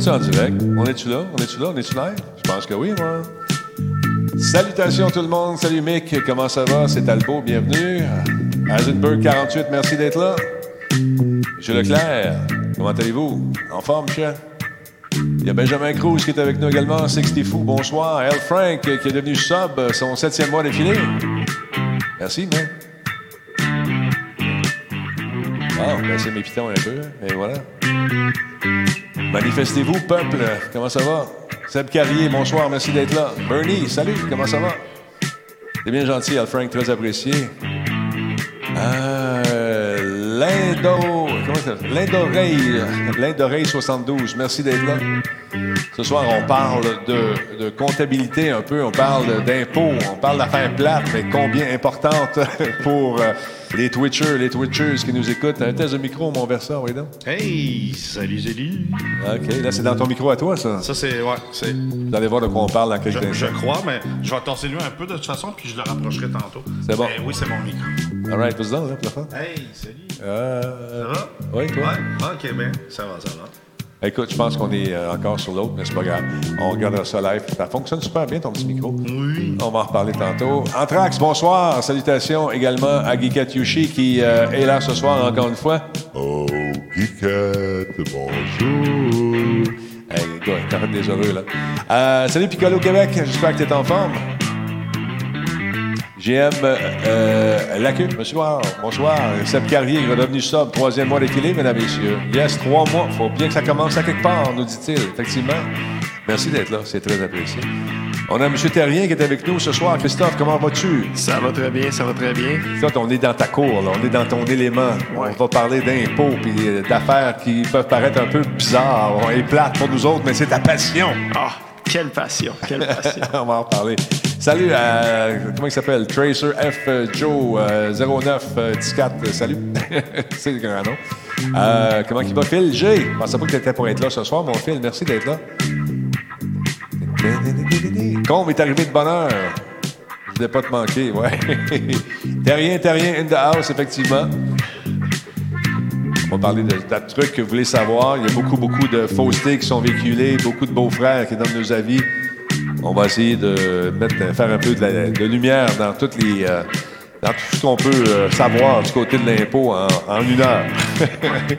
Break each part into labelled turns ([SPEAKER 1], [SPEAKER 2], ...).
[SPEAKER 1] Direct? On est-tu là? On est-tu là? On est-tu live? Je pense que oui, moi. Salutations tout le monde. Salut Mick, comment ça va? C'est Talbot, bienvenue. Azenberg 48, merci d'être là. Monsieur Leclerc, comment allez-vous? En forme, chef? Il y a Benjamin Cruz qui est avec nous également. 60 Fou, bonsoir. El Frank qui est devenu sub, son septième mois défilé. Merci, man. Ah, on va mes pitons un peu, et voilà. Manifestez-vous, peuple. Comment ça va? Seb Carrier, bonsoir, merci d'être là. Bernie, salut, comment ça va? C'est bien gentil, Al Frank, très apprécié. Euh, Lindo, Lindoreille, Lindoreille 72, merci d'être là. Ce soir, on parle de, de comptabilité un peu, on parle d'impôts, on parle d'affaires plates, mais combien importantes pour euh, les Twitchers, les Twitchers qui nous écoutent. Un test de micro, mon versant, oui donc.
[SPEAKER 2] Hey, salut, salut.
[SPEAKER 1] OK, là, c'est dans ton micro à toi, ça.
[SPEAKER 2] Ça, c'est. Ouais, c'est.
[SPEAKER 1] Vous allez voir de quoi on parle dans quelques
[SPEAKER 2] Je,
[SPEAKER 1] instants.
[SPEAKER 2] je crois, mais je vais lui un peu de toute façon, puis je le rapprocherai tantôt.
[SPEAKER 1] C'est bon.
[SPEAKER 2] Mais oui, c'est mon micro.
[SPEAKER 1] All right, vas-y là, pour la fin.
[SPEAKER 2] Hey, salut.
[SPEAKER 1] Euh,
[SPEAKER 2] Ça va?
[SPEAKER 1] Oui, toi?
[SPEAKER 2] Ouais, ok, ben, ça va, ça va.
[SPEAKER 1] Écoute, je pense qu'on est euh, encore sur l'autre, mais c'est pas grave. On regardera ça live. Ça fonctionne super bien, ton petit micro.
[SPEAKER 2] Oui.
[SPEAKER 1] On va en reparler tantôt. Anthrax, bonsoir. Salutations également à Geekat Yushi qui euh, est là ce soir encore une fois. Oh, Geekat, bonjour. Hey, gars, t'as fait des heureux, là. Euh, salut Piccolo Québec, j'espère que t'es en forme. GM euh, Lacu, bonsoir. Bonsoir. Seb Carrier, redevenu sub, troisième mois d'équilibre, mesdames et messieurs. Yes, trois mois. faut bien que ça commence à quelque part, nous dit-il. Effectivement. Merci d'être là, c'est très apprécié. On a M. Terrien qui est avec nous ce soir. Christophe, comment vas-tu?
[SPEAKER 3] Ça va très bien, ça va très bien.
[SPEAKER 1] Toi, on est dans ta cour, là. on est dans ton élément. On va parler d'impôts puis euh, d'affaires qui peuvent paraître un peu bizarres et plates pour nous autres, mais c'est ta passion.
[SPEAKER 3] Ah, quelle passion, quelle passion.
[SPEAKER 1] on va en reparler. Salut à, comment il s'appelle? Tracer F. Joe euh, 09 euh, 14. Salut. c'est le grand nom. Euh, comment il va? Phil? G. Je pensais pas que tu étais pour être là ce soir, mon Phil. Merci d'être là. Combe est arrivé de bonne heure. Je voulais pas te manquer, ouais. terrien, terrien in the house, effectivement. On va parler de, de trucs que vous voulez savoir. Il y a beaucoup, beaucoup de faussetés qui sont véhiculées, beaucoup de beaux-frères qui donnent nos avis. On va essayer de mettre, faire un peu de, la- de lumière dans toutes les, euh, dans tout ce qu'on peut euh, savoir du côté de l'impôt en, en une heure.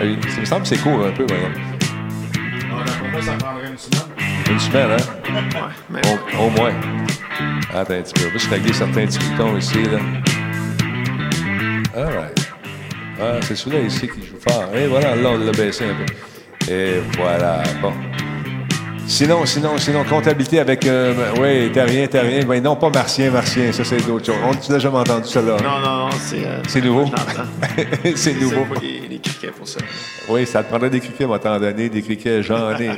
[SPEAKER 1] Euh, Ça me semble que c'est court un peu,
[SPEAKER 2] moi, ça prendrait une semaine.
[SPEAKER 1] Une semaine, hein?
[SPEAKER 3] Ouais,
[SPEAKER 1] Au, au moins. Attends un petit peu. On va juste régler certains petits boutons ici, là. All right. Ah, c'est celui-là ici qui joue fort. Et voilà, là, on l'a baissé un peu. Et voilà, bon. Sinon, sinon, sinon, comptabilité avec... Euh, oui, terrien, terrien. Ben non, pas martien, martien. Ça, c'est d'autres choses. On tu l'as jamais entendu, là?
[SPEAKER 3] non, non, non, c'est. euh,
[SPEAKER 1] C'est nouveau? c'est nouveau.
[SPEAKER 3] Pas les, les criquets pour ça.
[SPEAKER 1] Oui, ça te prendrait des criquets, moi, t'en donner, des criquets, j'en ai.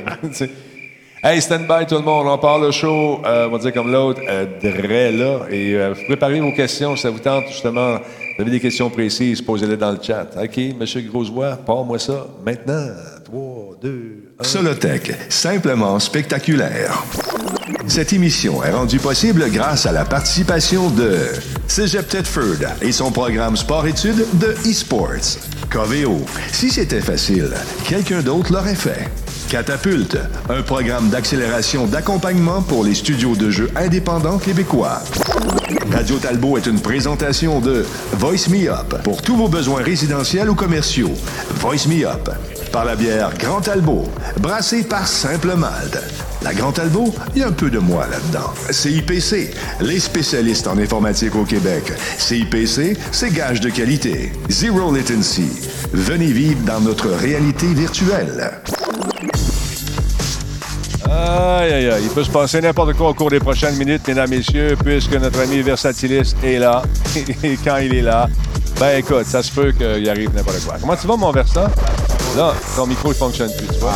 [SPEAKER 1] Hey, stand by tout le monde, on part le show, euh, on va dire comme l'autre, euh, Dre là, et euh, préparez vos questions, si ça vous tente, justement, vous avez des questions précises, posez-les dans le chat. OK, Monsieur Grosvoix, pars-moi ça maintenant. 3, 2, 1.
[SPEAKER 4] Solotech, simplement spectaculaire. Cette émission est rendue possible grâce à la participation de Cégep Thetford et son programme sport-études de eSports. Coveo, si c'était facile, quelqu'un d'autre l'aurait fait. Catapulte, un programme d'accélération d'accompagnement pour les studios de jeux indépendants québécois. Radio Talbot est une présentation de Voice Me Up pour tous vos besoins résidentiels ou commerciaux. Voice Me Up par la bière Grand Talbot, brassée par Simple Malte. La Grand Talbot, il y a un peu de moi là-dedans. CIPC, les spécialistes en informatique au Québec. CIPC, c'est gage de qualité. Zero latency. Venez vivre dans notre réalité virtuelle.
[SPEAKER 1] Aïe, aïe, aïe. Il peut se passer n'importe quoi au cours des prochaines minutes, mesdames, messieurs, puisque notre ami Versatilis est là. Et quand il est là, ben écoute, ça se peut qu'il arrive n'importe quoi. Comment tu vas, mon Versant? Là, ton micro ne fonctionne plus, tu vois.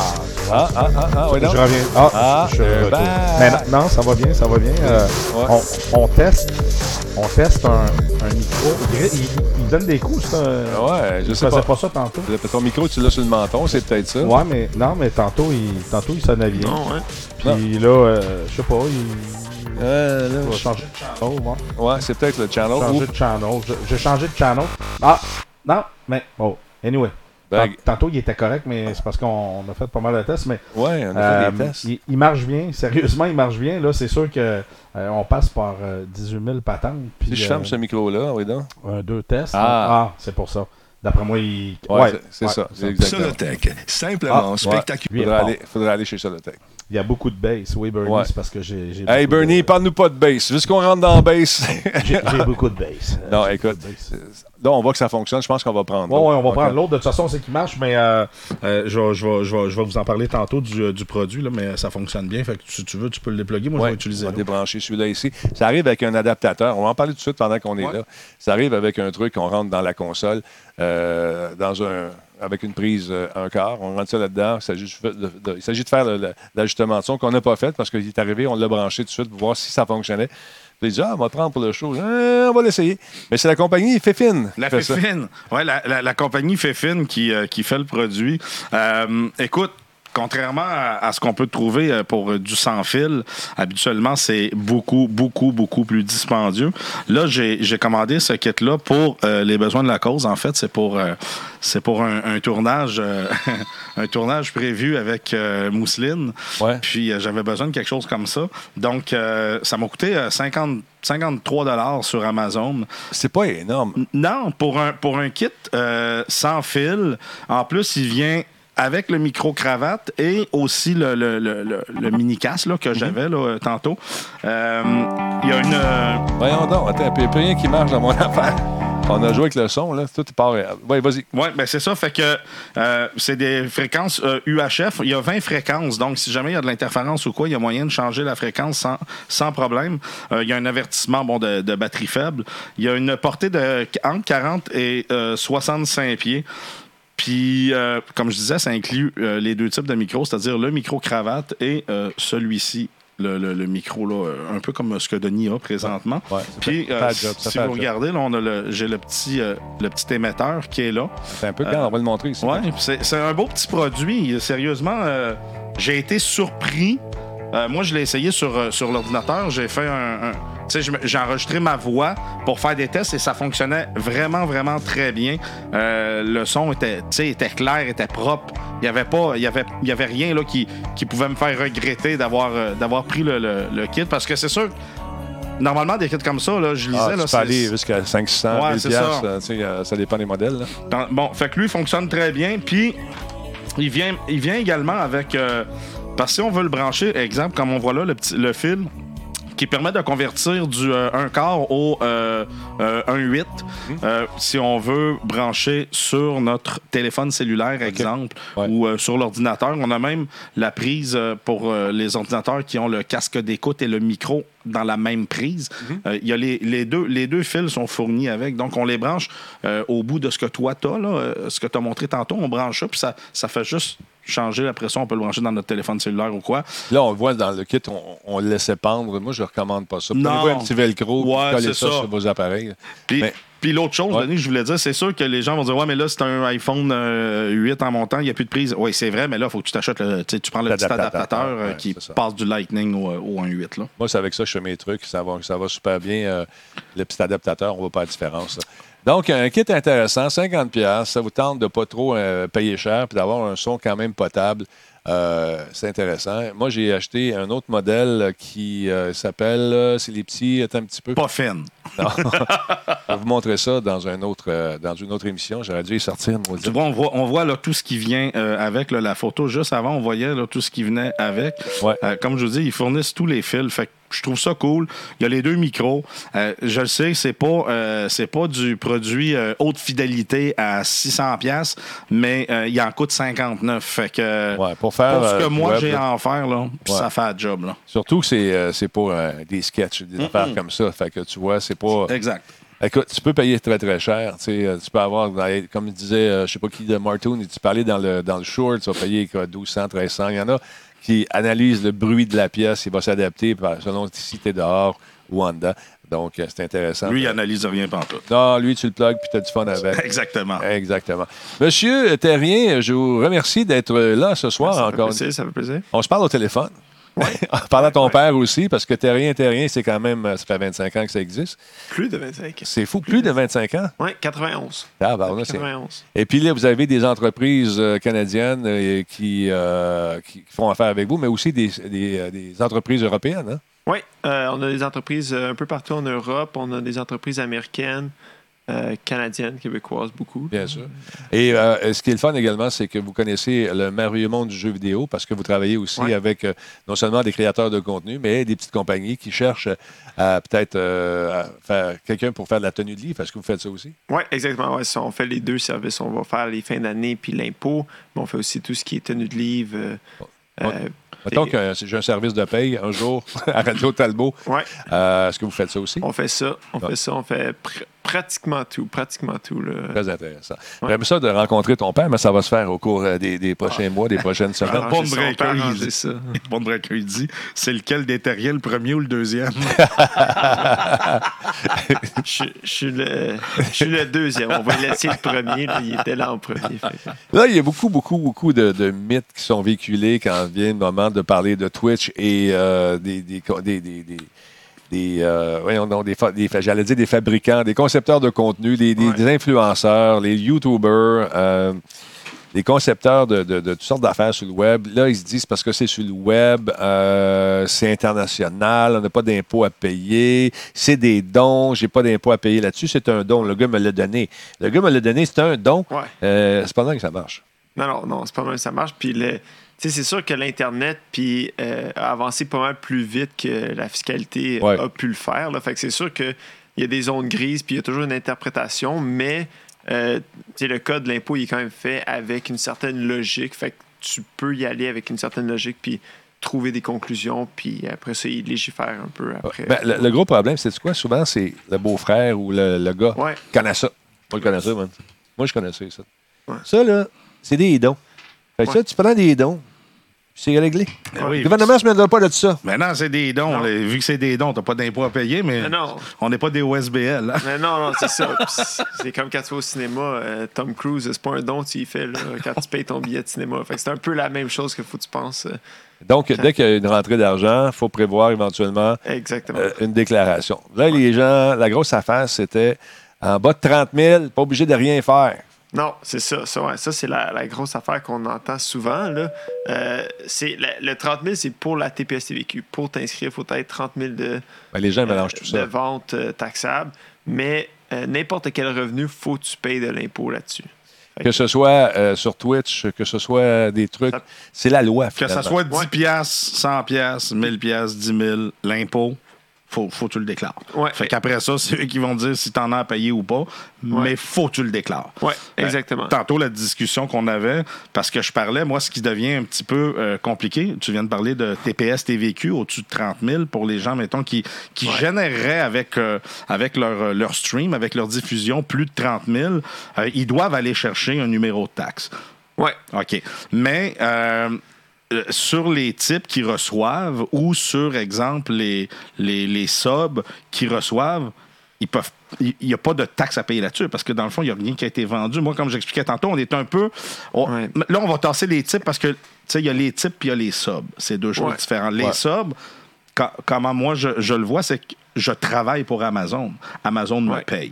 [SPEAKER 1] Ah, ah, ah, ah, oui, non?
[SPEAKER 5] Je reviens. Ah,
[SPEAKER 1] Ah,
[SPEAKER 5] je
[SPEAKER 1] euh,
[SPEAKER 5] retourne.
[SPEAKER 1] ben-
[SPEAKER 5] Mais non, non, ça va bien, ça va bien. Euh,
[SPEAKER 1] Ouais.
[SPEAKER 5] on, on teste, on teste un, un micro. Il, il- il donne des coups, ça.
[SPEAKER 1] Ouais, je
[SPEAKER 5] Je
[SPEAKER 1] sais pas.
[SPEAKER 5] pas ça tantôt.
[SPEAKER 1] Ton micro, tu l'as sur le menton, c'est peut-être ça.
[SPEAKER 5] Ouais, mais non, mais tantôt, il, tantôt, il sonnait bien.
[SPEAKER 3] Non, ouais.
[SPEAKER 5] Puis là, euh, je sais pas, il
[SPEAKER 1] Euh, là,
[SPEAKER 5] va changer de channel. moi.
[SPEAKER 1] ouais, c'est peut-être le channel.
[SPEAKER 5] Changer
[SPEAKER 1] Ou-
[SPEAKER 5] de channel. Je- J'ai changé de channel. Ah, non, mais, oh, anyway.
[SPEAKER 1] Ben,
[SPEAKER 5] Tant- Tantôt, il était correct, mais c'est parce qu'on on a fait pas mal de tests. Mais
[SPEAKER 1] ouais, on a
[SPEAKER 5] euh,
[SPEAKER 1] fait des tests.
[SPEAKER 5] il, il marche bien. Sérieusement, il marche bien. Là, c'est sûr que euh, on passe par euh, 18 000 patentes. Puis,
[SPEAKER 1] Si je
[SPEAKER 5] euh,
[SPEAKER 1] ferme ce micro-là, oui, donc.
[SPEAKER 5] un, deux tests.
[SPEAKER 1] Ah.
[SPEAKER 5] c'est pour ça. D'après moi, il.
[SPEAKER 1] Ouais, c'est- c'est ça, c'est.
[SPEAKER 4] Solotech, simplement
[SPEAKER 5] Ah,
[SPEAKER 4] spectaculaire.
[SPEAKER 5] Il
[SPEAKER 1] Faudrait faudrait aller chez Solotech.
[SPEAKER 5] Il y a beaucoup de bass. Oui, Bernie,
[SPEAKER 1] Ouais.
[SPEAKER 5] c'est parce que j'ai. j'ai
[SPEAKER 1] Hey
[SPEAKER 5] de-
[SPEAKER 1] Bernie, parle-nous pas de bass. Juste qu'on rentre dans bass.
[SPEAKER 5] J'ai j'ai beaucoup de bass.
[SPEAKER 1] Non,
[SPEAKER 5] j'ai
[SPEAKER 1] écoute.
[SPEAKER 5] bass.
[SPEAKER 1] Là, on voit que ça fonctionne. Je pense qu'on va prendre.
[SPEAKER 5] Ouais, ouais, on va prendre l'autre. De toute façon, c'est qui marche, mais euh, euh, je, vais, je, vais, je, vais, je vais vous en parler tantôt du, euh, du produit, là, mais ça fonctionne bien. Fait que si tu veux, tu peux le déploguer. Moi, je vais utiliser
[SPEAKER 1] on va débrancher celui-là ici. Ça arrive avec un adaptateur. On va en parler tout de suite pendant qu'on est là. Ça arrive avec un truc qu'on rentre dans la console, euh, dans un, avec une prise euh, un quart. On rentre ça là-dedans. Il s'agit de, faire l'ajustement de son qu'on n'a pas fait parce qu'il est arrivé, on l'a branché tout de suite pour voir si ça fonctionnait. Puis il dit, ah, on va prendre pour le show. Euh, on va l'essayer. Mais c'est la compagnie Fifine.
[SPEAKER 2] La
[SPEAKER 1] fait.
[SPEAKER 2] Ouais, la, la- la compagnie Féfine qui, euh, qui fait le produit. Euh, écoute, contrairement à, à ce qu'on peut trouver euh, pour euh, du sans fil, habituellement, c'est beaucoup, beaucoup, beaucoup plus dispendieux. Là, j'ai commandé ce kit-là pour euh, les besoins de la cause. En fait, c'est pour, euh, c'est pour un, un tournage euh, un tournage prévu avec Mousseline.
[SPEAKER 1] Ouais.
[SPEAKER 2] Puis j'avais besoin de quelque chose comme ça. Donc, ça m'a coûté euh, 50, 53 sur Amazon.
[SPEAKER 1] C'est pas énorme.
[SPEAKER 2] Non, pour un, pour un kit euh, sans fil, en plus, il vient avec le micro-cravate et aussi le, le, le, là, que j'avais là, euh, tantôt. Euh, Il y a une... euh,
[SPEAKER 1] Voyons donc. Attends, il n'y a plus rien qui marche dans mon affaire. On a joué avec le son, là. Tout part. Oui, vas-y.
[SPEAKER 2] Oui, ben c'est ça. Fait que euh, c'est des fréquences euh, UHF. Il y a 20 fréquences. Donc, si jamais il y a de l'interférence ou quoi, il y a moyen de changer la fréquence sans, sans problème. Euh, il y a un avertissement bon, de, de batterie faible. Il y a une portée de entre 40 et euh, 65 pieds. Puis, euh, comme je disais, ça inclut euh, les deux types de micros, c'est-à-dire le micro-cravate et euh, celui-ci. Le, le- le micro, là, un peu comme ce que Denis a présentement.
[SPEAKER 1] Ouais,
[SPEAKER 2] Puis,
[SPEAKER 1] job,
[SPEAKER 2] si vous regardez, là, on a le, j'ai le petit, le petit émetteur qui est là.
[SPEAKER 1] C'est un peu quand on va le montrer ici.
[SPEAKER 2] Ouais, c'est un beau petit produit. Sérieusement, j'ai été surpris. Euh, moi, je l'ai essayé sur, euh, sur l'ordinateur. J'ai fait un. un- tu sais, j'ai enregistré ma voix pour faire des tests et ça fonctionnait vraiment, vraiment très bien. Euh, le son était, était clair, était propre. Il n'y avait pas, il y avait, il y avait rien là, qui, qui pouvait me faire regretter d'avoir d'avoir pris le, le- le kit parce que c'est sûr. Normalement, des kits comme ça, là, je lisais.
[SPEAKER 1] Ah,
[SPEAKER 2] là,
[SPEAKER 1] tu peux
[SPEAKER 2] c'est-
[SPEAKER 1] aller jusqu'à 500
[SPEAKER 2] Ouais,
[SPEAKER 1] 1000
[SPEAKER 2] c'est
[SPEAKER 1] piastres,
[SPEAKER 2] ça.
[SPEAKER 1] euh, ça dépend des modèles. là.
[SPEAKER 2] Dans- bon, fait que lui fonctionne très bien. Puis il vient, il vient également avec. euh, parce que si on veut le brancher, exemple, comme on voit là, le, petit, le fil qui permet de convertir du euh, 1 quart au euh, euh, 1.8 euh, si on veut brancher sur notre téléphone cellulaire, exemple,
[SPEAKER 1] Ouais.
[SPEAKER 2] ou euh, sur l'ordinateur. On a même la prise euh, pour euh, les ordinateurs qui ont le casque d'écoute et le micro dans la même prise. Euh, il y a les, les deux, les deux fils sont fournis avec. Donc, on les branche euh, au bout de ce que toi, tu as, ce que tu as montré tantôt. On branche ça, puis ça, ça fait juste changer. Après ça, on peut le brancher dans notre téléphone cellulaire ou quoi.
[SPEAKER 1] Là, on le voit dans le kit, on, on le laissait pendre. Moi, je ne recommande pas ça. Prenez-vous un petit velcro,
[SPEAKER 2] Ouais,
[SPEAKER 1] collez ça,
[SPEAKER 2] ça.
[SPEAKER 1] sur vos appareils.
[SPEAKER 2] Puis,
[SPEAKER 1] Mais-
[SPEAKER 2] puis l'autre chose,
[SPEAKER 1] Ouais.
[SPEAKER 2] Denis, je voulais dire, c'est sûr que les gens vont dire Ouais, mais là, c'est un iPhone euh, 8 en montant, il n'y a plus de prise. Oui, c'est vrai, mais là, il faut que tu t'achètes le. Tu prends le petit adaptateur euh,
[SPEAKER 1] ouais,
[SPEAKER 2] qui passe du Lightning au, au 1.8. Là.
[SPEAKER 1] Moi, c'est avec ça que je fais mes trucs. Ça va, ça va super bien. euh, le petit adaptateur, on ne voit pas la différence. là. Donc, un kit intéressant, 50$. piastres. Ça vous tente de pas trop euh, payer cher puis d'avoir un son quand même potable. Euh, c'est intéressant. Moi, j'ai acheté un autre modèle qui euh, s'appelle, c'est les petits, attends un petit peu.
[SPEAKER 2] Pas fine.
[SPEAKER 1] Non. je vais vous montrer ça dans, un autre, dans une autre émission. J'aurais dû y sortir, maudit.
[SPEAKER 2] Tu vois, on voit, on voit là, tout ce qui vient avec là, la photo. Juste avant, on voyait là, tout ce qui venait avec.
[SPEAKER 1] Ouais.
[SPEAKER 2] Comme je vous dis, ils fournissent tous les fils. Fait que je trouve ça cool. Il y a les deux micros. Euh, je le sais, c'est pas euh, c'est pas du produit euh, haute fidélité à 600 pièces, mais il en coûte 59. Fait que
[SPEAKER 1] Ouais, pour faire,
[SPEAKER 2] pour ce que moi j'ai à en faire là,
[SPEAKER 1] Ouais.
[SPEAKER 2] ça fait un job là.
[SPEAKER 1] Surtout que c'est c'est pour des sketchs, des affaires comme ça. Fait que tu vois, c'est pas.
[SPEAKER 2] Exact.
[SPEAKER 1] Écoute, tu peux payer très très cher. Tu, sais, tu peux avoir, comme il disait, je sais pas qui de Martoon, tu parlais dans le, dans le short, tu vas payer quoi, 1200, 1300. Il y en a qui analysent le bruit de la pièce, il va s'adapter selon si tu es dehors ou en dedans. Donc, euh, c'est intéressant.
[SPEAKER 2] Lui, il analyse rien pantoute.
[SPEAKER 1] Non, lui, tu le plugues puis tu as du fun avec.
[SPEAKER 2] Exactement.
[SPEAKER 1] Exactement. Monsieur Terrien, je vous remercie d'être là ce soir
[SPEAKER 2] Ça fait
[SPEAKER 1] encore.
[SPEAKER 2] plaisir, ça fait plaisir.
[SPEAKER 1] On se parle au téléphone. En parlant de ton père aussi, parce que Terrien, Terrien, c'est quand même, euh, ça fait 25 ans que ça existe.
[SPEAKER 3] Plus de 25.
[SPEAKER 1] C'est fou, plus de 25 ans?
[SPEAKER 3] Oui, 91.
[SPEAKER 1] Ah, bah, là, c'est-
[SPEAKER 3] 91.
[SPEAKER 1] Et puis là, vous avez des entreprises euh, canadiennes euh, qui, euh, qui font affaire avec vous, mais aussi des, des, des entreprises européennes. Hein?
[SPEAKER 3] Oui, euh, on a des entreprises un peu partout en Europe. On a des entreprises américaines, euh, canadiennes, québécoises, beaucoup.
[SPEAKER 1] Bien sûr. Et euh, ce qui est le fun également, c'est que vous connaissez le merveilleux monde du jeu vidéo parce que vous travaillez aussi
[SPEAKER 3] Ouais.
[SPEAKER 1] avec euh, non seulement des créateurs de contenu, mais des petites compagnies qui cherchent à peut-être euh, faire quelqu'un pour faire de la tenue de livre. Est-ce que vous faites ça aussi?
[SPEAKER 3] Oui, exactement. Ouais, on fait les deux services. On va faire les fins d'année puis l'impôt, mais on fait aussi tout ce qui est tenue de livre. euh, euh,
[SPEAKER 1] Mettons
[SPEAKER 3] et-
[SPEAKER 1] que j'ai un service de paye un jour à Radio Talbot.
[SPEAKER 3] ouais,
[SPEAKER 1] Euh, Est-ce que vous faites ça aussi?
[SPEAKER 3] on fait ça. On
[SPEAKER 1] Ouais.
[SPEAKER 3] fait ça. On fait pr- pratiquement tout. Pratiquement tout. Là.
[SPEAKER 1] Très intéressant.
[SPEAKER 3] Ouais.
[SPEAKER 1] J'aime ça de rencontrer ton père, mais ça va se faire au cours euh, des, des prochains mois, des prochaines semaines.
[SPEAKER 2] Ah, Bon
[SPEAKER 3] Arranger ça, on peut
[SPEAKER 2] breaker,
[SPEAKER 3] ça.
[SPEAKER 2] Bon breaker, il dit c'est lequel des terriens, le premier ou le deuxième?
[SPEAKER 3] Je, je suis le, je suis le deuxième. On va laisser le premier. là. Il était là en premier.
[SPEAKER 1] Là, il y a beaucoup, beaucoup, beaucoup de, de mythes qui sont véhiculés quand vient le moment de parler de Twitch et euh, des, des, co- des, des, des- euh, voyons donc, des, des j'allais dire des fabricants, des concepteurs de contenu, des, des-
[SPEAKER 3] Ouais.
[SPEAKER 1] des influenceurs, les YouTubers, euh, des concepteurs de, de- de toutes sortes d'affaires sur le web. Là, ils se disent parce que c'est sur le web, euh, c'est international, on n'a pas d'impôt à payer, c'est des dons, j'ai pas d'impôt à payer là-dessus, c'est un don. Le gars me l'a donné. Le gars me l'a donné, c'est un don.
[SPEAKER 3] Ouais.
[SPEAKER 1] Euh, c'est pas dingue que ça marche.
[SPEAKER 3] Non, non, non, c'est pas mal, ça marche. Puis le- tu sais, c'est sûr que l'Internet puis, euh, a avancé pas mal plus vite que la fiscalité
[SPEAKER 1] Ouais.
[SPEAKER 3] a pu le faire. Là. Fait que c'est sûr qu'il y a des zones grises, puis il y a toujours une interprétation, mais euh, le code de l'impôt il est quand même fait avec une certaine logique. Fait que tu peux y aller avec une certaine logique, puis trouver des conclusions, puis après ça, il légifère un peu après.
[SPEAKER 1] Ben, le, le gros problème, c'est quoi? Souvent, c'est le beau-frère ou le, le gars
[SPEAKER 3] Ouais.
[SPEAKER 1] qui connaît ça. Moi, je connais ça, man. Moi, je connais ça. Ça,
[SPEAKER 3] Ouais.
[SPEAKER 1] ça là, c'est des dons. Fait que ça, tu prends des dons, c'est réglé.
[SPEAKER 2] Ben oui,
[SPEAKER 1] le gouvernement ne se met pas de ça.
[SPEAKER 2] Maintenant, c'est des dons.
[SPEAKER 3] Non.
[SPEAKER 2] là. Vu que c'est des dons, t'as pas d'impôt à payer, mais
[SPEAKER 3] Mais non.
[SPEAKER 2] on n'est pas des OSBL. hein.
[SPEAKER 3] Mais non, non, c'est ça. C'est- comme quand tu vas au cinéma, euh, Tom Cruise, c'est pas un don que tu y fais là, quand tu payes ton billet de cinéma. Fait que c'est un peu la même chose qu'il faut que tu penses. euh,
[SPEAKER 1] Donc, dès qu'il y a une rentrée d'argent, il faut prévoir éventuellement
[SPEAKER 3] exactement.
[SPEAKER 1] euh, une déclaration. Là, les gens, la grosse affaire, c'était en bas de 30 000, pas obligé de rien faire.
[SPEAKER 3] Non, c'est ça. Ça, ouais, ça, c'est la, la grosse affaire qu'on entend souvent. Là. Euh, c'est la- le 30 000, c'est pour la TPS-TVQ. Pour t'inscrire, il faut être 30 000 de,
[SPEAKER 1] Ben, les gens
[SPEAKER 3] euh,
[SPEAKER 1] mélangent tout
[SPEAKER 3] de
[SPEAKER 1] ça.
[SPEAKER 3] vente euh, taxable. Mais euh, n'importe quel revenu, faut que tu payes de l'impôt là-dessus.
[SPEAKER 1] Que ce soit euh, sur Twitch, que ce soit des trucs, c'est la loi.
[SPEAKER 2] Que ça
[SPEAKER 1] finalement.
[SPEAKER 2] soit 10
[SPEAKER 3] Ouais.
[SPEAKER 2] piastres, 100 piastres, 1000 piastres, 10 000, l'impôt, faut, faut que tu le déclares.
[SPEAKER 3] Ouais.
[SPEAKER 2] Fait qu'après ça, c'est eux qui vont dire si t'en as à payer ou pas, mais faut que tu le déclares.
[SPEAKER 3] Oui,
[SPEAKER 2] Ben,
[SPEAKER 3] exactement.
[SPEAKER 2] Tantôt, la discussion qu'on avait, parce que je parlais, moi, ce qui devient un petit peu euh, compliqué, tu viens de parler de TPS, TVQ au-dessus de 30 000 pour les gens, mettons, qui, qui généreraient avec, euh, avec leur, euh, leur stream, avec leur diffusion, plus de 30 000, euh, ils doivent aller chercher un numéro de taxe.
[SPEAKER 3] Ouais.
[SPEAKER 2] OK. Mais euh, euh, sur les types qui reçoivent ou sur, exemple, les, les, les subs qui reçoivent, ils peuvent. Il n'y a pas de taxe à payer là-dessus parce que dans le fond, il n'y a rien qui a été vendu. Moi, comme j'expliquais tantôt, on est un peu. on-
[SPEAKER 3] Ouais.
[SPEAKER 2] Là, on va tasser les types parce que, tu sais, il y a les types puis il y a les subs. C'est deux choses
[SPEAKER 3] Ouais.
[SPEAKER 2] différentes. Les
[SPEAKER 1] Ouais.
[SPEAKER 2] subs, quand- comment moi je, je le vois, c'est que je travaille pour Amazon. Amazon me paye.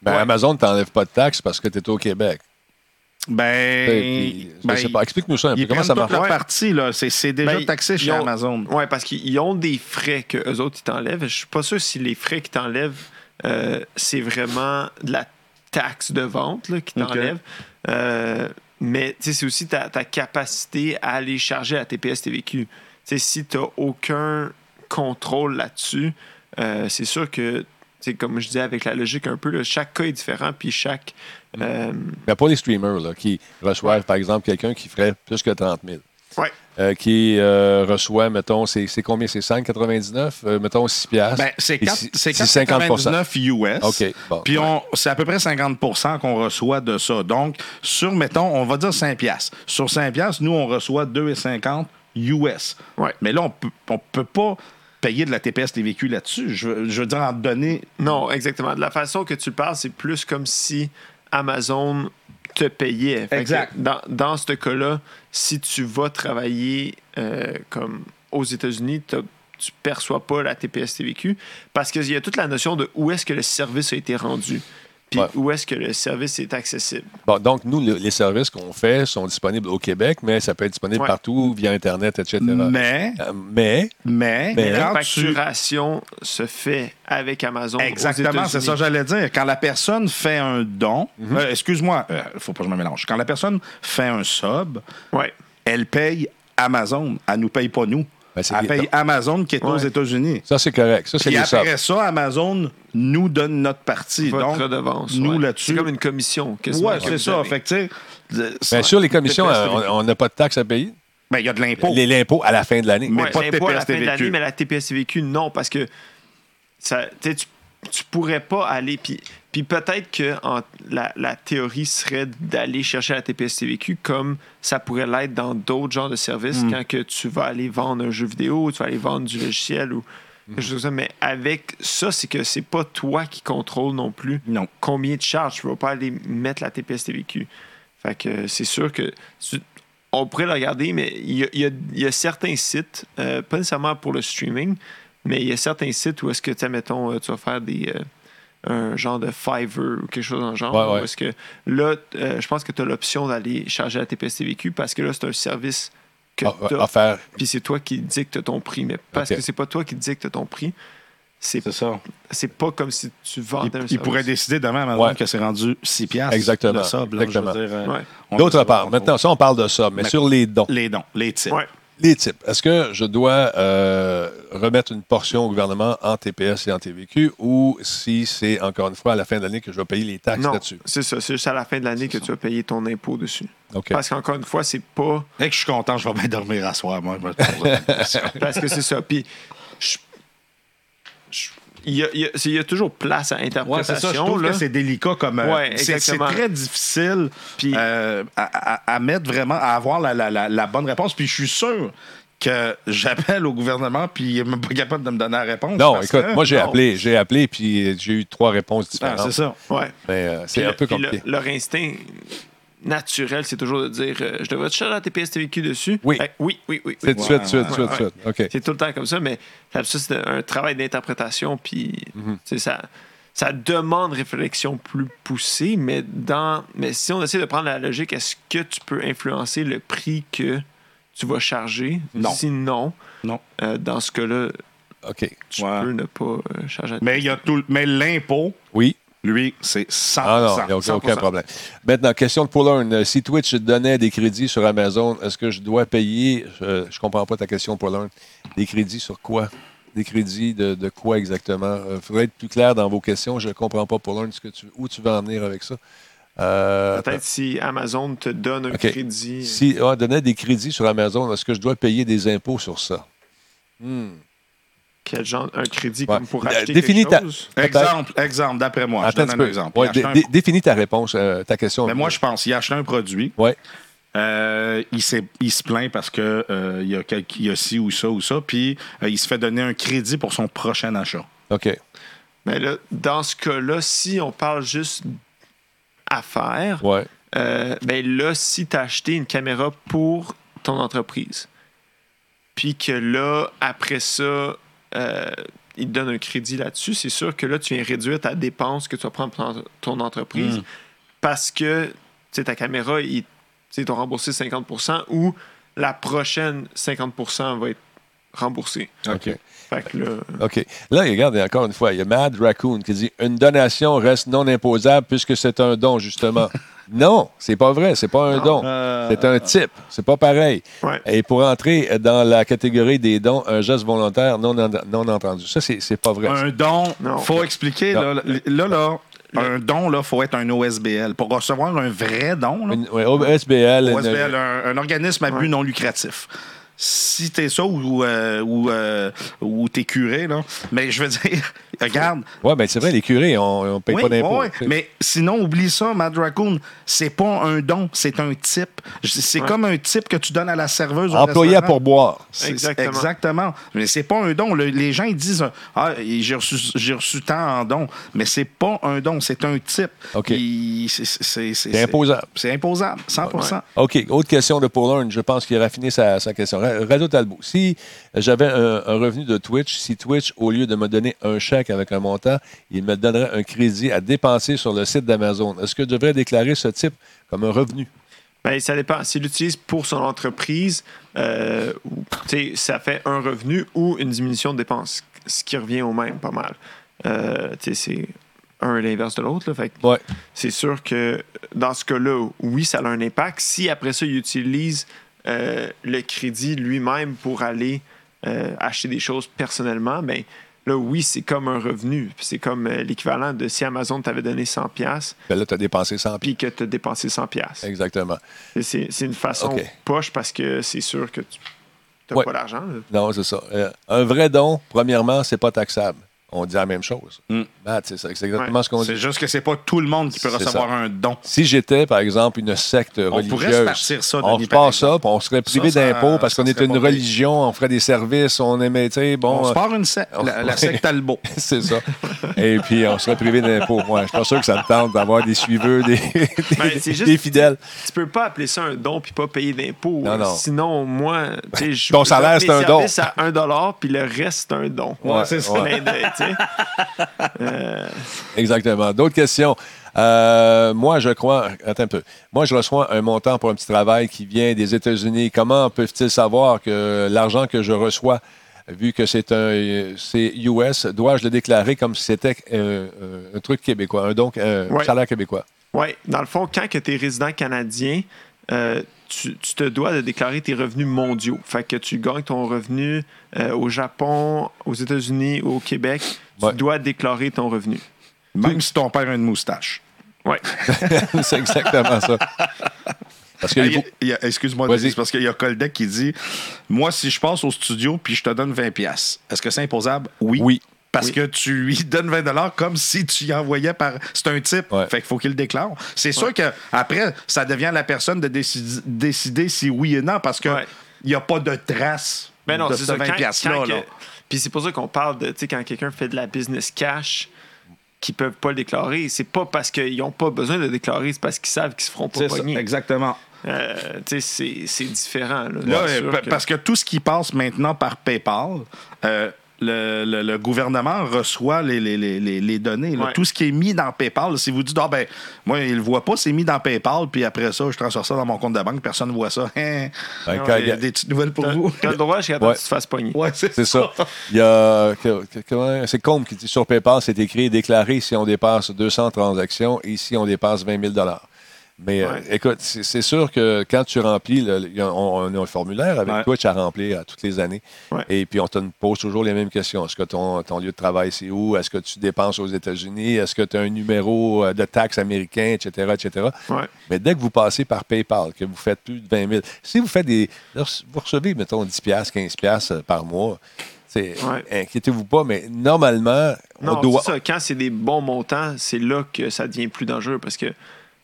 [SPEAKER 1] Ben,
[SPEAKER 3] Ouais.
[SPEAKER 1] Amazon ne t'enlève pas de taxes parce que tu es au Québec.
[SPEAKER 2] Ben.
[SPEAKER 1] Puis, je
[SPEAKER 2] ben,
[SPEAKER 1] sais pas. Explique-nous ça un peu. Comment ça marche?
[SPEAKER 2] leur
[SPEAKER 3] Ouais.
[SPEAKER 2] partie, là. C'est, c'est déjà
[SPEAKER 3] Ben,
[SPEAKER 2] taxé chez
[SPEAKER 3] ont-
[SPEAKER 2] Amazon.
[SPEAKER 3] Oui, parce qu'ils ont des frais que eux autres, ils t'enlèvent. Je suis pas sûr si les frais qu'ils t'enlèvent, euh, c'est vraiment de la taxe de vente là, qu'ils
[SPEAKER 2] Ok.
[SPEAKER 3] t'enlèvent. Euh, mais c'est aussi ta, ta capacité à aller charger la TPS TVQ. Tu sais, si tu n'as aucun contrôle là-dessus, euh, c'est sûr que, c'est comme je disais avec la logique un peu, là, chaque cas est différent, puis chaque. Euh,
[SPEAKER 1] Mais pour les streamers là, qui reçoivent, par exemple, quelqu'un qui ferait plus que 30 000,
[SPEAKER 3] ouais.
[SPEAKER 1] euh, qui euh, reçoit, mettons, c'est combien? C'est 5,99? Euh, mettons 6 piastres.
[SPEAKER 2] Ben, c'est
[SPEAKER 1] Et
[SPEAKER 2] quatre-
[SPEAKER 1] si-
[SPEAKER 2] c'est
[SPEAKER 1] c'est 50
[SPEAKER 2] 4,99 US.
[SPEAKER 1] OK, bon.
[SPEAKER 2] Puis on, c'est à peu près 50% qu'on reçoit de ça. Donc, sur, mettons, on va dire 5 piastres. Sur 5 piastres, nous, on reçoit 2,50 US.
[SPEAKER 3] Ouais.
[SPEAKER 2] Mais là, on peut, on peut pas payer de la TPS TVQ là-dessus. Je, veux- je veux dire, en donner...
[SPEAKER 3] Non, exactement. De la façon que tu le parles, c'est plus comme si Amazon te payait. Fait
[SPEAKER 2] Exact.
[SPEAKER 3] Dans, dans ce cas-là, si tu vas travailler euh, comme aux États-Unis, tu perçois pas la TPS TVQ parce qu'il y a toute la notion de où est-ce que le service a été rendu. Puis
[SPEAKER 1] Ouais.
[SPEAKER 3] où est-ce que le service est accessible?
[SPEAKER 1] Bon, donc, nous, le- les services qu'on fait sont disponibles au Québec, mais ça peut être disponible
[SPEAKER 3] Ouais.
[SPEAKER 1] partout via Internet, etc.
[SPEAKER 2] Mais,
[SPEAKER 1] Euh, mais,
[SPEAKER 2] mais,
[SPEAKER 1] Mais
[SPEAKER 3] La
[SPEAKER 2] tu-
[SPEAKER 3] facturation se fait avec Amazon.
[SPEAKER 2] Exactement, c'est ça que j'allais dire. Quand la personne fait un don,
[SPEAKER 1] Mhm.
[SPEAKER 2] euh, excuse-moi, il faut pas que je me mélange. Quand la personne fait un sub,
[SPEAKER 3] Ouais.
[SPEAKER 2] elle paye Amazon. Elle nous paye pas nous.
[SPEAKER 1] Ben,
[SPEAKER 2] elle paye Amazon qui est aux
[SPEAKER 3] Ouais.
[SPEAKER 2] États-Unis.
[SPEAKER 1] ça, c'est correct. Ça, c'est
[SPEAKER 2] après ça, Amazon nous donne notre partie.
[SPEAKER 3] Votre
[SPEAKER 2] Donc,
[SPEAKER 3] redevance.
[SPEAKER 2] nous
[SPEAKER 3] ouais.
[SPEAKER 2] là-dessus.
[SPEAKER 3] C'est comme une commission. que
[SPEAKER 2] c'est ça. Fait que,
[SPEAKER 1] Bien sûr, les commissions,
[SPEAKER 3] TPS
[SPEAKER 1] euh, on n'a pas de taxes à payer.
[SPEAKER 2] ben, il y a de l'impôt.
[SPEAKER 1] Les- L'impôt à la fin de l'année.
[SPEAKER 2] Mais
[SPEAKER 3] Ouais,
[SPEAKER 2] pas de
[SPEAKER 3] l'impôt à la
[SPEAKER 2] TPS
[SPEAKER 3] fin de l'année, mais la TPS TVQ, non, parce que ça, tu sais, tu, tu pourrais pas aller. Puis, puis peut-être que en- la, la théorie serait d'aller chercher la TPS TVQ comme ça pourrait l'être dans d'autres genres de services
[SPEAKER 2] Mm.
[SPEAKER 3] quand que tu vas aller vendre un jeu vidéo, tu vas aller vendre du logiciel ou
[SPEAKER 2] Mm.
[SPEAKER 3] quelque chose comme ça. Mais avec ça, c'est que c'est pas toi qui contrôle non plus
[SPEAKER 2] Non.
[SPEAKER 3] combien de charges. Tu vas pas aller mettre la TPS TVQ. Fait que euh, c'est sûr que tu- on pourrait le regarder, mais il y a, il y a- il y a certains sites, euh, pas nécessairement pour le streaming, mais il y a certains sites où est-ce que, mettons, euh, tu vas faire des. euh, un genre de Fiverr ou quelque chose dans le genre.
[SPEAKER 1] Ouais, ouais.
[SPEAKER 3] où est-ce que là, euh, je pense que tu as l'option d'aller charger la TPS TVQ parce que là, c'est un service que
[SPEAKER 1] Ah,
[SPEAKER 3] tu
[SPEAKER 1] à faire.
[SPEAKER 3] puis c'est toi qui dictes ton prix. Mais parce que c'est pas toi qui dictes ton prix, c'est
[SPEAKER 2] ça.
[SPEAKER 3] c'est pas comme si tu vendais
[SPEAKER 2] Il,
[SPEAKER 3] un
[SPEAKER 2] il
[SPEAKER 3] service.
[SPEAKER 2] pourrait décider demain, Amazon,
[SPEAKER 1] Ouais.
[SPEAKER 2] que c'est rendu 6 piastres.
[SPEAKER 1] Exactement.
[SPEAKER 2] Le sub, là, je veux
[SPEAKER 1] Exactement.
[SPEAKER 2] dire, euh,
[SPEAKER 3] Ouais.
[SPEAKER 1] D'autre part, maintenant, ça, on parle de ça, mais
[SPEAKER 2] Mais-
[SPEAKER 1] sur les dons.
[SPEAKER 2] Les dons, les titres.
[SPEAKER 3] Ouais.
[SPEAKER 1] Les types. Est-ce que je dois euh, remettre une portion au gouvernement en TPS et en TVQ ou si c'est encore une fois à la fin de l'année que je vais payer les taxes
[SPEAKER 3] Non,
[SPEAKER 1] là-dessus?
[SPEAKER 3] c'est ça. C'est juste à la fin de l'année que tu vas payer ton impôt dessus.
[SPEAKER 1] OK.
[SPEAKER 3] Parce qu'encore une fois, c'est pas.
[SPEAKER 2] Dès que je suis content, je vais bien dormir à soir, moi.
[SPEAKER 3] Parce que c'est ça. Puis, je- il y a, il y a- c'est- il y a toujours place à
[SPEAKER 2] Ouais,
[SPEAKER 3] interprétation.
[SPEAKER 2] c'est ça. Je trouve
[SPEAKER 3] là.
[SPEAKER 2] que c'est délicat comme. euh,
[SPEAKER 3] Ouais,
[SPEAKER 2] c'est, très difficile
[SPEAKER 3] Puis-
[SPEAKER 2] euh, à, à- à mettre vraiment, à avoir la, la- la- la bonne réponse. Puis je suis sûr que j'appelle au gouvernement, puis il n'est même pas capable de me donner la réponse.
[SPEAKER 1] Non,
[SPEAKER 2] parce
[SPEAKER 1] écoute,
[SPEAKER 2] que-
[SPEAKER 1] moi j'ai
[SPEAKER 3] non.
[SPEAKER 1] appelé, j'ai appelé puis j'ai eu trois réponses
[SPEAKER 2] Ah,
[SPEAKER 1] différentes.
[SPEAKER 2] c'est ça.
[SPEAKER 3] Ouais.
[SPEAKER 1] Mais euh, c'est
[SPEAKER 3] Puis
[SPEAKER 1] un
[SPEAKER 3] le-
[SPEAKER 1] peu
[SPEAKER 3] le-
[SPEAKER 1] compliqué.
[SPEAKER 3] leur instinct naturel, c'est toujours de dire euh, Je devrais te charger la TPS TVQ dessus?
[SPEAKER 1] Oui.
[SPEAKER 3] Fait que oui, oui, oui. oui.
[SPEAKER 1] C'est de
[SPEAKER 2] Ouais,
[SPEAKER 1] suite, de suite,
[SPEAKER 2] ouais,
[SPEAKER 1] de suite, de
[SPEAKER 3] ouais.
[SPEAKER 1] suite. OK.
[SPEAKER 3] C'est tout le temps comme ça, mais ça, c'est un travail d'interprétation, puis
[SPEAKER 1] Mhm.
[SPEAKER 3] ça, ça demande réflexion plus poussée, mais, dans, mais si on essaie de prendre la logique, est-ce que tu peux influencer le prix que tu vas charger?
[SPEAKER 2] Non.
[SPEAKER 3] Sinon,
[SPEAKER 2] Non.
[SPEAKER 3] euh, dans ce cas-là,
[SPEAKER 1] OK.
[SPEAKER 3] tu
[SPEAKER 2] Ouais.
[SPEAKER 3] peux ne pas euh, charger.
[SPEAKER 2] Mais il y a tout. le- Mais l'impôt,
[SPEAKER 1] Oui.
[SPEAKER 2] Lui, c'est 100
[SPEAKER 1] Ah non, il n'y a aucun,
[SPEAKER 2] 100%.
[SPEAKER 1] aucun problème. Maintenant, question de Poulern. Euh, Si Twitch donnait des crédits sur Amazon, est-ce que je dois payer, euh, je ne comprends pas ta question, Poulern, des crédits sur quoi? Des crédits de, de quoi exactement? Il faudrait être plus clair dans vos questions. Je ne comprends pas, Poulern, ce que tu, où tu veux en venir avec ça. Euh,
[SPEAKER 3] Peut-être si Amazon te donne un crédit.
[SPEAKER 1] Si on donnait des crédits sur Amazon, est-ce que je dois payer des impôts sur ça? Hmm.
[SPEAKER 3] Quel genre un crédit
[SPEAKER 1] Ouais.
[SPEAKER 3] comme pour
[SPEAKER 1] Euh,
[SPEAKER 3] acheter
[SPEAKER 1] définis
[SPEAKER 3] quelque
[SPEAKER 1] ta-
[SPEAKER 3] chose?
[SPEAKER 2] Exemple, exemple, d'après moi.
[SPEAKER 1] Attends
[SPEAKER 2] je
[SPEAKER 1] un
[SPEAKER 2] donne un
[SPEAKER 1] peu.
[SPEAKER 2] exemple.
[SPEAKER 1] Ouais, dé-
[SPEAKER 2] un-
[SPEAKER 1] définis ta réponse, euh, ta question.
[SPEAKER 2] Mais moi, je pense, il a acheté un produit.
[SPEAKER 1] Ouais.
[SPEAKER 2] Euh, il, s'est- il se plaint parce que euh, il, y a il y a ci ou ça ou ça, puis euh, il se fait donner un crédit pour son prochain achat.
[SPEAKER 1] OK.
[SPEAKER 3] Mais là, dans ce cas-là, si on parle juste affaires,
[SPEAKER 1] Ouais.
[SPEAKER 3] euh, ben là, si tu as acheté une caméra pour ton entreprise, puis que là, après ça, euh, il te donne un crédit là-dessus, c'est sûr que là, tu viens réduire ta dépense que tu vas prendre pour ton- entreprise
[SPEAKER 2] Mm.
[SPEAKER 3] parce que ta caméra, ils t'ont remboursé 50% ou la prochaine 50% va être remboursée.
[SPEAKER 1] OK.
[SPEAKER 3] Fait que là,
[SPEAKER 1] OK. Là, regarde, encore une fois, il y a Mad Raccoon qui dit Une donation reste non imposable puisque c'est un don, justement. non, c'est pas vrai, c'est pas un
[SPEAKER 3] Non.
[SPEAKER 1] don.
[SPEAKER 2] Euh,
[SPEAKER 1] C'est un type. C'est pas pareil.
[SPEAKER 3] ouais.
[SPEAKER 1] Et pour entrer dans la catégorie des dons, un geste volontaire non, en- non entendu. Ça, c'est c'est pas vrai.
[SPEAKER 2] Un don,
[SPEAKER 3] Non.
[SPEAKER 2] faut expliquer.
[SPEAKER 1] Non.
[SPEAKER 2] Là, là, là, un don, il faut être un OSBL. Pour recevoir un vrai don, là,
[SPEAKER 1] Une, ouais, OSBL, une-
[SPEAKER 2] OSBL, un, un organisme à but
[SPEAKER 3] Ouais.
[SPEAKER 2] non lucratif. Si t'es ça ou, euh, ou, euh, ou t'es curé, là. Mais je veux dire, regarde.
[SPEAKER 1] Ouais, mais c'est vrai, les curés, on ne paye
[SPEAKER 2] Oui,
[SPEAKER 1] pas d'impôts.
[SPEAKER 2] ouais, mais sinon, oublie ça, Mad Raccoon. C'est pas un don, c'est un type. C'est
[SPEAKER 3] Ouais.
[SPEAKER 2] comme un type que tu donnes à la serveuse. au
[SPEAKER 1] Employé à pourboire.
[SPEAKER 3] Exactement.
[SPEAKER 2] Exactement. Mais c'est pas un don. Le- les gens ils disent Ah, j'ai reçu, j'ai reçu tant en don. Mais c'est pas un don, c'est un type.
[SPEAKER 1] OK.
[SPEAKER 2] C'est-
[SPEAKER 1] imposable.
[SPEAKER 2] C'est imposable, 100%
[SPEAKER 1] OK, autre question de Paul Je pense qu'il a raffiné sa, sa question. Ra- Radio Talbot, si j'avais un, un revenu de Twitch, si Twitch, au lieu de me donner un chèque avec un montant, il me donnerait un crédit à dépenser sur le site d'Amazon, est-ce que je devrais déclarer ce type comme un revenu?
[SPEAKER 3] Ben, ça dépend. S'il l'utilise pour son entreprise, euh, ça fait un revenu ou une diminution de dépenses, ce qui revient au même pas mal. Euh, c'est un l'inverse de l'autre. là. Fait que
[SPEAKER 1] Ouais.
[SPEAKER 3] c'est sûr que dans ce cas-là, oui, ça a un impact. Si après ça, il utilise le crédit lui-même pour aller euh, acheter des choses personnellement, ben là, oui, c'est comme un revenu. C'est comme euh, l'équivalent de si Amazon t'avait donné 100$ piastres,
[SPEAKER 1] Ben là, tu as dépensé 100 pieds.
[SPEAKER 3] puis que tu as dépensé 100$. piastres.
[SPEAKER 1] Exactement.
[SPEAKER 3] C'est une façon poche parce que c'est sûr que tu n'as
[SPEAKER 1] Ouais.
[SPEAKER 3] pas d'argent.
[SPEAKER 1] Non, c'est ça. Euh, un vrai don, premièrement, c'est pas taxable. On dit la même chose.
[SPEAKER 2] Mm.
[SPEAKER 1] Ben, c'est exactement
[SPEAKER 3] Ouais.
[SPEAKER 1] ce qu'on dit.
[SPEAKER 2] C'est juste que c'est pas tout le monde qui peut recevoir
[SPEAKER 1] ça.
[SPEAKER 2] un don.
[SPEAKER 1] Si j'étais, par exemple, une secte
[SPEAKER 2] pourrait
[SPEAKER 1] religieuse,
[SPEAKER 2] se partir ça,
[SPEAKER 1] on repart ça, puis on serait privé d'impôts parce qu'on est
[SPEAKER 2] serait
[SPEAKER 1] une religion, on ferait des services, on aimait, bon,
[SPEAKER 2] on se
[SPEAKER 1] euh,
[SPEAKER 2] part une secte, la, la secte Talbot.
[SPEAKER 1] c'est ça. Et puis, on serait privé d'impôts. Ouais, je suis pas sûr que ça me tente d'avoir des suiveurs, des, des,
[SPEAKER 3] Ben, c'est juste-
[SPEAKER 1] des fidèles.
[SPEAKER 3] Tu peux pas appeler ça un don puis pas payer d'impôts.
[SPEAKER 1] Non, non.
[SPEAKER 3] Sinon, moi, tu sais, je
[SPEAKER 1] Ton salaire, c'est un don.
[SPEAKER 3] à 1 puis le reste, c'est un don.
[SPEAKER 1] Ouais,
[SPEAKER 2] c'est ça.
[SPEAKER 3] Euh,
[SPEAKER 1] Exactement. D'autres questions? Euh, moi, je crois. Attends un peu. Moi, je reçois un montant pour un petit travail qui vient des États-Unis. Comment peuvent-ils savoir que l'argent que je reçois, vu que c'est un c'est US, dois-je le déclarer comme si c'était euh, un truc québécois, un donc un
[SPEAKER 3] Ouais.
[SPEAKER 1] salaire québécois?
[SPEAKER 3] Oui, dans le fond, quand tu es résident canadien, euh, tu, tu te dois de déclarer tes revenus mondiaux. Fait que tu gagnes ton revenu euh, au Japon, aux États-Unis ou au Québec, tu dois déclarer ton revenu.
[SPEAKER 2] Même si ton père a une moustache.
[SPEAKER 3] Oui.
[SPEAKER 1] c'est exactement ça. Parce que
[SPEAKER 2] Ah, Excuse-moi, c'est parce qu'il y a Koldek qui dit Moi, si je passe au studio puis je te donne 20$, piastres, est-ce que c'est imposable? Oui.
[SPEAKER 1] Oui.
[SPEAKER 2] Parce
[SPEAKER 3] Oui.
[SPEAKER 2] que tu lui donnes 20 comme si tu y envoyais par. C'est un type.
[SPEAKER 1] Ouais.
[SPEAKER 2] Fait qu'il faut qu'il le déclare. C'est sûr que après, ça devient à la personne de décider, décider si oui et non parce qu'il
[SPEAKER 3] Ouais.
[SPEAKER 2] n'y a pas de trace
[SPEAKER 3] Ben non,
[SPEAKER 2] de ce
[SPEAKER 3] ça.
[SPEAKER 2] 20
[SPEAKER 3] Quand-
[SPEAKER 2] piastres-là.
[SPEAKER 3] que- Puis c'est pour ça qu'on parle de, tu sais, quand quelqu'un fait de la business cash, qui peuvent pas le déclarer, c'est pas parce qu'ils n'ont pas besoin de le déclarer, c'est parce qu'ils savent qu'ils se feront pas pogner.
[SPEAKER 2] exactement.
[SPEAKER 3] Euh, tu sais, c'est- différent. Là,
[SPEAKER 2] Là,
[SPEAKER 3] que-
[SPEAKER 2] parce que tout ce qui passe maintenant par PayPal, euh, le, le- le gouvernement reçoit les, les- les- les- les données. là.
[SPEAKER 3] Ouais.
[SPEAKER 2] Tout ce qui est mis dans PayPal, si vous dites, ah ben, moi, il le voit pas, c'est mis dans PayPal, puis après ça, je transfère ça dans mon compte de banque, personne ne voit ça. Hein?
[SPEAKER 1] Ben,
[SPEAKER 2] Ah,
[SPEAKER 1] quand-
[SPEAKER 2] des, des petites nouvelles pour vous.
[SPEAKER 3] t'as le droit jusqu'à temps
[SPEAKER 1] Ouais.
[SPEAKER 3] que tu te fasses pogner.
[SPEAKER 2] Ouais, c'est
[SPEAKER 1] C'est ça. Il y a. C'est Combe qui dit sur PayPal, c'est écrit déclarer si on dépasse 200 transactions et si on dépasse 20 000 Mais euh, écoute, c'est sûr que quand tu remplis, le- on, on a un formulaire avec
[SPEAKER 2] Ouais.
[SPEAKER 1] Twitch à remplir à toutes les années.
[SPEAKER 3] Ouais.
[SPEAKER 1] Et puis on te pose toujours les mêmes questions. Est-ce que ton, ton lieu de travail, c'est où? Est-ce que tu dépenses aux États-Unis? Est-ce que tu as un numéro euh, de taxe américain, etc., etc.? Mais dès que vous passez par PayPal, que vous faites plus de 20 000, si vous faites des. Vous recevez, mettons, 10 piastres, 15 piastres euh, par mois, c'est-
[SPEAKER 3] Ouais.
[SPEAKER 1] inquiétez-vous pas, mais normalement, on
[SPEAKER 3] Non,
[SPEAKER 1] doit.
[SPEAKER 3] ça. Quand c'est des bons montants, c'est là que ça devient plus dangereux parce que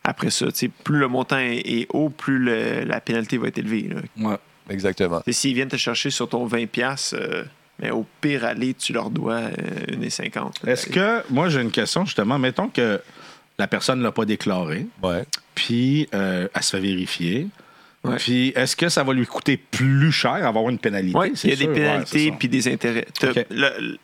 [SPEAKER 3] après ça, plus le montant est, est haut, plus le- la pénalité va être élevée. là.
[SPEAKER 2] Ouais.
[SPEAKER 1] Exactement.
[SPEAKER 3] Et S'ils viennent te chercher sur ton 20$, piastres, euh, mais au pire aller, tu leur dois euh, 1,50$. là.
[SPEAKER 2] Est-ce que, moi, j'ai une question, justement. Mettons que la personne ne l'a pas déclaré,
[SPEAKER 1] Ouais.
[SPEAKER 2] puis euh, elle se fait vérifier.
[SPEAKER 3] Ouais.
[SPEAKER 2] Puis, est-ce que ça va lui coûter plus cher avoir une pénalité?
[SPEAKER 3] Oui, il y a des
[SPEAKER 2] sûr, ouais,
[SPEAKER 3] pénalités
[SPEAKER 2] ça.
[SPEAKER 3] puis des intérêts.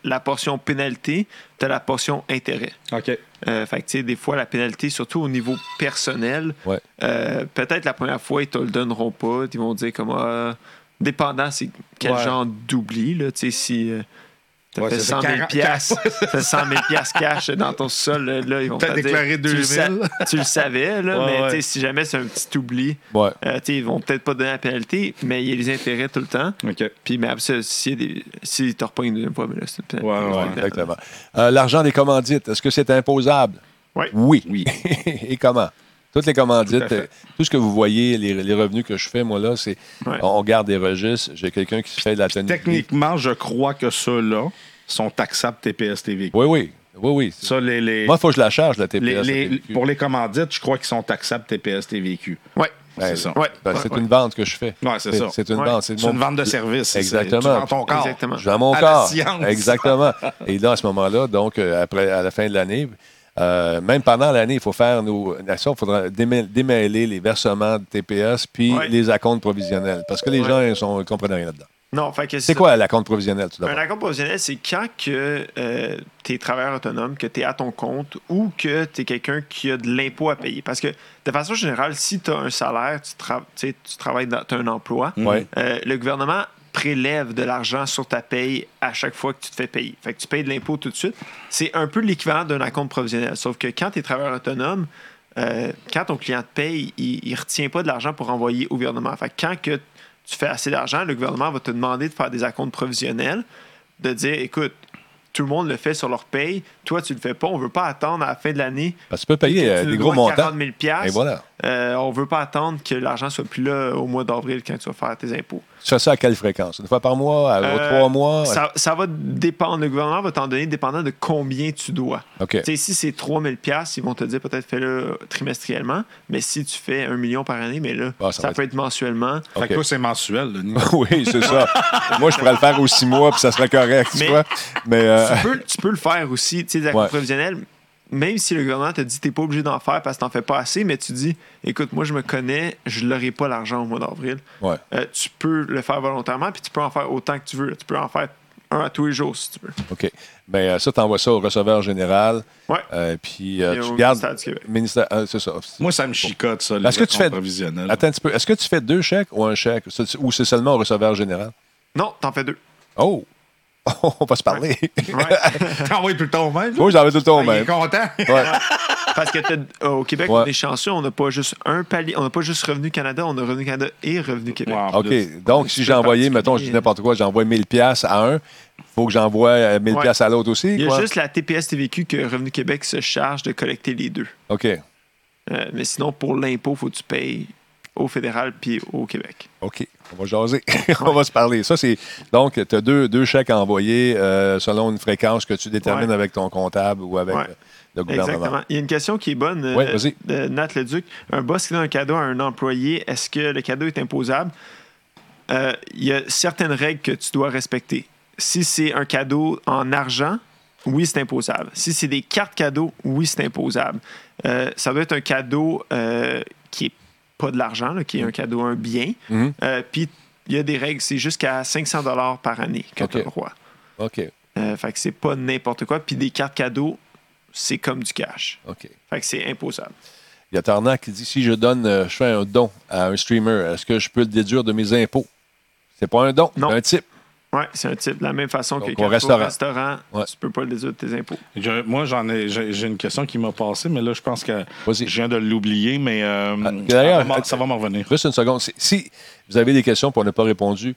[SPEAKER 3] La portion pénalité, tu as la portion intérêt.
[SPEAKER 2] OK.
[SPEAKER 3] Euh, fait que, tu sais, des fois, la pénalité, surtout au niveau personnel,
[SPEAKER 1] Ouais.
[SPEAKER 3] euh, peut-être la première fois, ils te le donneront pas. Ils vont dire comme ah, dépendant, c'est quel
[SPEAKER 2] Ouais.
[SPEAKER 3] genre d'oubli. Là, tu sais, si euh, t'as
[SPEAKER 2] Ouais,
[SPEAKER 3] fait
[SPEAKER 2] ça
[SPEAKER 3] 100
[SPEAKER 2] fait
[SPEAKER 3] 000
[SPEAKER 2] 40
[SPEAKER 3] piastres, t'as 100 000 piastres cash dans ton sol, là, ils vont
[SPEAKER 2] T'as déclaré
[SPEAKER 3] tu le,
[SPEAKER 2] 2000.
[SPEAKER 3] sa- tu le savais, là,
[SPEAKER 2] Ouais,
[SPEAKER 3] mais
[SPEAKER 2] ouais.
[SPEAKER 3] si jamais c'est un petit oubli,
[SPEAKER 1] Ouais.
[SPEAKER 3] euh, ils vont peut-être pas donner la pénalité, mais il y a les intérêts tout le temps.
[SPEAKER 2] OK.
[SPEAKER 3] Puis, mais après ça, si, des... si tu une deuxième fois, mais là, c'est une
[SPEAKER 2] Ouais,
[SPEAKER 3] pénalité.
[SPEAKER 2] ouais,
[SPEAKER 1] Ouais, exactement. Euh, L'argent des commandites, est-ce que c'est imposable?
[SPEAKER 3] Ouais.
[SPEAKER 1] Oui.
[SPEAKER 2] Oui.
[SPEAKER 1] Et comment? Toutes les commandites,
[SPEAKER 2] Tout à
[SPEAKER 1] euh, tout ce que vous voyez, les, les revenus que je fais, moi, là, c'est.
[SPEAKER 3] Ouais.
[SPEAKER 1] On garde des registres. J'ai quelqu'un qui fait de la tenue.
[SPEAKER 2] Techniquement, je crois que ceux-là sont taxables TPS TVQ.
[SPEAKER 1] Oui, oui. Oui, oui.
[SPEAKER 2] Ça, les, les-
[SPEAKER 1] Moi, il faut que je la charge, la TPS.
[SPEAKER 2] les- pour les commandites, je crois qu'ils sont taxables TPS TVQ.
[SPEAKER 1] Ben,
[SPEAKER 2] c'est ça.
[SPEAKER 3] Ouais.
[SPEAKER 1] ben,
[SPEAKER 3] Ouais,
[SPEAKER 1] c'est
[SPEAKER 3] ouais.
[SPEAKER 1] une vente que je fais.
[SPEAKER 2] Ouais, c'est ça.
[SPEAKER 1] C'est une
[SPEAKER 3] Ouais.
[SPEAKER 1] vente.
[SPEAKER 2] C'est
[SPEAKER 1] mon-
[SPEAKER 2] une vente de service.
[SPEAKER 1] Exactement.
[SPEAKER 2] Vends ton corps.
[SPEAKER 3] Exactement.
[SPEAKER 1] Je vends mon
[SPEAKER 2] À
[SPEAKER 1] corps.
[SPEAKER 2] science.
[SPEAKER 1] Exactement. Et là, à ce moment-là, donc, euh, après, à la fin de l'année, euh, même pendant l'année, il faut faire nos. Il faudra démê- démêler les versements de TPS puis
[SPEAKER 3] Ouais.
[SPEAKER 1] les acomptes provisionnels. Parce que les
[SPEAKER 3] Ouais.
[SPEAKER 1] gens ils comprennent rien là-dedans.
[SPEAKER 3] Non,
[SPEAKER 1] C'est quoi l'acompte provisionnel, tout
[SPEAKER 3] Un
[SPEAKER 1] d'abord?
[SPEAKER 3] acompte professionnel, c'est quand que tu es travailleur autonome, que tu es à ton compte ou que tu es quelqu'un qui a de l'impôt à payer. Parce que de façon générale, si tu as un salaire, tu, tra- tu travailles dans as un emploi,
[SPEAKER 1] Ouais.
[SPEAKER 3] euh, le gouvernement prélève de l'argent sur ta paye à chaque fois que tu te fais payer. Fait que tu payes de l'impôt tout de suite. C'est un peu l'équivalent d'un acompte provisionnel. Sauf que quand tu es travailleur autonome, euh, quand ton client te paye, il ne retient pas de l'argent pour envoyer au gouvernement. Fait que quand que tu fais assez d'argent, le gouvernement va te demander de faire des acomptes provisionnels, de dire écoute, tout le monde le fait sur leur paye, toi tu le fais pas, on veut pas attendre à la fin de l'année.
[SPEAKER 1] Parce que tu peux payer euh, des gros montants.
[SPEAKER 3] 40 000
[SPEAKER 1] Et voilà.
[SPEAKER 3] Euh, on veut pas attendre que l'argent soit plus là au mois d'avril quand tu vas faire tes impôts.
[SPEAKER 1] Tu fais ça à quelle fréquence? Une fois par mois, à
[SPEAKER 3] Euh,
[SPEAKER 1] trois mois?
[SPEAKER 3] Ça, ça va dépendre. Le gouvernement va t'en donner dépendant de combien tu dois. Si c'est 3000 pièces, ils vont te dire peut-être fais-le trimestriellement. Mais si tu fais un million par année, mais là,
[SPEAKER 1] Ah, ça
[SPEAKER 3] peut être mensuellement.
[SPEAKER 2] Fait
[SPEAKER 1] OK.
[SPEAKER 2] que toi, c'est mensuel, Denis.
[SPEAKER 1] oui, c'est ça. Moi, je pourrais le faire aux six mois, puis ça serait correct, tu
[SPEAKER 3] Mais-
[SPEAKER 1] vois. Mais, euh,
[SPEAKER 3] tu, peux, tu peux le faire aussi, tu sais, des
[SPEAKER 1] Ouais.
[SPEAKER 3] Même si le gouvernement te dit t'es pas obligé d'en faire parce que t'en fais pas assez, mais tu dis écoute, moi je me connais, je n'aurai pas l'argent au mois d'avril.
[SPEAKER 1] ouais.
[SPEAKER 3] Euh, tu peux le faire volontairement, puis tu peux en faire autant que tu veux. Tu peux en faire un à tous les jours si tu veux.
[SPEAKER 1] OK. Mais euh, ça, tu envoies ça au receveur général.
[SPEAKER 3] Ouais.
[SPEAKER 1] euh, puis euh, tu
[SPEAKER 3] au
[SPEAKER 1] gardes.
[SPEAKER 3] ministère du Québec.
[SPEAKER 1] Ministère, euh, c'est ça.
[SPEAKER 2] Moi, ça me chicote, ça, les
[SPEAKER 1] Est-ce que tu fais-
[SPEAKER 2] acomptes provisionnels.
[SPEAKER 1] Attends un petit peu. Est-ce que tu fais deux chèques ou un chèque? Ou c'est seulement au receveur général?
[SPEAKER 3] Non, t'en fais deux.
[SPEAKER 1] Oh! On va se parler.
[SPEAKER 3] Ouais.
[SPEAKER 2] T'envoies tout le temps au même?
[SPEAKER 1] Moi, j'en vais tout le temps au
[SPEAKER 2] Ah, il est
[SPEAKER 1] même.
[SPEAKER 2] content.
[SPEAKER 1] Ouais.
[SPEAKER 3] Parce que t'as- au Québec,
[SPEAKER 1] Ouais.
[SPEAKER 3] on est chanceux, on n'a pas juste un palier, on n'a pas juste Revenu Canada, on a Revenu Canada et Revenu Québec.
[SPEAKER 1] OK. Donc, si j'ai envoyé, mettons, je dis n'importe quoi, j'envoie 1000 pièces à un, il faut que j'envoie euh, 1000
[SPEAKER 3] Ouais.
[SPEAKER 1] pièces à l'autre aussi?
[SPEAKER 3] Il y a
[SPEAKER 1] quoi?
[SPEAKER 3] juste la TPS TVQ que Revenu Québec se charge de collecter les deux.
[SPEAKER 1] OK.
[SPEAKER 3] Euh, mais sinon, pour l'impôt, il faut que tu payes au fédéral puis au Québec.
[SPEAKER 1] OK. On va jaser. On va se parler. Ça, c'est. Donc, tu as deux, deux chèques à envoyer euh, selon une fréquence que tu détermines
[SPEAKER 3] Ouais.
[SPEAKER 1] avec ton comptable ou avec
[SPEAKER 3] Ouais.
[SPEAKER 1] euh, le gouvernement.
[SPEAKER 3] Exactement. Il y a une question qui est bonne euh, de Nat Leduc. Un boss qui donne un cadeau à un employé, est-ce que le cadeau est imposable? Euh, Il y a certaines règles que tu dois respecter. Si c'est un cadeau en argent, oui, c'est imposable. Si c'est des cartes cadeaux, oui, c'est imposable. Euh, ça doit être un cadeau euh, pas de l'argent, là, qui est un cadeau, un bien.
[SPEAKER 1] Mhm.
[SPEAKER 3] Euh, Puis il y a des règles, c'est jusqu'à 500 dollars par année que
[SPEAKER 1] OK.
[SPEAKER 3] tu as droit.
[SPEAKER 1] OK.
[SPEAKER 3] Euh, fait que c'est pas n'importe quoi. Puis des cartes cadeaux, c'est comme du cash.
[SPEAKER 1] OK.
[SPEAKER 3] Fait que c'est imposable.
[SPEAKER 1] Il y a Tarnac qui dit si je donne, euh, je fais un don à un streamer, est-ce que je peux le déduire de mes impôts? C'est pas un don,
[SPEAKER 3] Non.
[SPEAKER 1] c'est un type.
[SPEAKER 3] Ouais, c'est un type de la même façon
[SPEAKER 1] Donc,
[SPEAKER 3] que
[SPEAKER 1] au restaurant.
[SPEAKER 3] au restaurant,
[SPEAKER 1] Ouais.
[SPEAKER 3] tu peux pas le déduire de tes impôts.
[SPEAKER 2] Je- moi, j'en ai, j'ai j'ai une question qui m'a passé, mais là, je pense que
[SPEAKER 1] Vas-y.
[SPEAKER 2] je viens de l'oublier, mais euh,
[SPEAKER 1] Ah, d'ailleurs,
[SPEAKER 2] ça va m'en- ça va m'en revenir.
[SPEAKER 1] Juste une seconde. Si, si vous avez des questions pour ne pas répondu,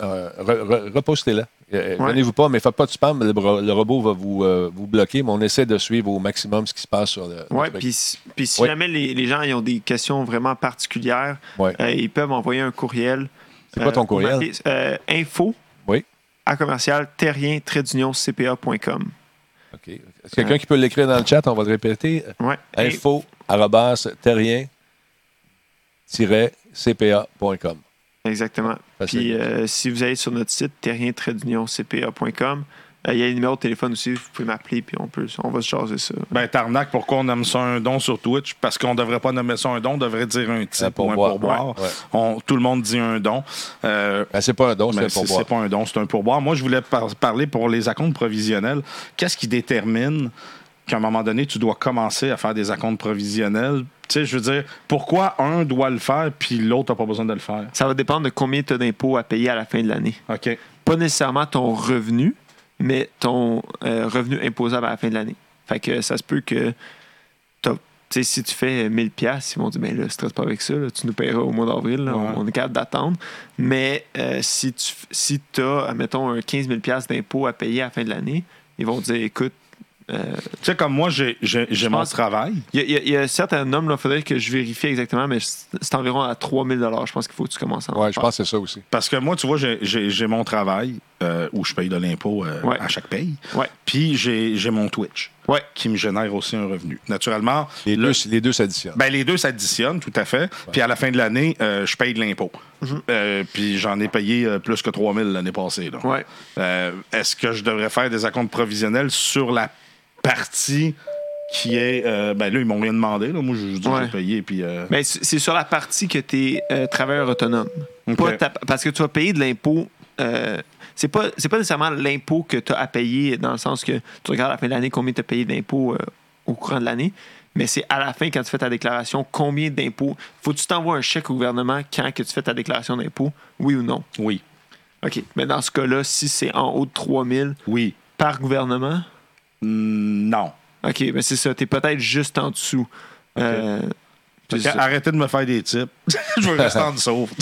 [SPEAKER 1] euh, re- re- repostez-la. Euh,
[SPEAKER 3] Ouais.
[SPEAKER 1] Venez-vous pas, mais faites pas de spam. Le, bro- le robot va vous, euh, vous bloquer, mais on essaie de suivre au maximum ce qui se passe sur le. Le-
[SPEAKER 3] puis si- puis si
[SPEAKER 1] Ouais.
[SPEAKER 3] jamais les, les gens ils ont des questions vraiment particulières,
[SPEAKER 1] Ouais.
[SPEAKER 3] euh, ils peuvent envoyer un courriel.
[SPEAKER 1] C'est quoi ton
[SPEAKER 3] ou
[SPEAKER 1] courriel?
[SPEAKER 3] euh, info
[SPEAKER 1] Oui.
[SPEAKER 3] à commercial terrien cpa.com.
[SPEAKER 1] OK. Est-ce quelqu'un qui peut l'écrire dans le chat? On va le répéter?
[SPEAKER 3] Ouais.
[SPEAKER 1] Info arrobas terrien cpa.com.
[SPEAKER 3] Exactement. Puis euh, si vous allez sur notre site terrien-cpa.com, euh, il y a le numéro de téléphone aussi, vous pouvez m'appeler puis on peut on va se jaser ça.
[SPEAKER 2] Ben, Tarnac, pourquoi on nomme ça un don sur Twitch? Parce qu'on devrait pas nommer ça un don, on devrait dire
[SPEAKER 1] un
[SPEAKER 2] type ou un
[SPEAKER 1] pourboire.
[SPEAKER 2] pourboire.
[SPEAKER 1] Ouais, ouais.
[SPEAKER 2] On- tout le monde dit un don. Euh,
[SPEAKER 1] Ben, c'est pas un don, c'est un pourboire.
[SPEAKER 2] c'est pas un don, c'est un pourboire. Moi, je voulais par- parler pour les acomptes provisionnels. Qu'est-ce qui détermine qu'à un moment donné, tu dois commencer à faire des acomptes provisionnels? Tu sais, je veux dire, pourquoi un doit le faire puis l'autre n'a pas besoin de le faire?
[SPEAKER 3] Ça va dépendre de combien tu as d'impôts à payer à la fin de l'année.
[SPEAKER 2] OK.
[SPEAKER 3] Pas nécessairement ton revenu, mais ton euh, revenu imposable à la fin de l'année. Fait que ça se peut que t'as- tu sais, si tu fais 1000 pièces, ils vont dire, mais là, stresse pas avec ça, là, tu nous paieras au mois d'avril, là,
[SPEAKER 2] Ouais.
[SPEAKER 3] on est capable d'attendre. Mais euh, si tu si as, mettons, un 15 000 pièces d'impôts à payer à la fin de l'année, ils vont dire, écoute, euh,
[SPEAKER 2] Tu sais, comme moi, j'ai j'ai- j'ai mon travail.
[SPEAKER 3] il y, a- y y certains nombres, il faudrait que je vérifie exactement, mais c'est c'est environ à 3000 Je pense qu'il faut que tu commences à en
[SPEAKER 1] Ouais, je
[SPEAKER 3] faire.
[SPEAKER 1] pense que c'est ça aussi.
[SPEAKER 2] Parce que moi, tu vois, j'ai- j'ai j'ai mon travail euh, où je paye de l'impôt euh,
[SPEAKER 3] Ouais.
[SPEAKER 2] à chaque paye.
[SPEAKER 3] Ouais.
[SPEAKER 2] Puis j'ai mon Twitch
[SPEAKER 3] Ouais.
[SPEAKER 2] qui me génère aussi un revenu. Naturellement,
[SPEAKER 1] Les,
[SPEAKER 2] le-
[SPEAKER 1] deux, les deux s'additionnent.
[SPEAKER 2] Ben, les deux s'additionnent, tout à fait. Puis à la fin de l'année, euh, je paye de l'impôt.
[SPEAKER 3] Mhm.
[SPEAKER 2] Euh, puis j'en ai payé euh, plus que 3000 l'année passée. Euh, Est-ce que je devrais faire des acomptes provisionnels sur la partie qui est. euh, ben là, ils m'ont rien demandé. Là. Moi, je, je dis que
[SPEAKER 3] Ouais.
[SPEAKER 2] j'ai payé. Puis, euh,
[SPEAKER 3] Mais c- c'est sur la partie que tu es travailleur autonome.
[SPEAKER 2] Ok.
[SPEAKER 3] Pas ta- parce que tu vas payer de l'impôt. C'est pas, c'est pas nécessairement l'impôt que tu as à payer dans le sens que tu regardes à la fin de l'année combien tu as payé d'impôts euh, au courant de l'année. Mais c'est à la fin, quand tu fais ta déclaration, combien d'impôts. Faut que tu t'envoies un chèque au gouvernement quand que tu fais ta déclaration d'impôt, oui ou non?
[SPEAKER 2] Oui.
[SPEAKER 3] OK. Mais dans ce cas-là, si c'est en haut de 3000
[SPEAKER 2] Oui.
[SPEAKER 3] par gouvernement,
[SPEAKER 2] Mm, Non.
[SPEAKER 3] OK, mais c'est ça. Tu es peut-être juste en dessous. Euh,
[SPEAKER 2] Arrêtez de me faire des tips. je veux rester en dessous.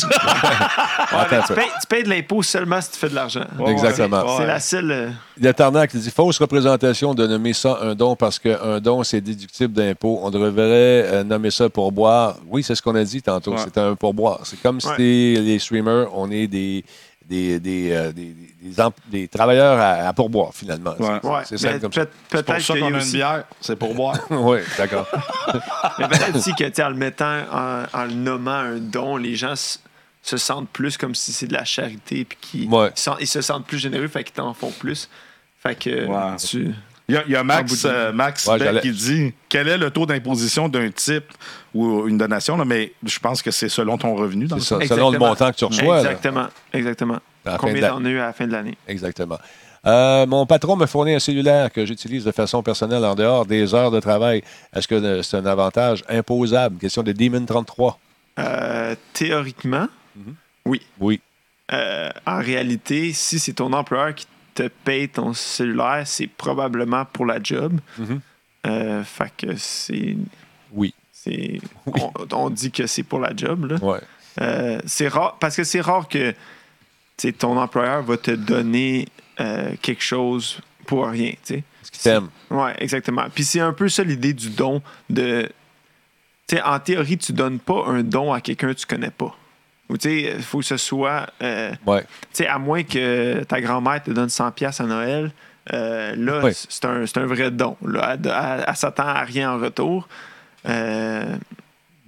[SPEAKER 3] Ouais, tu, payes, tu payes de l'impôt seulement si tu fais de l'argent.
[SPEAKER 1] Exactement.
[SPEAKER 3] C'est
[SPEAKER 2] Ouais.
[SPEAKER 3] la seule. euh,
[SPEAKER 1] Il y a Tarnac qui dit fausse représentation de nommer ça un don parce qu'un don, c'est déductible d'impôt. On devrait euh, nommer ça pourboire. Oui, c'est ce qu'on a dit tantôt.
[SPEAKER 2] Ouais.
[SPEAKER 1] C'est un pourboire. C'est comme si les streamers, on est des, des, des, euh, des, des- des travailleurs à, à pourboire, finalement.
[SPEAKER 2] Ouais.
[SPEAKER 1] C'est- ça comme ça.
[SPEAKER 3] peut-
[SPEAKER 2] C'est pour
[SPEAKER 3] peut-être
[SPEAKER 2] ça qu'on
[SPEAKER 3] a
[SPEAKER 2] une bière. C'est pour boire.
[SPEAKER 1] oui, d'accord.
[SPEAKER 3] mais peut-être aussi que, en le mettant, en, en le nommant un don, les gens se sentent plus comme si c'est de la charité, puis qu'ils ils se sentent plus généreux, fait qu'ils t'en font plus. Fait que tu.
[SPEAKER 2] Il y a, y Max,
[SPEAKER 3] de-
[SPEAKER 2] euh, Max
[SPEAKER 1] Ouais,
[SPEAKER 2] Beck
[SPEAKER 1] j'allais-
[SPEAKER 2] qui dit quel est le taux d'imposition d'un type ou une donation, là, mais je pense que c'est selon ton revenu. Dans le
[SPEAKER 1] ça. Selon le montant que tu reçois. là.
[SPEAKER 3] Exactement. Exactement.
[SPEAKER 1] À
[SPEAKER 3] Combien t'en as eu à la fin de l'année?
[SPEAKER 1] Exactement. Euh, mon patron me fournit un cellulaire que j'utilise de façon personnelle en dehors des heures de travail. Est-ce que euh, c'est un avantage imposable? Question de Demon 33.
[SPEAKER 3] Euh, théoriquement,
[SPEAKER 1] Oui.
[SPEAKER 3] euh, en réalité, si c'est ton employeur qui te paye ton cellulaire, c'est probablement pour la job. Euh, fait que c'est.
[SPEAKER 1] Oui.
[SPEAKER 3] c'est on, on dit que c'est pour la job. Là.
[SPEAKER 1] Ouais.
[SPEAKER 3] Euh, c'est rare parce que c'est rare que ton employeur va te donner euh, quelque chose pour rien.
[SPEAKER 1] Est-ce qu'il t'aime?
[SPEAKER 3] Ouais, exactement. Puis c'est un peu ça l'idée du don de. En théorie, tu donnes pas un don à quelqu'un que tu connais pas. Ou tu sais, il faut que ce soit. euh,
[SPEAKER 1] Ouais.
[SPEAKER 3] tu sais, à moins que ta grand-mère te donne 100$ piastres à Noël, euh, là,
[SPEAKER 1] Ouais.
[SPEAKER 3] c'est un, c'est un vrai don. Là. Elle, elle- elle s'attend à rien en retour. Euh,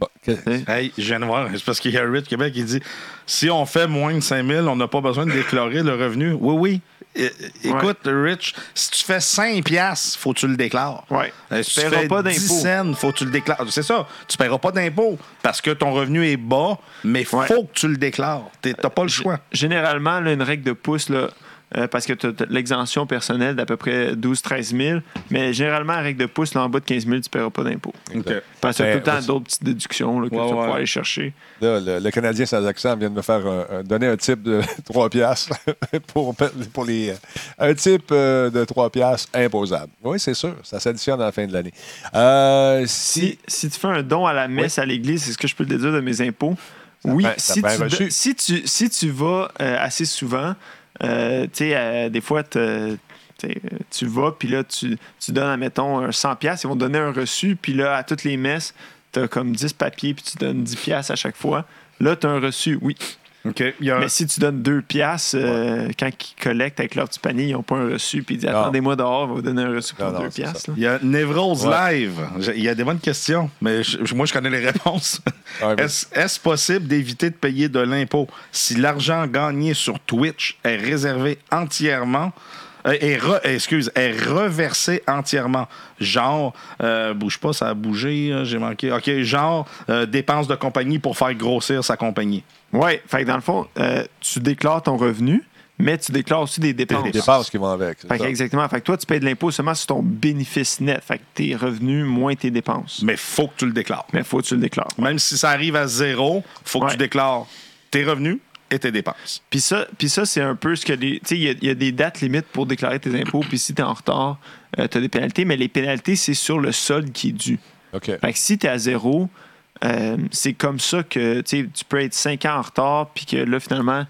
[SPEAKER 1] Bon, que-
[SPEAKER 3] tu sais.
[SPEAKER 2] Hey, je viens de voir, c'est parce qu'il y a Rich Québec qui dit si on fait moins de 5 000, on n'a pas besoin de déclarer le revenu. Oui, oui. É- Écoute, Rich, si tu fais 5 piastres, faut que tu le déclares.
[SPEAKER 3] Ouais.
[SPEAKER 2] Euh,
[SPEAKER 3] Tu
[SPEAKER 2] si
[SPEAKER 3] paieras
[SPEAKER 2] fais
[SPEAKER 3] pas
[SPEAKER 2] 10
[SPEAKER 3] d'impôt.
[SPEAKER 2] cents, faut que tu le déclares. C'est ça. Tu paieras pas d'impôt parce que ton revenu est bas, mais faut
[SPEAKER 3] Ouais.
[SPEAKER 2] que tu le déclares. T'es- T'as pas le choix.
[SPEAKER 3] Généralement, là, une règle de pouce, là, euh, parce que tu as l'exemption personnelle d'à peu près 12-13 000, mais généralement, la règle de pouce, là, en bas de 15 000, tu ne paieras pas d'impôt.
[SPEAKER 2] OK.
[SPEAKER 3] Parce qu'il y a
[SPEAKER 1] Ben,
[SPEAKER 3] tout le temps d'autres petites déductions là, que
[SPEAKER 2] Ouais,
[SPEAKER 3] tu vas
[SPEAKER 2] ouais.
[SPEAKER 3] pouvoir aller chercher.
[SPEAKER 1] Là, le, le Canadien sans accent vient de me faire un- un- donner un type de 3 piastres pour, pour les. Un type euh, de 3 piastres imposable. Oui, c'est sûr. Ça s'additionne à la fin de l'année. Euh, si.
[SPEAKER 3] Si, si tu fais un don à la messe à l'église, est-ce que je peux le déduire de mes impôts? oui,
[SPEAKER 1] ça
[SPEAKER 3] si, tu, si, tu, si tu vas euh, assez souvent, euh, tu sais, euh, des fois, tu vas, puis là, tu, tu donnes, admettons, un 100$, piastres, ils vont te donner un reçu, puis là, à toutes les messes, tu as comme 10 papiers, puis tu donnes 10$ piastres à chaque fois. Là, tu as un reçu, oui.
[SPEAKER 2] OK. Il y a-
[SPEAKER 3] Mais si tu donnes 2 piastres, euh, quand ils collectent avec leur petit panier, ils n'ont pas un reçu, puis ils disent
[SPEAKER 1] Non.
[SPEAKER 3] Attendez-moi dehors, on va vous donner un reçu pour
[SPEAKER 1] Non, non,
[SPEAKER 3] 2
[SPEAKER 1] c'est
[SPEAKER 3] piastres.
[SPEAKER 2] Il y a Nevrose
[SPEAKER 1] Ouais.
[SPEAKER 2] Live. Il y a des bonnes questions, mais je- moi, je connais les réponses.
[SPEAKER 1] Ouais, mais-
[SPEAKER 2] Est-ce possible d'éviter de payer de l'impôt si l'argent gagné sur Twitch est réservé entièrement, est re- excuse, est reversé entièrement? Genre, euh, bouge pas, ça a bougé, euh, j'ai manqué. OK, genre, euh, dépenses de compagnie pour faire grossir sa compagnie.
[SPEAKER 3] Oui, fait que dans le fond, euh, tu déclares ton revenu, mais tu déclares aussi des dépenses.
[SPEAKER 1] Les dépenses qui vont avec.
[SPEAKER 3] Fait que
[SPEAKER 1] ça.
[SPEAKER 3] exactement. Fait que toi, tu payes de l'impôt seulement sur ton bénéfice net. Fait que tes revenus moins tes dépenses.
[SPEAKER 2] Mais faut que tu le déclares.
[SPEAKER 3] Mais faut que tu le déclares.
[SPEAKER 2] Même si ça arrive à zéro, faut que
[SPEAKER 3] Ouais.
[SPEAKER 2] tu déclares tes revenus et tes dépenses.
[SPEAKER 3] Puis ça, puis ça c'est un peu ce que les. Tu sais, il y a- il y, a des dates limites pour déclarer tes impôts. Puis si tu es en retard, tu as des pénalités. Mais les pénalités, c'est sur le solde qui est dû.
[SPEAKER 1] OK.
[SPEAKER 3] Fait que si tu es à zéro, euh, c'est comme ça que tu sais, tu peux être 5 ans en retard. Puis que là, finalement,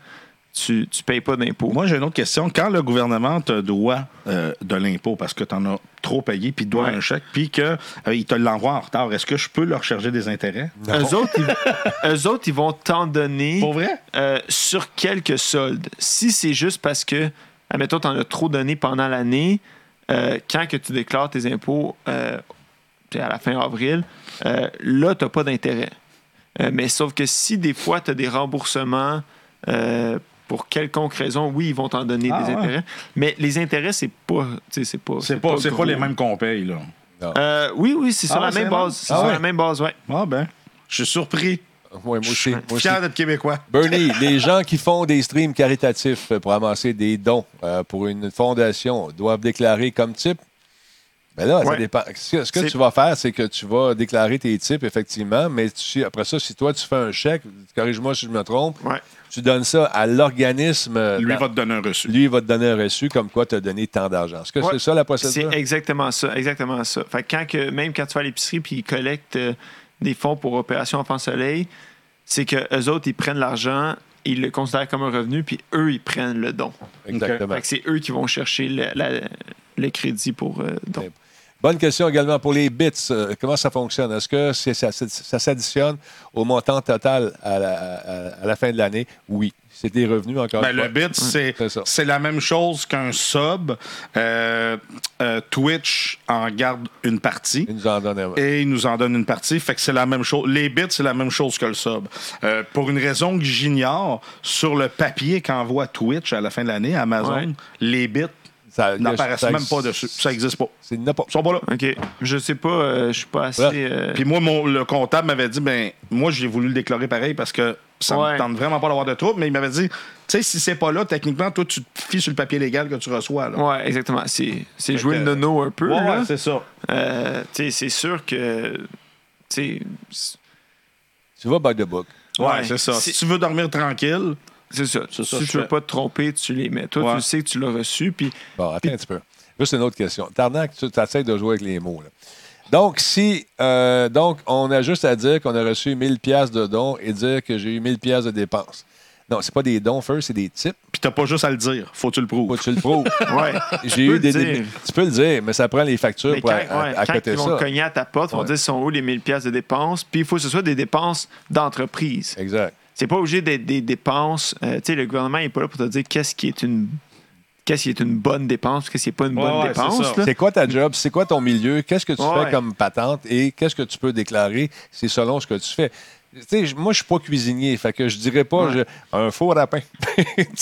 [SPEAKER 3] tu ne payes pas d'impôts.
[SPEAKER 2] Moi, j'ai une autre question. Quand le gouvernement te doit euh, de l'impôt parce que tu en as trop payé, puis te doit
[SPEAKER 3] Ouais.
[SPEAKER 2] un chèque, puis qu'il te l'envoie en retard, est-ce que je peux leur charger des intérêts?
[SPEAKER 3] Eux autres, ils, eux autres, ils vont t'en donner.
[SPEAKER 2] Pour vrai?
[SPEAKER 3] Euh, sur quelques soldes. Si c'est juste parce que, admettons, tu en as trop donné pendant l'année, euh, quand que tu déclares tes impôts euh, à la fin avril, euh, là, tu n'as pas d'intérêt. Euh, mais sauf que si des fois, tu as des remboursements euh, pour quelconque raison, oui, ils vont t'en donner
[SPEAKER 2] Ah,
[SPEAKER 3] des
[SPEAKER 2] ouais.
[SPEAKER 3] intérêts. Mais les intérêts, c'est pas. C'est pas,
[SPEAKER 2] C'est pas, pas les mêmes qu'on paye, là.
[SPEAKER 3] Euh, oui, oui, c'est sur
[SPEAKER 2] Ah
[SPEAKER 3] la
[SPEAKER 2] ouais,
[SPEAKER 3] même base. C'est
[SPEAKER 1] Ah
[SPEAKER 3] sur
[SPEAKER 1] ouais?
[SPEAKER 3] la même base, ouais.
[SPEAKER 2] Ah ben, je suis surpris.
[SPEAKER 1] Ouais, moi aussi. moi aussi.
[SPEAKER 2] Fier d'être québécois.
[SPEAKER 1] Bernie, les gens qui font des streams caritatifs pour amasser des dons euh, pour une fondation doivent déclarer comme type. Ben là, ça dépend. Ce que, ce que
[SPEAKER 3] C'est-
[SPEAKER 1] tu vas faire, c'est que tu vas déclarer tes types, effectivement, mais tu- après ça, si toi, tu fais un chèque, corrige-moi si je me trompe,
[SPEAKER 3] Ouais.
[SPEAKER 1] tu donnes ça à l'organisme. euh,
[SPEAKER 2] Lui va te donner un reçu.
[SPEAKER 1] lui, il va te donner un reçu comme quoi tu as donné tant d'argent. Est-ce que
[SPEAKER 3] Ouais.
[SPEAKER 1] c'est ça la
[SPEAKER 3] C'est
[SPEAKER 1] procédure?
[SPEAKER 3] exactement ça, exactement ça. Fait que quand que, même quand tu vas à l'épicerie puis ils collectent euh, des fonds pour Opération Enfant Soleil, c'est que eux autres, ils prennent l'argent, ils le considèrent comme un revenu, puis eux, ils prennent le don.
[SPEAKER 1] Exactement.
[SPEAKER 3] C'est eux qui vont chercher le, la- le crédit pour euh, don.
[SPEAKER 1] Bonne question également pour les bits. Euh, comment ça fonctionne? Est-ce que c'est- ça, ça- ça s'additionne au montant total à la, à- à la fin de l'année? Oui. C'est des revenus encore
[SPEAKER 2] Ben, le bit, c'est
[SPEAKER 1] C'est ça.
[SPEAKER 2] c'est la même chose qu'un sub. Euh, euh, Twitch en garde une partie.
[SPEAKER 1] Il nous en donne un.
[SPEAKER 2] Et il nous en donne une partie. Fait que c'est la même chose. Les bits, c'est la même chose que le sub. Euh, pour une raison que j'ignore, sur le papier qu'envoie Twitch à la fin de l'année, Amazon,
[SPEAKER 3] Ouais.
[SPEAKER 2] les bits
[SPEAKER 1] Ça-
[SPEAKER 2] n'apparaissent même pas dessus. Ça n'existe pas.
[SPEAKER 1] C'est pas.
[SPEAKER 2] Ils sont pas là.
[SPEAKER 3] OK. Je sais pas, euh, je suis pas assez. Euh,
[SPEAKER 2] Puis moi, mon, le comptable m'avait dit, ben, moi, j'ai voulu le déclarer pareil parce que ça
[SPEAKER 3] Ouais.
[SPEAKER 2] me tente vraiment pas d'avoir de trouble, mais il m'avait dit, tu sais, si c'est pas là, techniquement, toi, tu te fies sur le papier légal que tu reçois. Là.
[SPEAKER 3] Ouais, exactement. C'est c'est jouer
[SPEAKER 2] que-
[SPEAKER 3] le nono un peu.
[SPEAKER 2] Ouais,
[SPEAKER 3] là.
[SPEAKER 2] ouais, c'est ça.
[SPEAKER 3] Euh, tu sais, c'est sûr que. tu sais,
[SPEAKER 1] Tu vas by the book.
[SPEAKER 2] Ouais,
[SPEAKER 3] Ouais.
[SPEAKER 2] c'est ça.
[SPEAKER 3] C'est-
[SPEAKER 2] Si tu veux dormir tranquille,
[SPEAKER 3] C'est ça. Si tu veux
[SPEAKER 2] fais.
[SPEAKER 3] pas te tromper, tu les mets. Toi,
[SPEAKER 2] Ouais.
[SPEAKER 3] tu sais que tu l'as reçu. Puis
[SPEAKER 1] Bon, attends un petit peu. Juste une autre question. Tarnac, tu essaies de jouer avec les mots. là. Donc, si. euh, donc, on a juste à dire qu'on a reçu 1000 pièces de dons et dire que j'ai eu 1000 pièces de dépenses. Non, c'est pas des dons, first, c'est des types.
[SPEAKER 2] puis t'as pas juste à le dire, faut que tu le
[SPEAKER 1] Faut
[SPEAKER 2] prouves.
[SPEAKER 1] que tu le prouves.
[SPEAKER 3] ouais.
[SPEAKER 1] J'ai eu des, Tu peux le dire, mais ça prend les factures
[SPEAKER 3] Mais
[SPEAKER 1] pour
[SPEAKER 3] quand,
[SPEAKER 1] à,
[SPEAKER 3] ouais,
[SPEAKER 1] à
[SPEAKER 3] quand
[SPEAKER 1] côté
[SPEAKER 3] ils vont cogner à ta porte, ils vont
[SPEAKER 1] Ouais.
[SPEAKER 3] dire sont où les 1000 pièces de dépenses? Puis il faut que ce soit des dépenses d'entreprise.
[SPEAKER 1] Exact.
[SPEAKER 3] C'est pas obligé d'être des dépenses. euh, tu sais, le gouvernement n'est pas là pour te dire qu'est-ce qui est une qu'est-ce qui est une bonne dépense, qu'est-ce qui n'est pas une
[SPEAKER 2] Ouais,
[SPEAKER 3] bonne
[SPEAKER 2] ouais,
[SPEAKER 3] dépense.
[SPEAKER 1] C'est quoi ta job? C'est quoi ton milieu? Qu'est-ce que tu
[SPEAKER 3] Ouais.
[SPEAKER 1] fais comme patente et qu'est-ce que tu peux déclarer? C'est selon ce que tu fais. Tu sais, je- moi, je suis pas cuisinier, fait que je dirais pas
[SPEAKER 3] Ouais.
[SPEAKER 1] je- un four à pain.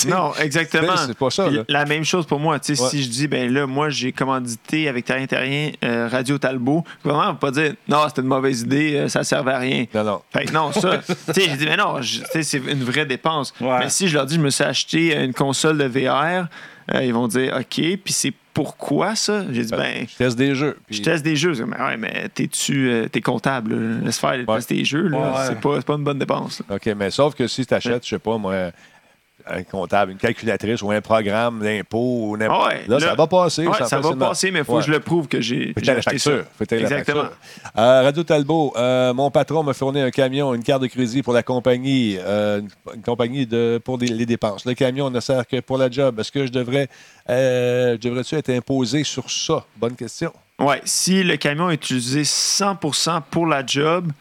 [SPEAKER 3] Non, exactement.
[SPEAKER 1] C'est pas ça, là.
[SPEAKER 3] La même chose pour moi. Tu sais,
[SPEAKER 1] Ouais.
[SPEAKER 3] Si je dis, ben là, moi, j'ai commandité avec Terrien Terrien euh, Radio Talbot, le gouvernement va pas dire, non, c'était une mauvaise idée, euh, ça servait à rien.
[SPEAKER 1] Non, non.
[SPEAKER 3] Fait que non, ça, tu sais, j'ai dit, mais non, c'est une vraie dépense.
[SPEAKER 2] Ouais.
[SPEAKER 3] Mais si je leur dis, je me suis acheté une console de VR, euh, ils vont dire, OK, puis c'est pourquoi ça? J'ai dit, ben,
[SPEAKER 1] Je teste des jeux. puis-
[SPEAKER 3] je teste des jeux. Je dis, Mais ouais, mais t'es-tu euh, t'es comptable? là. Laisse faire
[SPEAKER 1] Ouais.
[SPEAKER 3] tester des jeux. là.
[SPEAKER 2] Ouais.
[SPEAKER 3] C'est pas, c'est pas une bonne dépense. là.
[SPEAKER 1] OK, mais sauf que si tu achètes, je sais pas, moi, un comptable, une calculatrice ou un programme d'impôt ou n'importe
[SPEAKER 3] Ah ouais,
[SPEAKER 1] là, ça va passer.
[SPEAKER 3] Ouais,
[SPEAKER 1] ça
[SPEAKER 3] ça va passer, mais il faut
[SPEAKER 1] Ouais.
[SPEAKER 3] que je le prouve que j'ai
[SPEAKER 1] Faut la
[SPEAKER 3] acheté ça.
[SPEAKER 1] facture. Faut la
[SPEAKER 3] Exactement.
[SPEAKER 1] facture. Euh, Radio Talbot, euh, mon patron m'a fourni un camion, une carte de crédit pour la compagnie, euh, une, compagnie de, pour des- les dépenses. Le camion ne sert que pour la job. Est-ce que je devrais, devrais-tu être imposé sur ça? Bonne question.
[SPEAKER 3] Ouais, si le camion est utilisé 100% pour la job,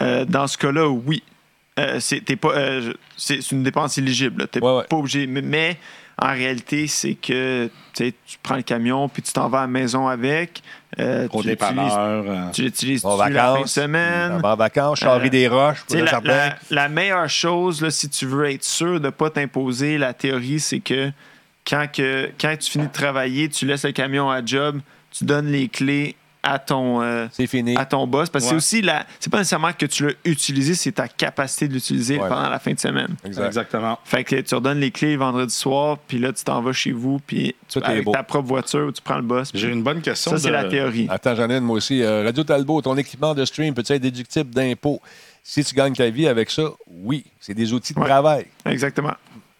[SPEAKER 3] dans ce cas-là, oui. Euh, c'est t'es pas, euh, c'est une dépense éligible. Tu n'es
[SPEAKER 1] Ouais, ouais.
[SPEAKER 3] pas obligé. Mais, mais en réalité, c'est que tu prends le camion puis tu t'en vas à la maison avec. euh,
[SPEAKER 2] Au
[SPEAKER 3] tu l'utilises-
[SPEAKER 2] dépanneur. euh,
[SPEAKER 3] Tu l'utilises
[SPEAKER 1] En
[SPEAKER 3] la fin de
[SPEAKER 1] vacances.
[SPEAKER 3] semaine?
[SPEAKER 1] En vacances, charrie des roches pour le
[SPEAKER 3] la,
[SPEAKER 1] jardin.
[SPEAKER 3] la- la meilleure chose, là, si tu veux être sûr de ne pas t'imposer, la théorie, c'est que quand, que quand tu finis de travailler, tu laisses le camion à job, tu donnes les clés à ton, euh,
[SPEAKER 1] C'est fini.
[SPEAKER 3] à ton boss. Parce que
[SPEAKER 2] Ouais.
[SPEAKER 3] c'est aussi la. C'est pas nécessairement que tu l'as utilisé, c'est ta capacité de l'utiliser
[SPEAKER 1] Ouais.
[SPEAKER 3] pendant la fin de semaine.
[SPEAKER 1] Exact.
[SPEAKER 2] Exactement.
[SPEAKER 3] Fait que tu redonnes les clés vendredi soir, puis là, tu t'en vas chez vous, puis tu, avec ta propre voiture, tu prends le boss.
[SPEAKER 2] J'ai une bonne question.
[SPEAKER 3] Ça, c'est la théorie.
[SPEAKER 1] Attends, une, moi aussi. Euh, Radio Talbot, ton équipement de stream peut-être déductible d'impôts? Si tu gagnes ta vie avec ça, oui. C'est des outils de
[SPEAKER 3] Ouais.
[SPEAKER 1] travail.
[SPEAKER 3] Exactement.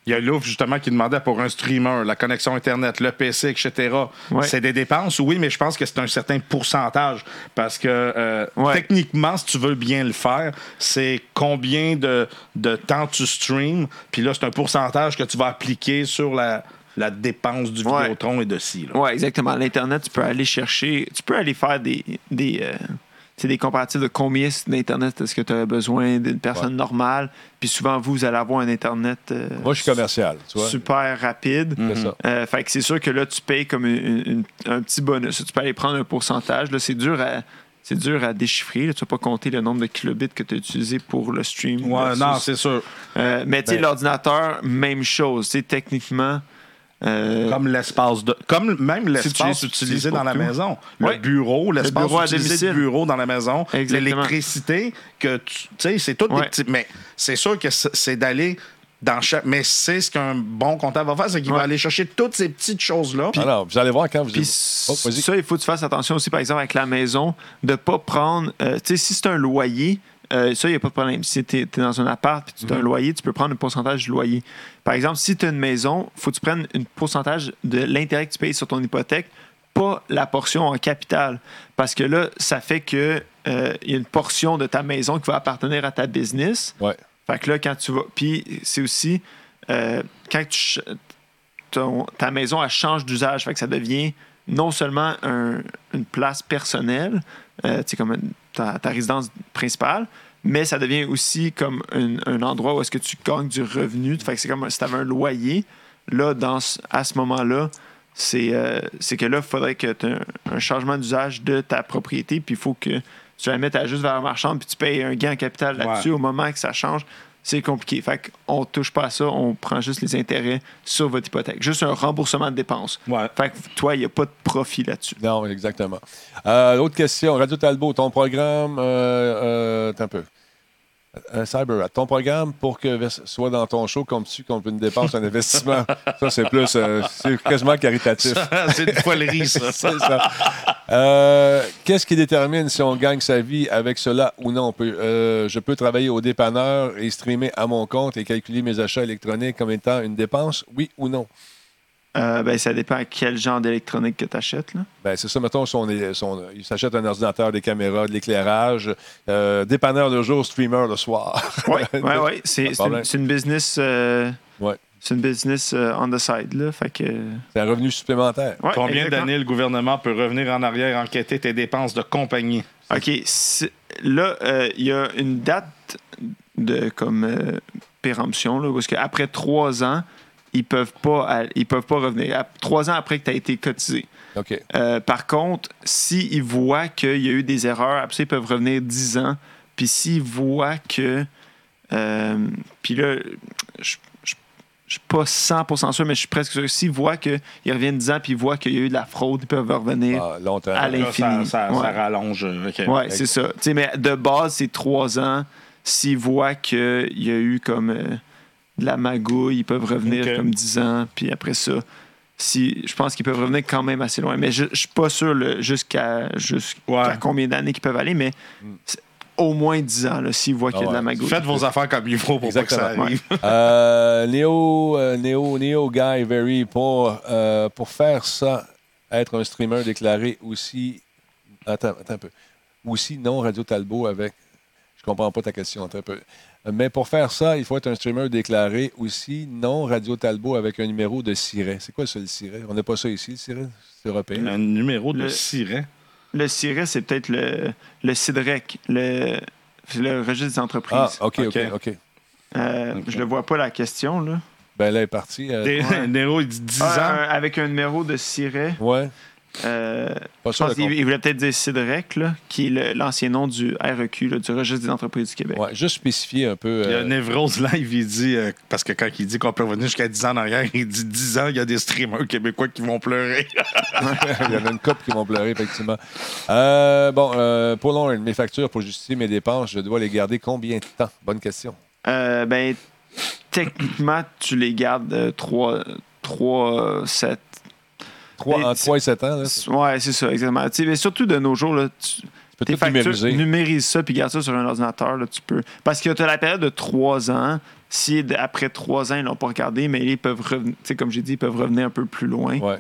[SPEAKER 2] Il y a Louvre, justement, qui demandait pour un streamer, la connexion Internet, le PC, etc.
[SPEAKER 3] Ouais.
[SPEAKER 2] C'est des dépenses, oui, mais je pense que c'est un certain pourcentage. Parce que euh,
[SPEAKER 3] Ouais.
[SPEAKER 2] techniquement, si tu veux bien le faire, c'est combien de, de temps tu streams. Puis là, c'est un pourcentage que tu vas appliquer sur la, la dépense du
[SPEAKER 3] Ouais.
[SPEAKER 2] Vidéotron et de ci.
[SPEAKER 3] Oui, exactement. L'Internet, tu peux aller chercher, tu peux aller faire des, des, euh, sais, des comparatifs de combien d'Internet est-ce que tu as besoin d'une personne
[SPEAKER 1] Ouais.
[SPEAKER 3] normale? Puis souvent, vous, vous allez avoir un Internet euh,
[SPEAKER 1] Moi, je suis commercial, tu vois.
[SPEAKER 3] super rapide. Euh, fait que c'est sûr que là, tu payes comme une- une- un petit bonus. Tu peux aller prendre un pourcentage. Là, c'est dur à. C'est dur à déchiffrer. là. Tu vas pas compter le nombre de kilobits que tu as utilisé pour le stream.
[SPEAKER 2] Ouais,
[SPEAKER 3] versus-
[SPEAKER 2] non, c'est sûr.
[SPEAKER 3] euh, mais tu sais,
[SPEAKER 1] Ben-
[SPEAKER 3] l'ordinateur, même chose. Tu sais, techniquement, Euh,
[SPEAKER 2] Comme l'espace de. Comme même l'espace utilisé dans la
[SPEAKER 3] tout.
[SPEAKER 2] maison. Le bureau, l'espace utilisé de bureau dans la maison. L'électricité, que tu tu sais, c'est tout des petits. Mais c'est sûr que c'est d'aller dans chaque. Mais c'est ce qu'un bon comptable va faire, c'est qu'il va aller chercher toutes ces petites choses-là.
[SPEAKER 1] Alors, vous allez voir quand vous.
[SPEAKER 3] Puis
[SPEAKER 1] Oh,
[SPEAKER 3] ça, il faut que tu fasses attention aussi, par exemple, avec la maison, de ne pas prendre. euh, tu sais, si c'est un loyer, euh, ça, il n'y a pas de problème. Si tu es, dans un appart et tu as un loyer, tu peux prendre un pourcentage du loyer. Par exemple, si tu as une maison, il faut que tu prennes un pourcentage de l'intérêt que tu payes sur ton hypothèque, pas la portion en capital. Parce que là, ça fait que euh, il y a une portion de ta maison qui va appartenir à ta business.
[SPEAKER 1] Ouais.
[SPEAKER 3] Fait que là, quand tu vas. Puis c'est aussi. euh, quand tu ton- ta maison, elle change d'usage. Fait que ça devient non seulement un- une place personnelle, euh, comme une- ta, ta résidence principale, mais ça devient aussi comme un, un endroit où est-ce que tu gagnes du revenu. Fait que c'est comme si tu avais un loyer. Là, dans ce- à ce moment-là, c'est euh, c'est que là, il faudrait que tu aies un, un changement d'usage de ta propriété, puis il faut que tu la mettes à juste valeur marchande, puis tu payes un gain en capital là-dessus au moment que ça change. C'est compliqué. Fait qu'on touche pas à ça, on prend juste les intérêts sur votre hypothèque. Juste un remboursement de dépenses.
[SPEAKER 2] Ouais.
[SPEAKER 3] Fait que toi, il n'y a pas de profit là-dessus.
[SPEAKER 1] Non, exactement. Euh, L'autre question, Radio Talbot, ton programme, euh, euh, un peu. Euh, Cyber, ton programme pour que soit dans ton show comme tu comme une dépense, un investissement. Ça, c'est plus, euh, c'est quasiment caritatif.
[SPEAKER 2] c'est une foilerie, ça.
[SPEAKER 1] C'est ça. Euh, Qu'est-ce qui détermine si on gagne sa vie avec cela ou non? On peut, euh, je peux travailler au dépanneur et streamer à mon compte et calculer mes achats électroniques comme étant une dépense, oui ou non?
[SPEAKER 3] Euh, ben, ça dépend à quel genre d'électronique que tu achètes. Là.
[SPEAKER 1] Ben, c'est ça, mettons, son, son- il s'achète un ordinateur, des caméras, de l'éclairage, euh, dépanneur le jour, streamer le soir.
[SPEAKER 3] Oui, oui, oui. C'est une,
[SPEAKER 1] problème.
[SPEAKER 3] c'est une business. euh,
[SPEAKER 1] Ouais.
[SPEAKER 3] C'est une business euh, on the side. Là, fait que,
[SPEAKER 1] C'est un revenu supplémentaire.
[SPEAKER 3] Ouais,
[SPEAKER 2] Combien
[SPEAKER 3] exactement.
[SPEAKER 2] d'années le gouvernement peut revenir en arrière enquêter tes dépenses de compagnie?
[SPEAKER 3] OK. c'est- Là, euh, il y a une date de comme euh, péremption, là, parce qu'après trois ans, ils peuvent pas ils peuvent pas revenir. À- Trois ans après que tu as été cotisé. Euh, par contre, s'ils voient qu'il y a eu des erreurs, après ça, ils peuvent revenir 10 ans. Puis s'ils voient que. euh, puis là, je je suis pas 100% sûr, mais je suis presque sûr. S'ils voient qu'ils reviennent 10 ans puis ils voient qu'il y a eu de la fraude, ils peuvent revenir.
[SPEAKER 1] Ah, longtemps.
[SPEAKER 3] À l'infini.
[SPEAKER 2] ça, ça,
[SPEAKER 3] Ouais.
[SPEAKER 2] ça rallonge.
[SPEAKER 3] Ouais, c'est ça. Tu sais, mais de base, c'est 3 ans. S'ils voient qu'il y a eu comme euh, de la magouille, ils peuvent revenir comme 10 ans. Puis après ça, si, je pense qu'ils peuvent revenir quand même assez loin. Mais je, je suis pas sûr jusqu'à
[SPEAKER 2] Ouais.
[SPEAKER 3] combien d'années qu'ils peuvent aller, mais au moins 10 ans là, s'ils voient qu'il y a
[SPEAKER 1] Ah
[SPEAKER 3] de la
[SPEAKER 1] ouais.
[SPEAKER 3] magouille.
[SPEAKER 2] Faites vos affaires comme il faut pour pas que ça arrive.
[SPEAKER 1] Euh, Néo, euh, Néo, Néo Guy Very, pour, euh, pour faire ça, être un streamer déclaré aussi. Attends, attends un peu. Aussi non Radio Talbot avec. Je comprends pas ta question, attends un peu. Mais pour faire ça, il faut être un streamer déclaré aussi non Radio Talbot avec un numéro de siret. C'est quoi ça, le siret? On n'a pas ça ici, le siret? C'est européen.
[SPEAKER 2] Un numéro de
[SPEAKER 3] Le-
[SPEAKER 2] siret.
[SPEAKER 3] Le CIRES, c'est peut-être le, le CIDREC, le, le registre des entreprises.
[SPEAKER 1] Ah, OK, OK,
[SPEAKER 2] OK.
[SPEAKER 3] Euh. Je ne vois pas la question. Là.
[SPEAKER 1] Ben là, elle est partie. euh,
[SPEAKER 2] Des-
[SPEAKER 3] Ouais.
[SPEAKER 2] Néo, il dit 10
[SPEAKER 3] Ah,
[SPEAKER 2] ans.
[SPEAKER 3] un- avec un numéro de CIRES.
[SPEAKER 1] Ouais.
[SPEAKER 3] Euh,
[SPEAKER 1] Pas
[SPEAKER 3] je
[SPEAKER 1] sûr.
[SPEAKER 3] pense
[SPEAKER 1] de
[SPEAKER 3] qu'il il voulait peut-être dire CIDREC, là, qui est le- l'ancien nom du REQ, là, du Registre des entreprises du Québec.
[SPEAKER 1] Ouais, juste spécifier un peu.
[SPEAKER 2] Il y a
[SPEAKER 1] euh,
[SPEAKER 2] Névrose Live, il dit, euh, parce que quand il dit qu'on peut revenir jusqu'à 10 ans en arrière, il dit 10 ans, il y a des streamers québécois qui vont pleurer.
[SPEAKER 1] Il y en a une couple qui vont pleurer, effectivement. Euh, bon, euh, pour mes factures pour justifier mes dépenses, je dois les garder combien de temps? Bonne question.
[SPEAKER 3] Euh, ben, techniquement, tu les gardes 3, 3 7.
[SPEAKER 1] Trois,
[SPEAKER 3] Mais
[SPEAKER 1] entre
[SPEAKER 3] c'est-
[SPEAKER 1] 3 et 7 ans, là, tu
[SPEAKER 3] Ouais, c'est ça, exactement. Tu sais, mais surtout de nos jours, là, tu,
[SPEAKER 1] peux
[SPEAKER 3] factures,
[SPEAKER 1] numériser.
[SPEAKER 3] numérise ça puis garde ça sur un ordinateur. Là, tu peux. Parce que tu as la période de 3 ans. Si après 3 ans, ils l'ont pas regardé, mais ils peuvent revenir, tu sais, comme j'ai dit, ils peuvent revenir un peu plus loin.
[SPEAKER 1] Ouais.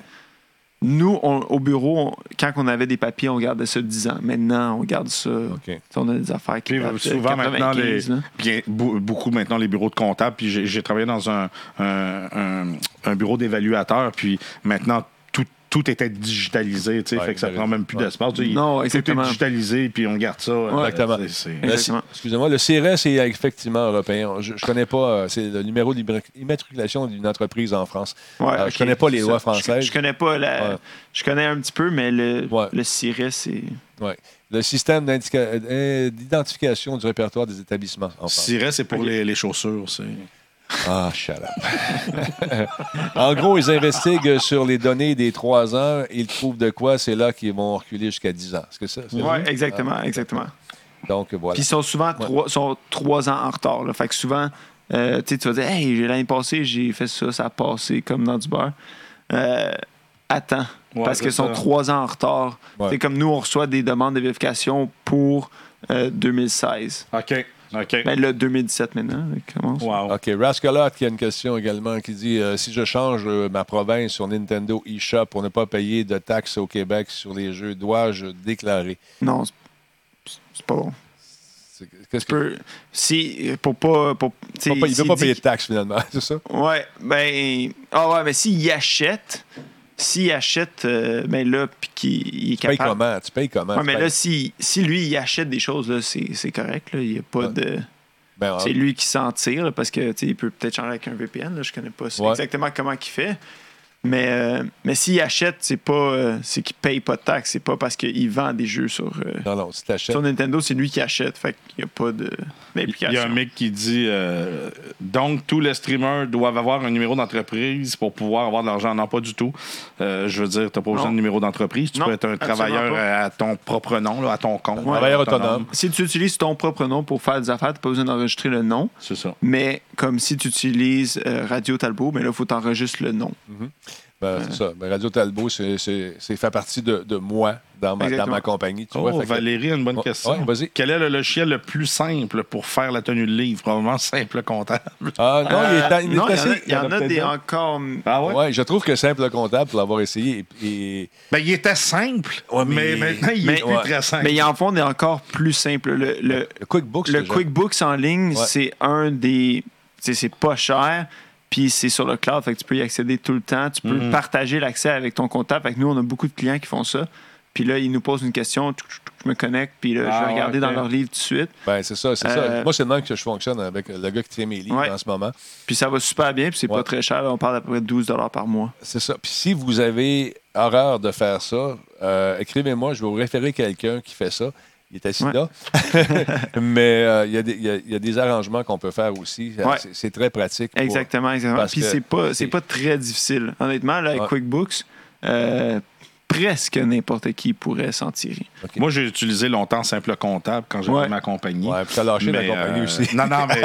[SPEAKER 3] Nous, on- au bureau, on- quand on avait des papiers, on gardait ça 10 ans. Maintenant, on garde ça. Tu On a des affaires qui
[SPEAKER 2] Puis souvent maintenant, les,
[SPEAKER 3] 95, là.
[SPEAKER 2] bien, bou- beaucoup maintenant les bureaux de comptables. Puis j'ai j'ai travaillé dans un, un, un- un bureau d'évaluateur. Puis maintenant, tout, tout était digitalisé. tu sais,
[SPEAKER 1] Ouais,
[SPEAKER 2] fait que ça prend même plus
[SPEAKER 1] Ouais.
[SPEAKER 2] d'espace. Tu sais,
[SPEAKER 3] Non,
[SPEAKER 2] tout
[SPEAKER 3] exactement.
[SPEAKER 2] est digitalisé. Puis on garde ça.
[SPEAKER 1] Exactement. Excusez-moi, le CRS est effectivement européen. Je ne connais pas, euh, c'est le numéro d'immatriculation d'une entreprise en France.
[SPEAKER 3] Ouais,
[SPEAKER 1] Euh,
[SPEAKER 3] ok,
[SPEAKER 1] je connais pas les lois.
[SPEAKER 3] Je-
[SPEAKER 1] françaises.
[SPEAKER 3] Je, connais pas la.
[SPEAKER 1] Ouais.
[SPEAKER 3] Je connais un petit peu, mais le,
[SPEAKER 1] Ouais.
[SPEAKER 3] le CIRES, c'est.
[SPEAKER 1] Le système euh, d'identification du répertoire des établissements en France.
[SPEAKER 2] Siret, c'est pour les, les chaussures. c'est-
[SPEAKER 1] Ah, shut up. en gros, ils investiguent sur les données des trois ans. Ils trouvent de quoi? C'est là qu'ils vont reculer jusqu'à 10 ans. Est-ce que ça?
[SPEAKER 3] Oui, exactement, exactement.
[SPEAKER 1] Donc, voilà.
[SPEAKER 3] Puis ils sont souvent trois, sont trois ans en retard. Là. Fait que souvent, euh, tu sais, tu vas dire, hey, j'ai- l'année passée, j'ai fait ça, ça a passé comme dans du beurre. Euh, attends.
[SPEAKER 2] Ouais,
[SPEAKER 3] parce qu'ils sont trois ans en retard.
[SPEAKER 1] Ouais.
[SPEAKER 3] C'est comme nous, on reçoit des demandes de vérification pour euh, 2016.
[SPEAKER 2] OK. OK.
[SPEAKER 3] Ben là, 2017 maintenant, il commence.
[SPEAKER 2] Wow.
[SPEAKER 1] OK. Rascalot qui a une question également qui dit euh, si je change euh, ma province sur Nintendo eShop pour ne pas payer de taxes au Québec sur les jeux, dois-je déclarer?
[SPEAKER 3] Non, c'est- c'est pas bon.
[SPEAKER 1] Qu'est-ce que
[SPEAKER 3] peux- Si, pour pas. Pour,
[SPEAKER 1] il ne
[SPEAKER 3] s'il
[SPEAKER 1] pas
[SPEAKER 3] dit
[SPEAKER 1] payer de taxes finalement, c'est ça?
[SPEAKER 3] Ouais, ben. Ah ouais, mais s'il achète, s'il achète, euh, ben là, puis qu'il il est
[SPEAKER 1] Tu payes
[SPEAKER 3] capable.
[SPEAKER 1] comment? Tu payes comment?
[SPEAKER 3] Ouais,
[SPEAKER 1] Tu
[SPEAKER 3] mais
[SPEAKER 1] payes-
[SPEAKER 3] là, si, si lui, il achète des choses, là, c'est c'est correct. Là, il y a pas
[SPEAKER 1] Ouais.
[SPEAKER 3] de.
[SPEAKER 1] Ben,
[SPEAKER 3] C'est lui qui s'en tire, là, parce que il peut peut-être changer avec un VPN. Là, je connais pas
[SPEAKER 1] Ouais.
[SPEAKER 3] exactement comment il fait. Mais, euh, mais s'il achète, c'est pas euh, c'est qu'il paye pas de taxes. C'est pas parce qu'il vend des jeux sur, euh,
[SPEAKER 1] Non, non, si
[SPEAKER 3] sur Nintendo, c'est lui qui achète. Fait qu'il n'y a pas de-
[SPEAKER 2] Il y a un mec qui dit euh, donc tous les streamers doivent avoir un numéro d'entreprise pour pouvoir avoir de l'argent. Non, pas du tout. Euh, je veux dire, tu n'as pas besoin
[SPEAKER 3] Non.
[SPEAKER 2] de numéro d'entreprise. Tu
[SPEAKER 3] Non,
[SPEAKER 2] peux être un travailleur
[SPEAKER 3] pas.
[SPEAKER 2] à ton propre nom, là, à ton compte.
[SPEAKER 1] Travailleur autonome.
[SPEAKER 3] Si tu utilises ton propre nom pour faire des affaires, tu n'as pas besoin d'enregistrer le nom.
[SPEAKER 2] C'est ça.
[SPEAKER 3] Mais comme si tu utilises euh, Radio Talbot, mais là, il faut t'enregistrer le nom.
[SPEAKER 1] Ben, c'est ça. Ben, Radio Talbot, c'est, c'est, c'est fait partie de, de moi dans ma, dans
[SPEAKER 3] Exactement.
[SPEAKER 1] ma compagnie. Tu
[SPEAKER 2] Oh,
[SPEAKER 1] vois, fait que-
[SPEAKER 2] Valérie une bonne
[SPEAKER 1] Ouais,
[SPEAKER 2] question.
[SPEAKER 1] ouais, vas-y.
[SPEAKER 2] Quel est le logiciel le plus simple pour faire la tenue de livre? Probablement simple comptable.
[SPEAKER 1] Ah non, il est, il est
[SPEAKER 3] y en a,
[SPEAKER 1] assez-
[SPEAKER 3] il y en a
[SPEAKER 1] peut-être
[SPEAKER 3] des encore.
[SPEAKER 2] Ah
[SPEAKER 1] Ouais, je trouve que simple comptable pour l'avoir essayé. Et,
[SPEAKER 2] Ben, il était simple,
[SPEAKER 1] Ouais,
[SPEAKER 2] mais...
[SPEAKER 1] mais-
[SPEAKER 2] maintenant, il
[SPEAKER 3] Mais-
[SPEAKER 2] est plus
[SPEAKER 1] ouais.
[SPEAKER 2] très simple.
[SPEAKER 3] Mais il en font des encore plus simples. Le, le,
[SPEAKER 1] le QuickBooks,
[SPEAKER 3] le QuickBooks en ligne,
[SPEAKER 1] Ouais.
[SPEAKER 3] c'est un des. C'est pas cher. Puis c'est sur le cloud, fait que tu peux y accéder tout le temps. Tu peux
[SPEAKER 2] Mhm.
[SPEAKER 3] partager l'accès avec ton comptable. Fait que nous, on a beaucoup de clients qui font ça. Puis là, ils nous posent une question, je me connecte, puis là, je
[SPEAKER 2] Ah,
[SPEAKER 3] vais regarder
[SPEAKER 2] ok.
[SPEAKER 3] dans leur livre tout de suite.
[SPEAKER 1] Ben, c'est ça, c'est ça.
[SPEAKER 3] Euh,
[SPEAKER 1] Moi, c'est le même que je fonctionne avec le gars qui tient mes livres
[SPEAKER 3] Ouais.
[SPEAKER 1] en ce moment.
[SPEAKER 3] Puis ça va super bien, puis c'est
[SPEAKER 1] Ouais.
[SPEAKER 3] pas très cher. On parle d'à peu près de 12 par mois.
[SPEAKER 1] C'est ça. Puis si vous avez horreur de faire ça, euh, écrivez-moi, je vais vous référer quelqu'un qui fait ça. Il est assis
[SPEAKER 3] Ouais.
[SPEAKER 1] là. Mais euh, il y, a des- il y a- il y a des arrangements qu'on peut faire aussi. Euh,
[SPEAKER 3] Ouais.
[SPEAKER 1] C'est, très pratique. pour-
[SPEAKER 3] Exactement, exactement. Puis c'est pas,
[SPEAKER 1] c'est-
[SPEAKER 3] c'est pas très difficile. Honnêtement, là, avec. QuickBooks, euh, presque n'importe qui pourrait s'en tirer.
[SPEAKER 2] Moi, j'ai utilisé longtemps Simple Comptable quand j'avais
[SPEAKER 3] Ouais.
[SPEAKER 2] ma compagnie.
[SPEAKER 1] Ouais, puis t'as lâché la
[SPEAKER 2] Mais,
[SPEAKER 1] compagnie
[SPEAKER 2] euh,
[SPEAKER 1] aussi.
[SPEAKER 2] Non, non, mais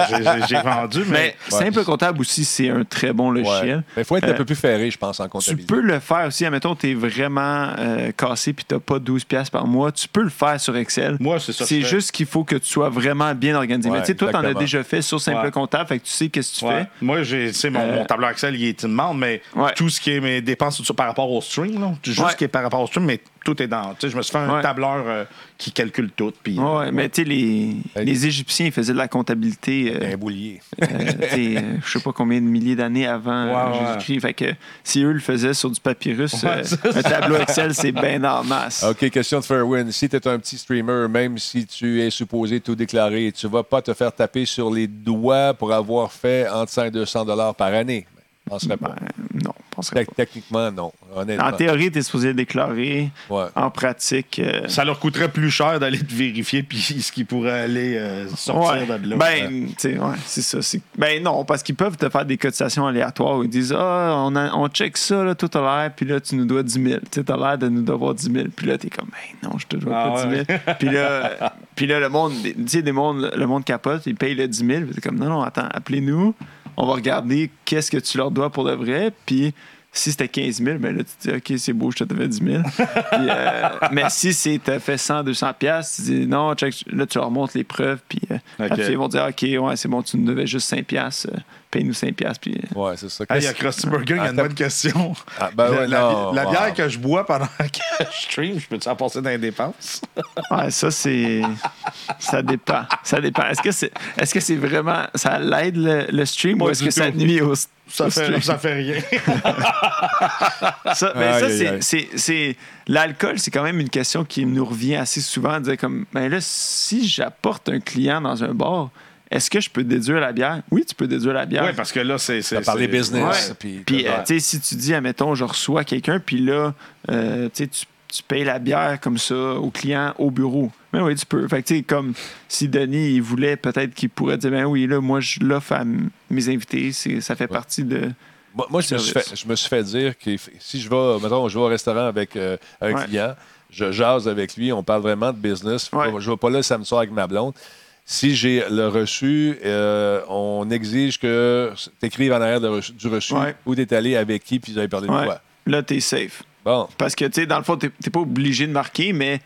[SPEAKER 2] j'ai- vendu, mais...
[SPEAKER 3] Mais Simple Comptable aussi, c'est un très bon logiciel.
[SPEAKER 1] Il faut être un
[SPEAKER 3] Euh,
[SPEAKER 1] peu plus ferré, je pense, en
[SPEAKER 3] Tu
[SPEAKER 1] comptabilité.
[SPEAKER 3] peux le faire aussi. Admettons, tu es vraiment euh, cassé puis tu n'as pas 12 pièces par mois. Tu peux le faire sur Excel.
[SPEAKER 2] Moi, c'est ça.
[SPEAKER 3] C'est juste qu'il faut que tu sois vraiment bien organisé.
[SPEAKER 1] Ouais,
[SPEAKER 3] Mais tu sais, toi, tu en as déjà fait sur Simple
[SPEAKER 2] Ouais.
[SPEAKER 3] Comptable, fait que tu sais qu'est-ce que tu
[SPEAKER 2] Ouais.
[SPEAKER 3] fais.
[SPEAKER 2] Moi, j'ai, tu sais, mon,
[SPEAKER 3] Euh,
[SPEAKER 2] mon tableur Excel, il est immense, mais
[SPEAKER 3] Ouais.
[SPEAKER 2] tout ce qui est mes dépenses tout ça, par rapport au stream, là, juste
[SPEAKER 3] Ouais.
[SPEAKER 2] ce qui est par rapport au stream, mais tout est dans. Tu sais, je me suis fait un
[SPEAKER 3] Ouais.
[SPEAKER 2] tableur euh, qui calcule tout. Puis, euh,
[SPEAKER 3] Ouais, mais tu sais, les,
[SPEAKER 1] Ouais.
[SPEAKER 3] les Égyptiens ils faisaient de la comptabilité. euh,
[SPEAKER 1] Un boulier.
[SPEAKER 3] euh, euh, je sais pas combien de milliers d'années avant euh. Jésus-Christ. Fait que si eux le faisaient sur du papyrus, euh, un tableau Excel, c'est bien en masse.
[SPEAKER 1] OK, question de Fairwin. Si tu es un petit streamer, même si tu es supposé tout déclarer, tu vas pas te faire taper sur les doigts pour avoir fait entre 100 et 200 dollars par année. Penserais pas.
[SPEAKER 3] Ben, non, je penserais
[SPEAKER 1] Tec- Techniquement, non.
[SPEAKER 3] pas.
[SPEAKER 1] Honnêtement.
[SPEAKER 3] En théorie, tu es supposé déclarer.
[SPEAKER 1] Ouais.
[SPEAKER 3] En pratique, euh,
[SPEAKER 2] Ça leur coûterait plus cher d'aller te vérifier puis ce qui pourrait aller euh, sortir
[SPEAKER 3] ouais.
[SPEAKER 2] de là.
[SPEAKER 3] Ben, tu sais, ouais, c'est ça. c'est- Ben non, parce qu'ils peuvent te faire des cotisations aléatoires où ils disent Ah, on, a- on check ça, là, tout a l'air, puis là, tu nous dois 10 000. Tu sais, t'as l'air de nous devoir 10 000. Puis là, t'es comme Ben non, je te dois
[SPEAKER 2] Ah
[SPEAKER 3] pas 10 000. puis là, puis là, le monde, tu sais, le monde capote, il paye le 10 000. Puis t'es comme Non, non, attends, appelez-nous. On va regarder qu'est-ce que tu leur dois pour de vrai. Puis si c'était 15 000, ben là, tu te dis, OK, c'est beau, je te devais 10 000. Puis, euh, mais si c'est t'as fait 100, 200 pièces, tu dis, non, check, là, tu leur montres les preuves. Puis euh, ils vont dire, OK, ouais, c'est bon, tu nous devais juste 5 pièces. euh, Paye-nous 5 pièces. Puis,
[SPEAKER 1] Ouais, c'est ça.
[SPEAKER 2] Hey, il y a Krusty Burger, il y a une bonne question.
[SPEAKER 1] Ah, ben ouais,
[SPEAKER 2] la,
[SPEAKER 1] non,
[SPEAKER 2] la
[SPEAKER 1] wow.
[SPEAKER 2] bière que je bois pendant que je stream, je peux-tu en passer dans les dépenses?
[SPEAKER 3] ouais, ça, c'est. Ça dépend. Ça dépend. Est-ce que c'est est -ce c'est vraiment. Ça l'aide le, le stream ou est-ce que ça nuit au,
[SPEAKER 2] Ça fait, ça fait rien.
[SPEAKER 3] Ça, mais
[SPEAKER 1] Aïe,
[SPEAKER 3] ça,
[SPEAKER 1] aïe,
[SPEAKER 3] c'est-. L'alcool, c'est quand même une question qui nous revient assez souvent. de Dire comme, ben là, si j'apporte un client dans un bar, est-ce que je peux déduire la bière? Oui, tu peux déduire la bière.
[SPEAKER 2] oui, parce que là, c'est. C'est
[SPEAKER 1] parlé
[SPEAKER 2] c'est-
[SPEAKER 1] business.
[SPEAKER 3] Ouais.
[SPEAKER 1] Puis,
[SPEAKER 3] Puis, euh, tu sais, si tu dis, admettons, je reçois quelqu'un, puis là, euh, tu sais, tu tu payes la bière comme ça au client au bureau. Mais oui, tu peux. Fait que, tu sais, comme si Denis, il voulait, peut-être qu'il pourrait dire, ben oui, là, moi, je l'offre à mes invités. C'est, ça fait partie de.
[SPEAKER 1] Moi, moi, je, me suis fait, je me suis fait dire que si je vais, mettons, je vais au restaurant avec euh, un
[SPEAKER 3] Ouais.
[SPEAKER 1] client, je jase avec lui, on parle vraiment de business.
[SPEAKER 3] Ouais.
[SPEAKER 1] Je ne vais pas là le samedi soir avec ma blonde. Si j'ai le reçu, euh, on exige que tu écrives en arrière de du reçu où tu es allé avec qui, puis vous avez parlé de quoi.
[SPEAKER 3] Là, t'es safe.
[SPEAKER 1] Bon,
[SPEAKER 3] Parce que, tu sais, dans le fond, t'es, t'es pas obligé de marquer, mais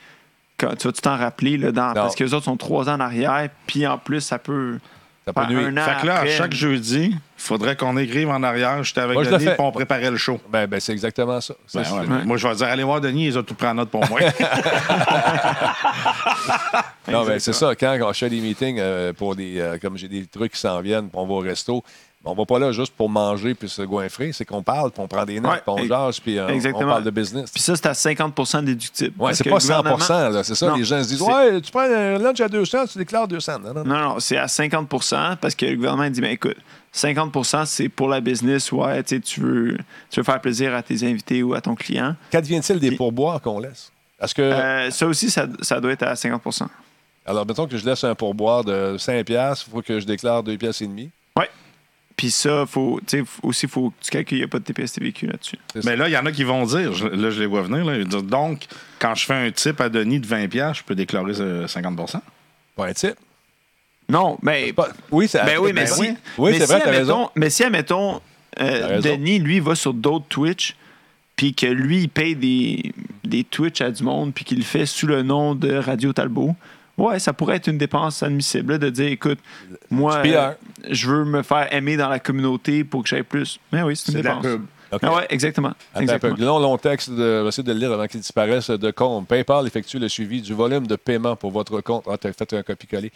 [SPEAKER 3] quand, tu vas-tu t'en rappeler, là, dans, parce que les autres sont trois ans en arrière, puis en plus, ça peut.
[SPEAKER 1] ça peut nuire.
[SPEAKER 3] un an
[SPEAKER 2] Fait que là,
[SPEAKER 3] après.
[SPEAKER 2] chaque jeudi, il faudrait qu'on écrive en arrière. J'étais avec
[SPEAKER 1] Moi, je
[SPEAKER 2] Denis,
[SPEAKER 1] fais.
[SPEAKER 2] puis on préparait le show.
[SPEAKER 1] Ben, ben, c'est exactement ça. Ça,
[SPEAKER 2] Ben ouais, ben, Moi, je vais dire, allez voir Denis, ils ont tout pris en note pour moi.
[SPEAKER 1] Non, ben, c'est ça. Quand on fait des meetings euh, pour des. euh, comme j'ai des trucs qui s'en viennent, puis on va au resto, on va pas là juste pour manger puis se goinfrer. C'est qu'on parle, puis on prend des notes,
[SPEAKER 3] Ouais,
[SPEAKER 1] puis on jase, puis euh, on parle de business.
[SPEAKER 3] Puis ça, c'est à 50% déductible. Parce
[SPEAKER 1] c'est pas
[SPEAKER 3] le
[SPEAKER 1] 100
[SPEAKER 3] gouvernement-
[SPEAKER 1] là, c'est ça.
[SPEAKER 3] Non,
[SPEAKER 1] les gens se disent Ouais, tu prends un lunch à 200, tu déclares 200. Non, non.
[SPEAKER 3] Non, non, c'est à 50% parce que le gouvernement dit, ben écoute, 50% c'est pour la business, ouais, tu veux, tu veux faire plaisir à tes invités ou à ton client.
[SPEAKER 1] Qu'advient-il des
[SPEAKER 3] Puis-
[SPEAKER 1] pourboires qu'on laisse? Est-ce que.
[SPEAKER 3] Euh, ça aussi, ça, ça doit être à 50%
[SPEAKER 1] Alors, mettons que je laisse un pourboire de 5$, il faut que je déclare 2 pièces et demi.
[SPEAKER 3] Puis ça, faut, tu sais, faut- aussi, il faut que tu calcules, il n'y a pas de TPS TVQ là-dessus.
[SPEAKER 2] Mais là, il y en a qui vont dire, je- là, je les vois venir, là, ils vont dire, donc, quand je fais un type à Denis de 20$, je peux déclarer euh, 50%
[SPEAKER 1] Pas un type.
[SPEAKER 3] Non, mais.
[SPEAKER 1] Pas- Oui, c'est
[SPEAKER 3] Ben oui, mais
[SPEAKER 1] ben
[SPEAKER 3] si.
[SPEAKER 1] oui. C'est
[SPEAKER 3] si,
[SPEAKER 1] vrai, t'as
[SPEAKER 3] admettons-
[SPEAKER 1] raison.
[SPEAKER 3] Mais si, admettons, euh. Denis, lui, va sur d'autres Twitch, puis que lui, il paye des, des Twitch à du monde, puis qu'il le fait sous le nom de Radio Talbot, ouais, ça pourrait être une dépense admissible là, de dire, écoute, moi, euh, je veux me faire aimer dans la communauté pour que j'aille plus. Mais oui, c'est une dépense.
[SPEAKER 2] pub.
[SPEAKER 1] OK.
[SPEAKER 3] Ah ouais, exactement.
[SPEAKER 1] Un peu.
[SPEAKER 3] exactement.
[SPEAKER 1] Le long, long texte, de, je vais essayer de le lire avant qu'il disparaisse, de compte. PayPal effectue le suivi du volume de paiement pour votre compte. Ah, tu as fait un copier-coller.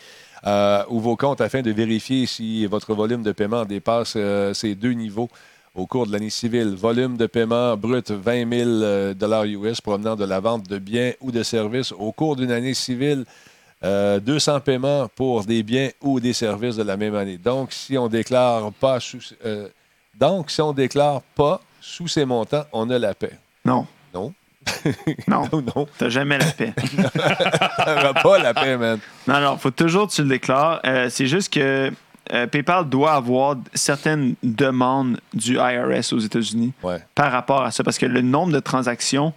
[SPEAKER 1] Euh, ou vos comptes afin de vérifier si votre volume de paiement dépasse euh, ces deux niveaux au cours de l'année civile. Volume de paiement brut 20 000 euh, dollars US provenant de la vente de biens ou de services au cours d'une année civile. Euh, 200 paiements pour des biens ou des services de la même année. Donc, si on déclare pas sous, euh, donc, si on déclare pas sous ces montants, on a la paix.
[SPEAKER 3] Non,
[SPEAKER 1] Non?
[SPEAKER 3] non,
[SPEAKER 1] non, non?
[SPEAKER 3] t'as jamais la paix.
[SPEAKER 1] N'a pas la paix, man.
[SPEAKER 3] Non, non, faut toujours que tu le déclares. Euh, c'est juste que euh, PayPal doit avoir certaines demandes du IRS aux États-Unis
[SPEAKER 1] Ouais.
[SPEAKER 3] par rapport à ça, parce que le nombre de transactions,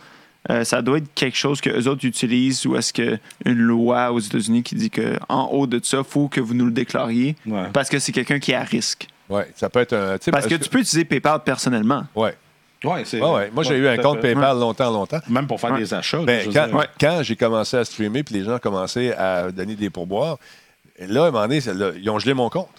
[SPEAKER 3] euh, ça doit être quelque chose que eux autres utilisent ou est-ce que une loi aux États-Unis qui dit que en haut de ça, faut que vous nous le déclariez
[SPEAKER 2] Ouais.
[SPEAKER 3] parce que c'est quelqu'un qui est à risque.
[SPEAKER 1] Ouais, ça peut être un.
[SPEAKER 3] Parce que tu peux utiliser PayPal personnellement.
[SPEAKER 1] Ouais.
[SPEAKER 2] Ouais, c'est.
[SPEAKER 1] Ouais, ouais. Moi, j'ai eu un compte
[SPEAKER 2] fait.
[SPEAKER 1] PayPal longtemps, longtemps.
[SPEAKER 2] Même pour faire
[SPEAKER 3] Ouais.
[SPEAKER 2] des achats.
[SPEAKER 1] Ben, quand j'ai commencé à streamer, puis les gens commençaient à donner des pourboires, là, à un moment donné, là, ils ont gelé mon compte.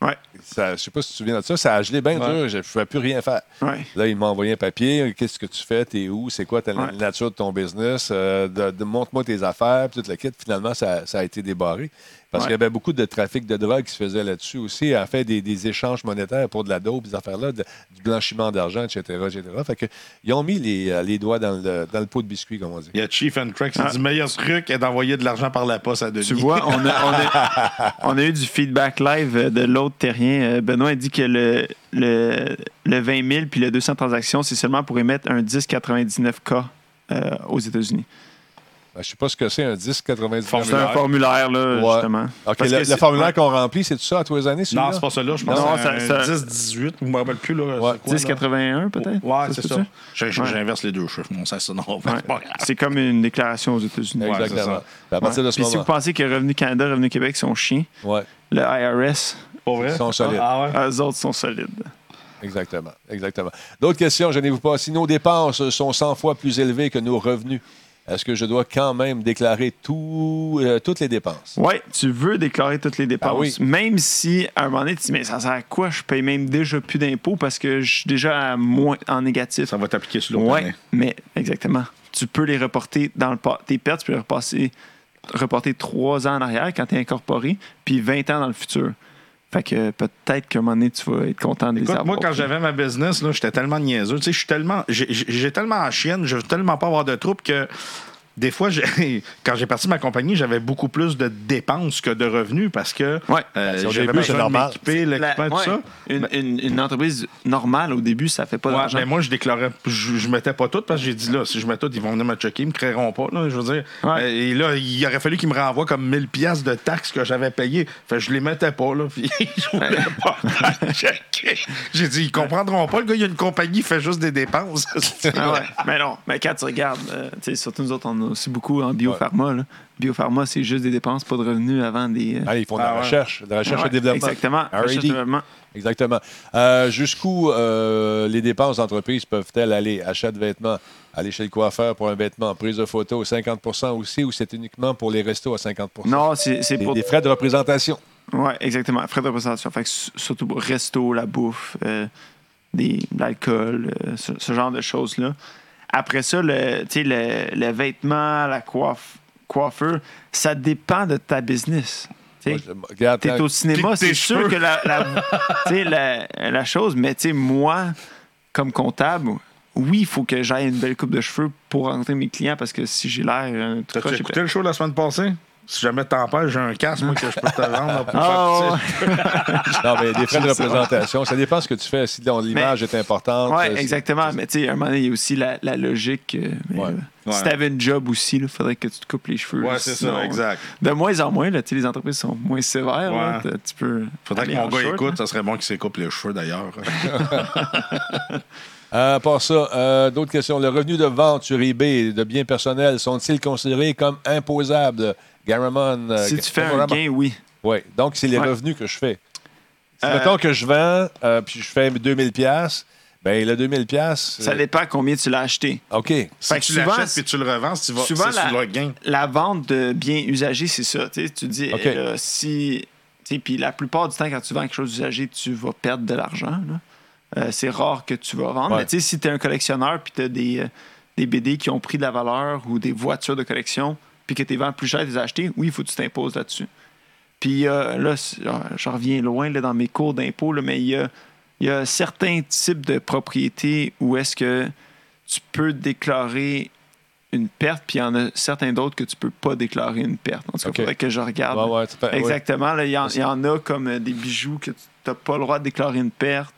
[SPEAKER 3] Ouais.
[SPEAKER 1] Ça, je sais pas si tu te souviens de ça. Ça a gelé bien
[SPEAKER 2] Ouais.
[SPEAKER 1] dur. Je ne pouvais plus rien faire.
[SPEAKER 3] Ouais.
[SPEAKER 1] Là, il m'a envoyé un papier. Qu'est-ce que tu fais? T'es où? C'est quoi ta
[SPEAKER 3] Ouais.
[SPEAKER 1] nature de ton business? Euh, de, de- montre-moi tes affaires. Puis tout le kit. Finalement, ça, ça a été débarré. Parce
[SPEAKER 3] Ouais.
[SPEAKER 1] qu'il y avait beaucoup de trafic de drogue qui se faisait là-dessus aussi. En fait, des, des échanges monétaires pour de la dope, des affaires-là, de- du blanchiment d'argent, etc., etc. Fait que, ils ont mis les, euh, les doigts dans le, dans le pot de biscuit, comme on dit.
[SPEAKER 2] Il y a Chief and Craig qui
[SPEAKER 3] Ah.
[SPEAKER 2] dit meilleur truc est d'envoyer de l'argent par la poste à Denis.
[SPEAKER 3] Tu vois, on a, on, a, on a eu du feedback live euh, de l'autre terrien. Euh, Benoît a dit que le, le, le 20 000 puis le 200 transactions, c'est seulement pour émettre un 1099K euh, aux États-Unis.
[SPEAKER 1] Ben, je sais pas ce que c'est, un 10,99.
[SPEAKER 3] C'est un formulaire, là,
[SPEAKER 1] Ouais.
[SPEAKER 3] justement. Parce
[SPEAKER 1] le,
[SPEAKER 3] que
[SPEAKER 1] le
[SPEAKER 3] c'est-
[SPEAKER 1] formulaire
[SPEAKER 3] ouais.
[SPEAKER 1] qu'on remplit, c'est tout ça à tous les années, celui-là?
[SPEAKER 2] Non, c'est pas ça là. Je pense
[SPEAKER 3] Non,
[SPEAKER 2] que c'est
[SPEAKER 3] ça-
[SPEAKER 2] un 10-18. Je me rappelle plus. Là,
[SPEAKER 1] Ouais.
[SPEAKER 2] c'est quoi, là?
[SPEAKER 3] 1081, peut-être?
[SPEAKER 2] Ouais, c'est ça.
[SPEAKER 3] Ouais.
[SPEAKER 2] J'inverse les deux chiffres. Mon ça, non.
[SPEAKER 3] Ouais.
[SPEAKER 2] C'est pas grave.
[SPEAKER 3] C'est comme une déclaration aux États-Unis.
[SPEAKER 2] Ouais, c'est
[SPEAKER 1] Exactement.
[SPEAKER 2] ça.
[SPEAKER 1] Puis à partir de ce
[SPEAKER 3] si vous pensez que Revenu Canada, Revenu Québec sont chiens,
[SPEAKER 1] Ouais,
[SPEAKER 3] le IRS,
[SPEAKER 2] Pas vrai?
[SPEAKER 1] Ils sont solides.
[SPEAKER 2] Ah ouais?
[SPEAKER 3] eux autres sont solides.
[SPEAKER 1] exactement. exactement. D'autres questions, gênez-vous pas. Si nos dépenses sont 100 fois plus élevées que nos revenus, est-ce que je dois quand même déclarer tout, euh, toutes les dépenses?
[SPEAKER 3] Oui, tu veux déclarer toutes les dépenses.
[SPEAKER 1] Ah oui.
[SPEAKER 3] Même si, à un moment donné, tu dis, mais ça sert à quoi? Je paye même déjà plus d'impôts parce que je suis déjà à moins en négatif.
[SPEAKER 2] Ça va t'appliquer sur l'autre
[SPEAKER 3] Oui, mais exactement. Tu peux les reporter dans le tes pertes, tu peux les repasser, reporter trois ans en arrière quand tu es incorporé, puis 20 ans dans le futur. Fait que peut-être qu'à un moment donné, tu vas être content de les
[SPEAKER 2] Écoute,
[SPEAKER 3] avoir.
[SPEAKER 2] moi, quand j'avais ma business, là, j'étais tellement niaiseux. Tu sais, je suis tellement. J'ai tellement en chienne, je veux tellement pas avoir de trouble que des fois, quand j'ai parti ma compagnie, j'avais beaucoup plus de dépenses que de revenus parce que
[SPEAKER 3] Ouais.
[SPEAKER 2] euh,
[SPEAKER 1] Ben, au
[SPEAKER 2] j'avais besoin de
[SPEAKER 1] normal.
[SPEAKER 2] m'équiper, l'équipement,
[SPEAKER 3] La-
[SPEAKER 2] tout
[SPEAKER 3] ouais,
[SPEAKER 2] ça.
[SPEAKER 3] Une, une- une entreprise normale, au début, ça fait pas
[SPEAKER 2] Ouais,
[SPEAKER 3] d'argent.
[SPEAKER 2] mais moi, je déclarais, je, je mettais pas tout parce que j'ai dit là, si je mets tout, ils vont venir me checker, ils me créeront pas. Là, je veux dire.
[SPEAKER 3] Ouais.
[SPEAKER 2] Euh, Et là, il aurait fallu qu'ils me renvoient comme 1000 pièces de taxes que j'avais payées. Fait que je les mettais pas, là. Puis je voulais pas checker. J'ai dit, ils comprendront pas. Le gars, il y a une compagnie, il fait juste des dépenses.
[SPEAKER 3] Ah ouais. Mais non, mais quand tu regardes, euh, tu sais, surtout nous autres, on a aussi beaucoup en biopharma. là. Biopharma, c'est juste des dépenses, pas de revenus avant des. euh,
[SPEAKER 1] Ah, ils font de
[SPEAKER 2] Ah
[SPEAKER 1] la
[SPEAKER 2] ouais.
[SPEAKER 1] recherche, de la recherche
[SPEAKER 3] ouais,
[SPEAKER 1] et développement.
[SPEAKER 3] Exactement. Recherche développement.
[SPEAKER 1] Exactement. Euh, Jusqu'où euh, les dépenses d'entreprise peuvent-elles aller? Achat de vêtements, aller chez le coiffeur pour un vêtement, prise de photo, 50% aussi, ou c'est uniquement pour les restos à 50%
[SPEAKER 3] Non, c'est pour.
[SPEAKER 1] des frais de représentation.
[SPEAKER 3] Ouais, exactement. Frais de représentation. Fait que surtout pour resto, la bouffe, euh, des, de l'alcool, euh, ce, ce genre de choses-là. Après ça, le, vêtement, la coiffe, coiffeur, ça dépend de ta business. T'es au cinéma, c'est sûr
[SPEAKER 2] cheveux.
[SPEAKER 3] que la, la, tu sais, la, la chose, mais tu sais, moi, comme comptable, oui, il faut que j'aille une belle coupe de cheveux pour rencontrer mes clients parce que si j'ai l'air
[SPEAKER 2] T'as-tu
[SPEAKER 3] croche,
[SPEAKER 2] écouté le show la semaine passée? Si jamais t'empêches, j'ai un casque, moi, que je peux te vendre pour
[SPEAKER 3] Ah,
[SPEAKER 2] faire petit.
[SPEAKER 1] Non, mais des frais de représentation, ça dépend ce que tu fais. Si l'image est importante. Euh, c'est-
[SPEAKER 3] exactement. Mais tu sais, à un moment donné, il y a aussi la, la logique. euh, mais,
[SPEAKER 1] Ouais.
[SPEAKER 3] euh,
[SPEAKER 2] Ouais.
[SPEAKER 3] Si t'avais une job aussi, il faudrait que tu te coupes les cheveux.
[SPEAKER 2] Ouais,
[SPEAKER 3] là,
[SPEAKER 2] c'est ça, exact.
[SPEAKER 3] De moins en moins, là, les entreprises sont moins sévères.
[SPEAKER 2] Ouais.
[SPEAKER 3] tu peux
[SPEAKER 2] Faudrait que mon gars
[SPEAKER 3] short,
[SPEAKER 2] écoute,
[SPEAKER 3] là.
[SPEAKER 2] ça serait bon qu'il s'écoupe les cheveux d'ailleurs.
[SPEAKER 1] Euh, à part ça, euh, d'autres questions. Le revenu de vente sur eBay de biens personnels sont-ils considérés comme imposables? Garamond. euh,
[SPEAKER 3] Si tu fais un gain, oui.
[SPEAKER 1] Oui, donc c'est les
[SPEAKER 3] Ouais.
[SPEAKER 1] revenus que je fais. Si
[SPEAKER 3] Euh,
[SPEAKER 1] mettons que je vends, euh, puis je fais 2000 pièces, ben le 2000 pièces.
[SPEAKER 3] Ça dépend combien tu l'as acheté.
[SPEAKER 1] OK.
[SPEAKER 2] si
[SPEAKER 3] Fait que
[SPEAKER 2] tu l'achètes puis tu le revends, si tu vas,
[SPEAKER 3] souvent, la-
[SPEAKER 2] sur le gain.
[SPEAKER 3] La vente de biens usagés, c'est ça. Tu dis,
[SPEAKER 1] OK.
[SPEAKER 3] euh, si. Puis la plupart du temps, quand tu vends quelque chose d'usagé, tu vas perdre de l'argent. Euh, c'est rare que tu vas vendre.
[SPEAKER 1] Ouais.
[SPEAKER 3] Mais tu sais, si tu es un collectionneur puis tu as des, euh, des BD qui ont pris de la valeur ou des voitures de collection puis que tu les vends plus cher, tu les as achetées, oui, il faut que tu t'imposes là-dessus. Puis euh, là, c'est- euh, je reviens loin là, dans mes cours d'impôts, là, mais il y a, y a certains types de propriétés où est-ce que tu peux déclarer une perte, puis il y en a certains d'autres que tu peux pas déclarer une perte. En tout cas, il faudrait que je regarde.
[SPEAKER 1] Ouais, ouais.
[SPEAKER 3] Exactement. Il y, y en a comme des bijoux que tu n'as pas le droit de déclarer une perte,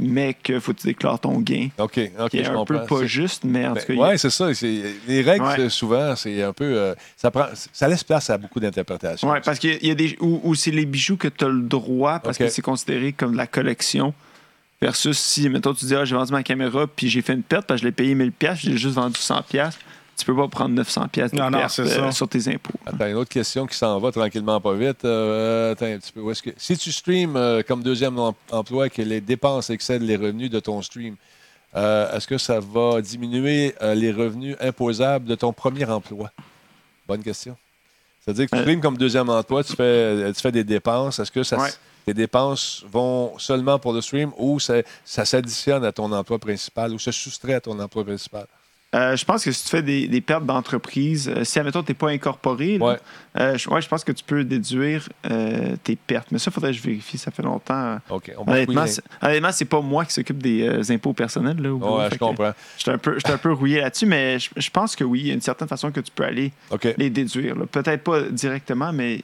[SPEAKER 3] mais qu'il faut que tu déclares ton gain.
[SPEAKER 1] OK, OK,
[SPEAKER 3] Qui est
[SPEAKER 1] je
[SPEAKER 3] un peu pas
[SPEAKER 1] C'est-
[SPEAKER 3] juste, mais en
[SPEAKER 1] Ben,
[SPEAKER 3] tout cas, a-
[SPEAKER 1] ouais, c'est ça. c'est- Les règles,
[SPEAKER 3] Ouais.
[SPEAKER 1] souvent, c'est un peu. euh, ça, prend, ça laisse place à beaucoup d'interprétations.
[SPEAKER 3] Ouais, parce qu'il y a- il y a des. Ou, ou c'est les bijoux que tu as le droit parce que c'est considéré comme de la collection. Versus si, mettons, tu dis, ah, j'ai vendu ma caméra puis j'ai fait une perte parce que je l'ai payé 1000$, pièces j'ai juste vendu 100$, pièces tu peux pas prendre 900$ pièces de
[SPEAKER 2] Non,
[SPEAKER 3] perte euh, sur tes impôts.
[SPEAKER 1] Attends, une autre question qui s'en va tranquillement pas vite. Euh, attends un petit peu. Où est-ce que... Si tu streams euh, comme deuxième em- emploi et que les dépenses excèdent les revenus de ton stream, euh, est-ce que ça va diminuer euh, les revenus imposables de ton premier emploi? Bonne question. C'est-à-dire que tu streams comme deuxième emploi, tu fais, tu fais des dépenses. Est-ce que ça,
[SPEAKER 3] Ouais.
[SPEAKER 1] tes dépenses vont seulement pour le stream ou ça, ça s'additionne à ton emploi principal ou se soustrait à ton emploi principal?
[SPEAKER 3] Euh, je pense que si tu fais des, des pertes d'entreprise, euh, si, admettons, tu n'es pas incorporé, là,
[SPEAKER 1] Ouais.
[SPEAKER 3] euh, je, ouais, je pense que tu peux déduire euh, tes pertes. Mais ça, il faudrait que je vérifie. Ça fait longtemps.
[SPEAKER 1] OK. On
[SPEAKER 3] Honnêtement, c'est- honnêtement, c'est pas moi qui s'occupe des impôts personnels. Là, au bureau.
[SPEAKER 1] Ouais,
[SPEAKER 3] Fait
[SPEAKER 1] je comprends.
[SPEAKER 3] Un, peu- j'étais un peu rouillé là-dessus, mais je, je pense que oui, il y a une certaine façon que tu peux aller les déduire. là. Peut-être pas directement, mais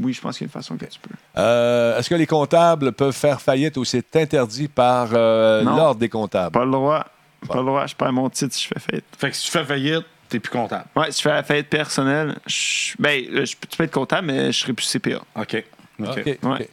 [SPEAKER 3] oui, je pense qu'il y a une façon que tu peux.
[SPEAKER 1] Est-ce que les comptables peuvent faire faillite ou c'est interdit par l'ordre des comptables?
[SPEAKER 3] Pas le droit. Pas le droit. Je perds mon titre si je fais faillite.
[SPEAKER 2] Fait que si tu fais faillite, t'es plus comptable.
[SPEAKER 3] Ouais, si je fais la faillite personnelle, je- ben, je- tu peux être comptable, mais je serai plus CPA.
[SPEAKER 2] OK. OK.
[SPEAKER 1] OK.
[SPEAKER 3] Ouais.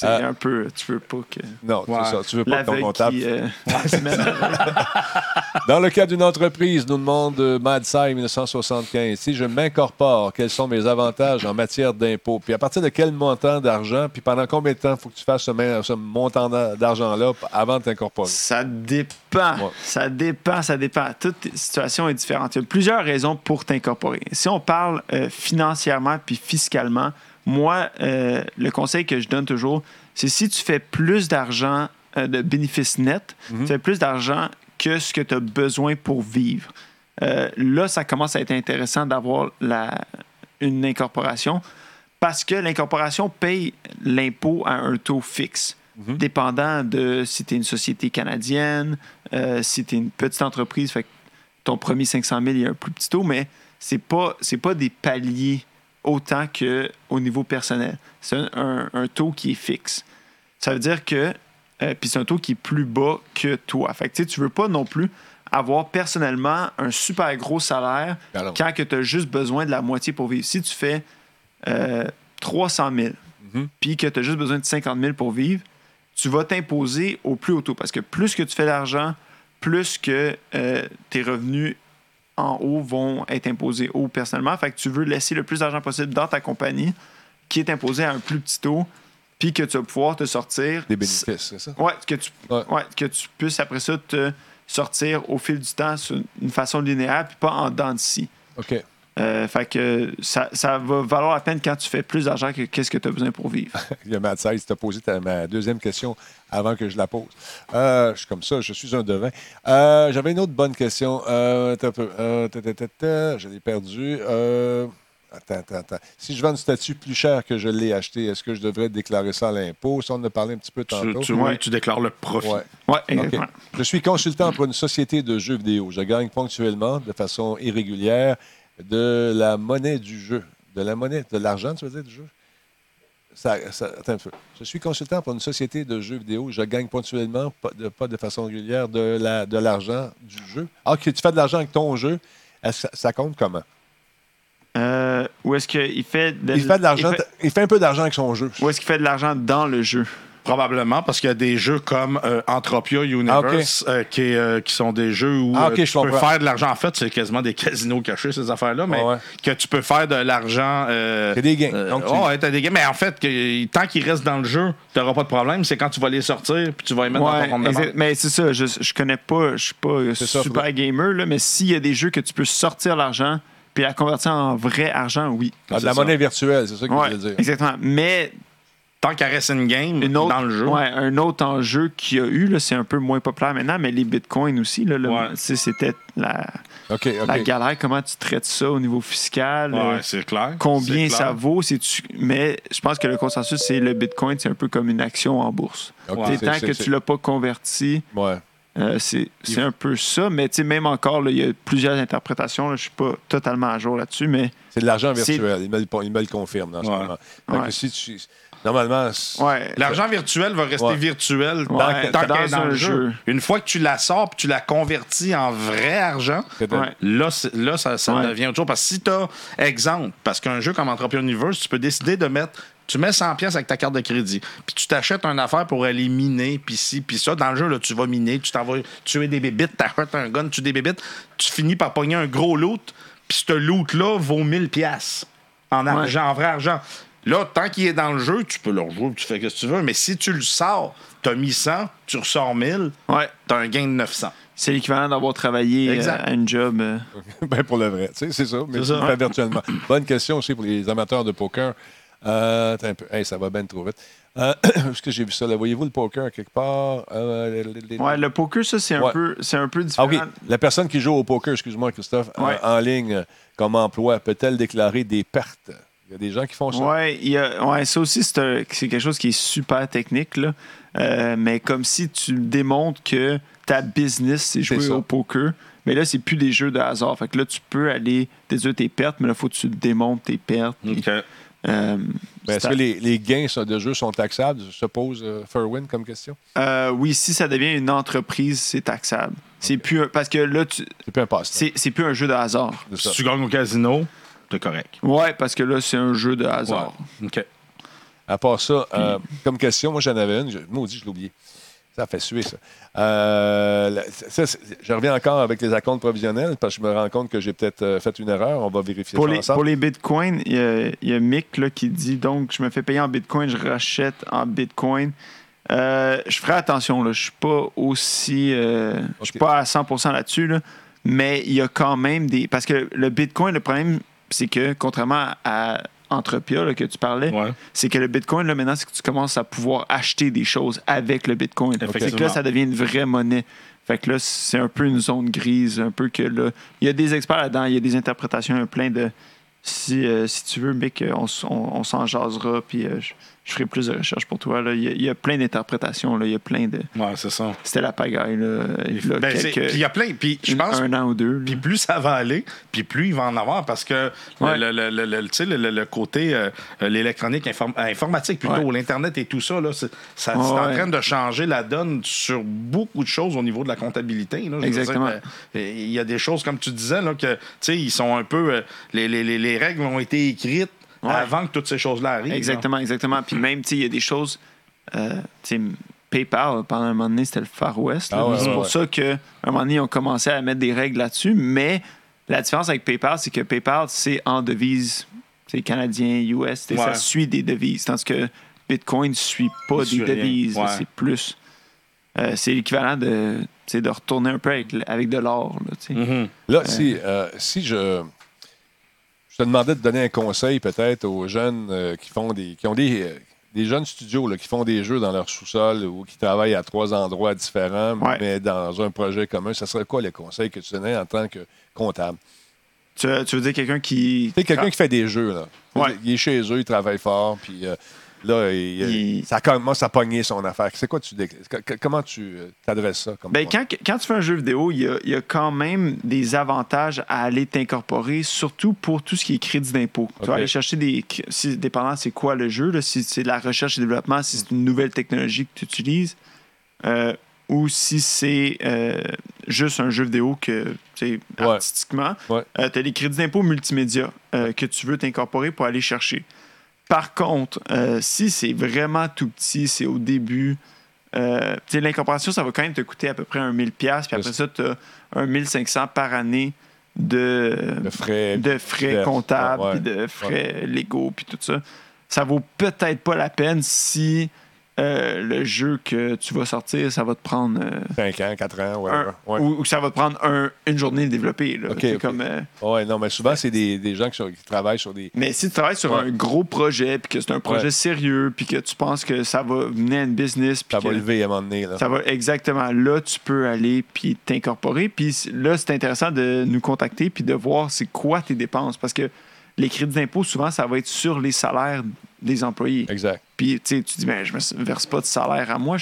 [SPEAKER 3] C'est
[SPEAKER 1] Euh,
[SPEAKER 3] un peu. Tu veux pas que.
[SPEAKER 1] Non,
[SPEAKER 2] Ouais.
[SPEAKER 1] c'est ça. Tu veux pas que ton comptable.
[SPEAKER 3] qui euh.
[SPEAKER 1] Dans le cas d'une entreprise, nous demande euh, Madsai 1975, si je m'incorpore, quels sont mes avantages en matière d'impôt? Puis à partir de quel montant d'argent? Puis pendant combien de temps faut que tu fasses ce, montant d'a- d'argent-là avant de t'incorporer?
[SPEAKER 3] Ça dépend.
[SPEAKER 1] Ouais.
[SPEAKER 3] Ça dépend, ça dépend. Toute situation est différente. Il y a plusieurs raisons pour t'incorporer. Si on parle euh, financièrement puis fiscalement, moi, euh, le conseil que je donne toujours, c'est si tu fais plus d'argent euh, de bénéfices nets, tu fais plus d'argent que ce que tu as besoin pour vivre. Euh, là, ça commence à être intéressant d'avoir la- une incorporation parce que l'incorporation paye l'impôt à un taux fixe, dépendant de si tu es une société canadienne, si tu es une petite entreprise. Fait que ton premier 500 000, il y a un plus petit taux, mais pas, c'est pas des paliers autant qu'au niveau personnel. C'est un, un- un taux qui est fixe. Ça veut dire que, euh, puis c'est un taux qui est plus bas que toi. Fait que tu tu veux pas non plus avoir personnellement un super gros salaire
[SPEAKER 1] Alors.
[SPEAKER 3] quand tu as juste besoin de la moitié pour vivre. Si tu fais euh, 300 000,
[SPEAKER 1] Mhm.
[SPEAKER 3] puis que tu as juste besoin de 50 000 pour vivre, tu vas t'imposer au plus haut taux. Parce que plus que tu fais d'argent, plus que euh, tes revenus en haut vont être imposés haut personnellement. Fait que tu veux laisser le plus d'argent possible dans ta compagnie qui est imposé à un plus petit taux, puis que tu vas pouvoir te sortir.
[SPEAKER 1] Des bénéfices, c'est ça?
[SPEAKER 3] Ouais, que tu,
[SPEAKER 1] Ouais.
[SPEAKER 3] ouais, que tu puisses après ça te sortir au fil du temps sur une façon linéaire, puis pas en dents de scie.
[SPEAKER 1] OK.
[SPEAKER 3] Euh, fait que ça, ça va valoir la peine quand tu fais plus d'argent que qu'est-ce que tu as besoin pour vivre.
[SPEAKER 1] Il y a Matt Size qui t'a posé ta- ma deuxième question avant que je la pose. Euh, je suis comme ça, je suis un devin. Euh, J'avais une autre bonne question. Je l'ai perdu. Euh, attends, attends, attends. Si je vends une statue plus chère que je l'ai achetée, est-ce que je devrais déclarer ça à l'impôt? Ça, on en a parlé un petit peu
[SPEAKER 2] Tu,
[SPEAKER 1] tantôt.
[SPEAKER 2] tu, oui,
[SPEAKER 3] Ouais.
[SPEAKER 2] tu déclares le profit.
[SPEAKER 1] Ouais. Je suis consultant pour une société de jeux vidéo. Je gagne ponctuellement, de façon irrégulière, de la monnaie du jeu. De la monnaie, de l'argent, tu veux dire, du jeu? Ça, ça- attends un peu. Je suis consultant pour une société de jeux vidéo. Je gagne ponctuellement, pas de, pas de façon régulière, de la- de l'argent du jeu. Ah, OK, tu fais de l'argent avec ton jeu. Que Ça, ça compte comment?
[SPEAKER 3] Euh, où est-ce qu'il fait de,
[SPEAKER 1] Il fait de l'argent.
[SPEAKER 3] il fait-
[SPEAKER 1] Il fait un peu d'argent avec son jeu.
[SPEAKER 3] Où est-ce qu'il fait de l'argent dans le jeu?
[SPEAKER 2] Probablement parce qu'il y a des jeux comme euh, Entropia Universe euh, qui, est, euh, qui sont des jeux où
[SPEAKER 1] Ah,
[SPEAKER 2] euh, tu
[SPEAKER 1] je
[SPEAKER 2] peux faire de l'argent. En fait, c'est quasiment des casinos cachés, ces affaires-là, mais
[SPEAKER 1] ouais.
[SPEAKER 2] que tu peux faire de l'argent. Euh,
[SPEAKER 1] C'est des gains.
[SPEAKER 2] euh,
[SPEAKER 1] Donc, tu-
[SPEAKER 2] ouais, t'as des gains. Mais en fait, que, tant qu'ils restent dans le jeu, tu n'auras pas de problème. C'est quand tu vas les sortir puis tu vas les mettre dans
[SPEAKER 3] Ouais,
[SPEAKER 2] ton compte de banque.
[SPEAKER 3] mais c'est ça, je, je connais pas, je suis pas
[SPEAKER 1] ça,
[SPEAKER 3] super gamer, là, mais s'il y a des jeux que tu peux sortir l'argent puis la convertir en vrai argent, oui.
[SPEAKER 1] Ah, de la
[SPEAKER 2] ça.
[SPEAKER 1] monnaie virtuelle, c'est ça que
[SPEAKER 3] Ouais,
[SPEAKER 1] je veux dire.
[SPEAKER 3] exactement. Mais
[SPEAKER 2] Tant qu'elle reste une game
[SPEAKER 3] une autre,
[SPEAKER 2] dans le jeu.
[SPEAKER 3] ouais, un autre enjeu qu'il y a eu, là, c'est un peu moins populaire maintenant, mais les bitcoins aussi, là,
[SPEAKER 2] Ouais.
[SPEAKER 3] c'était la, galère, comment tu traites ça au niveau fiscal.
[SPEAKER 2] Ouais,
[SPEAKER 3] euh,
[SPEAKER 2] c'est clair.
[SPEAKER 3] Combien
[SPEAKER 2] C'est
[SPEAKER 3] ça vaut, c'est mais je pense que le consensus, c'est le Bitcoin, c'est un peu comme une action en bourse. Tant
[SPEAKER 1] c'est-
[SPEAKER 3] que
[SPEAKER 1] c'est-
[SPEAKER 3] tu l'as pas converti,
[SPEAKER 1] Ouais.
[SPEAKER 3] euh, c'est c'est un peu ça. Mais même encore, il y a plusieurs interprétations. je suis pas totalement à jour là-dessus, mais
[SPEAKER 1] C'est de l'argent virtuel. Il me, le, confirme dans ce
[SPEAKER 2] Ouais.
[SPEAKER 1] moment. Si tu- normalement,
[SPEAKER 3] ouais.
[SPEAKER 2] L'argent virtuel va rester
[SPEAKER 1] Ouais.
[SPEAKER 2] virtuel tant,
[SPEAKER 3] Ouais,
[SPEAKER 2] tant
[SPEAKER 3] dans
[SPEAKER 2] qu'elle est dans
[SPEAKER 3] un
[SPEAKER 2] le jeu.
[SPEAKER 3] jeu.
[SPEAKER 2] Une fois que tu la sors puis tu la convertis en vrai argent, là, là ça, ça
[SPEAKER 3] Ouais.
[SPEAKER 2] devient autre chose. Parce que si tu as, exemple, parce qu'un jeu comme Entrepreneur Universe, tu peux décider de mettre. Tu mets 100 pièces avec ta carte de crédit, puis tu t'achètes une affaire pour aller miner, puis ci, puis ça. Dans le jeu, là, tu vas miner, tu t'en vas tuer des bébites, t'achètes un gun, tu tues des bébites, tu finis par pogner un gros loot, puis ce loot-là vaut 1000 pièces en argent, en vrai argent. Là, tant qu'il est dans le jeu, tu peux le rejouer, tu fais ce que tu veux, mais si tu le sors, t'as mis 100, tu ressors 1000,
[SPEAKER 3] Ouais.
[SPEAKER 2] t'as un gain de 900.
[SPEAKER 3] C'est l'équivalent d'avoir travaillé euh,
[SPEAKER 2] Exact.
[SPEAKER 3] à une job. euh.
[SPEAKER 1] ben pour le vrai, tu sais, c'est ça. Mais
[SPEAKER 2] C'est
[SPEAKER 1] tu
[SPEAKER 2] ça.
[SPEAKER 1] fais virtuellement. Bonne question aussi pour les amateurs de poker. Euh, attends un peu. Hey, ça va bien trop vite. Euh, Est-ce que j'ai vu ça? là? Voyez-vous le poker quelque part? Euh, les- les-
[SPEAKER 3] Ouais, le poker, ça, c'est un,
[SPEAKER 1] Ouais.
[SPEAKER 3] peu, c'est un peu
[SPEAKER 1] Ah
[SPEAKER 3] différent.
[SPEAKER 1] oui, la personne qui joue au poker, excuse-moi Christophe, en-
[SPEAKER 3] Ouais.
[SPEAKER 1] en, ligne comme emploi, peut-elle déclarer des pertes? Il y a des gens qui font ça.
[SPEAKER 3] Ouais, il y a- ouais, ça aussi, c'est un- c'est quelque chose qui est super technique. Là. Euh, mais comme si tu démontres que ta business, c'est jouer
[SPEAKER 1] ça.
[SPEAKER 3] au poker. Mais là, c'est plus des jeux de hasard. Fait que là, tu peux aller déduire tes pertes, mais là, il faut que tu démontres tes pertes.
[SPEAKER 2] OK.
[SPEAKER 3] euh,
[SPEAKER 1] Ben, Est-ce que les, les gains ça, de jeu sont taxables? Se pose euh, Fairwind comme question.
[SPEAKER 3] Euh, oui, si ça devient une entreprise, c'est taxable. C'est plus un- parce que là, tu-
[SPEAKER 1] C'est plus un
[SPEAKER 3] c'est plus un jeu de hasard.
[SPEAKER 2] Si tu gagnes au casino, t'es correct.
[SPEAKER 3] Ouais, parce que là, c'est un jeu de hasard.
[SPEAKER 2] OK.
[SPEAKER 1] À part ça, euh, comme question, moi j'en avais une. Je, maudit, je l'ai oublié. Ça fait suer, ça. Euh, la- ça, c'est- je reviens encore avec les acomptes provisionnels parce que je me rends compte que j'ai peut-être euh, fait une erreur. On va vérifier
[SPEAKER 3] Pour
[SPEAKER 1] ça
[SPEAKER 3] les,
[SPEAKER 1] ensemble.
[SPEAKER 3] pour les bitcoins, il y a, il y a Mick là, qui dit donc je me fais payer en bitcoin, je rachète en bitcoin. Euh, je ferai attention, là, je suis pas aussi. euh, Je suis pas à 100% là-dessus, là, mais il y a quand même des. Parce que le bitcoin, le problème, c'est que contrairement à Entropia là, que tu parlais,
[SPEAKER 2] Ouais.
[SPEAKER 3] c'est que le bitcoin, là, maintenant, c'est que tu commences à pouvoir acheter des choses avec le bitcoin. Fait que là, ça devient une vraie monnaie. Fait que là, c'est un peu une zone grise, un peu que là. Il y a des experts là-dedans, il y a des interprétations, plein de. Si, euh, si tu veux, Mick, euh, on, on, on s'en jasera, puis euh, je, je ferai plus de recherches pour toi. Là. Il, y a, il y a plein d'interprétations. là. Il y a plein de.
[SPEAKER 2] Ouais, c'est ça.
[SPEAKER 3] C'était la pagaille. Là, il y a
[SPEAKER 2] Ben, c'est-
[SPEAKER 3] quelques-
[SPEAKER 2] puis il y a plein. Puis je
[SPEAKER 3] une-
[SPEAKER 2] pense
[SPEAKER 3] un an ou deux.
[SPEAKER 2] Puis plus ça va aller, puis plus il va en avoir parce que
[SPEAKER 3] Ouais.
[SPEAKER 2] le, le- le- le- côté euh, euh, l'électronique inform- euh, informatique plutôt,
[SPEAKER 3] Ouais.
[SPEAKER 2] l'internet et tout ça, là, c'est, ça, c'est en train de changer la donne sur beaucoup de choses au niveau de la comptabilité. là.
[SPEAKER 3] Exactement.
[SPEAKER 2] dire, euh, Il y a des choses comme tu disais là que tu sais ils sont un peu euh, les, les- les- les règles ont été écrites
[SPEAKER 3] Ouais.
[SPEAKER 2] avant que toutes ces choses-là arrivent. là.
[SPEAKER 3] Exactement, exactement. Puis même, tu sais, il y a des choses. euh, tu sais, PayPal, pendant un moment donné, c'était le Far West.
[SPEAKER 1] Ah ouais,
[SPEAKER 3] c'est
[SPEAKER 1] ouais,
[SPEAKER 3] pour
[SPEAKER 1] ouais.
[SPEAKER 3] ça qu'à un moment donné, ils ont commencé à mettre des règles là-dessus. Mais la différence avec PayPal, c'est que PayPal, c'est en devise c'est canadien, US. Ça suit des devises. Tandis que Bitcoin ne suit pas des devises. C'est plus. euh, c'est l'équivalent de, de retourner un peu avec, avec de l'or. là.
[SPEAKER 2] Mhm.
[SPEAKER 1] Si, euh, si je, je te demandais de donner un conseil peut-être aux jeunes euh, qui font des qui ont des, euh, des jeunes studios là, qui font des jeux dans leur sous-sol ou qui travaillent à trois endroits différents,
[SPEAKER 3] Ouais.
[SPEAKER 1] mais dans un projet commun, ça serait quoi les conseils que tu donnais en tant que comptable?
[SPEAKER 3] Tu, tu veux dire quelqu'un qui.
[SPEAKER 1] Tu sais, quelqu'un qui fait des jeux, là.
[SPEAKER 3] Ouais.
[SPEAKER 1] Il est chez eux, il travaille fort, puis euh, là, il,
[SPEAKER 3] Il-
[SPEAKER 1] ça commence à pogner son affaire. C'est quoi tu Comment tu euh, t'adresses ça? Comme
[SPEAKER 3] Ben, quand, quand tu fais un jeu vidéo, il y a, il y a quand même des avantages à aller t'incorporer, surtout pour tout ce qui est crédit d'impôt. Tu vas aller chercher des. Si, dépendant c'est quoi le jeu, là, si c'est de la recherche et développement, si c'est une nouvelle technologie que tu utilises, euh, ou si c'est euh, juste un jeu vidéo que,
[SPEAKER 1] Ouais.
[SPEAKER 3] artistiquement,
[SPEAKER 1] Ouais.
[SPEAKER 3] tu as des crédits d'impôt multimédia euh, que tu veux t'incorporer pour aller chercher. Par contre, euh, si c'est vraiment tout petit, c'est au début, euh, l'incorporation, ça va quand même te coûter à peu près un 1000$, puis après ça, tu as un 1500$ par année de,
[SPEAKER 1] frais.
[SPEAKER 3] de frais comptables, puis de frais légaux, puis tout ça. Ça vaut peut-être pas la peine si euh, le jeu que tu vas sortir, ça va te prendre. euh,
[SPEAKER 1] 5 ans, 4 ans, ouais.
[SPEAKER 3] un-
[SPEAKER 1] ouais.
[SPEAKER 3] ou, ou ça va te prendre un- une journée de développer. là. Comme, euh,
[SPEAKER 1] Ouais, non, mais souvent, c'est des, des gens qui, sont- qui travaillent sur des.
[SPEAKER 3] mais si tu travailles sur
[SPEAKER 1] Ouais.
[SPEAKER 3] un gros projet, puis que c'est un projet sérieux, puis que tu penses que ça va mener à une business, puis
[SPEAKER 1] Ça va
[SPEAKER 3] que
[SPEAKER 1] lever à un moment donné. Là.
[SPEAKER 3] ça va exactement là, tu peux aller puis t'incorporer. Puis là, c'est intéressant de nous contacter puis de voir c'est quoi tes dépenses, parce que les crédits d'impôt souvent ça va être sur les salaires des employés.
[SPEAKER 1] Exact.
[SPEAKER 3] Puis tu dis mais je me verse pas de salaire à moi,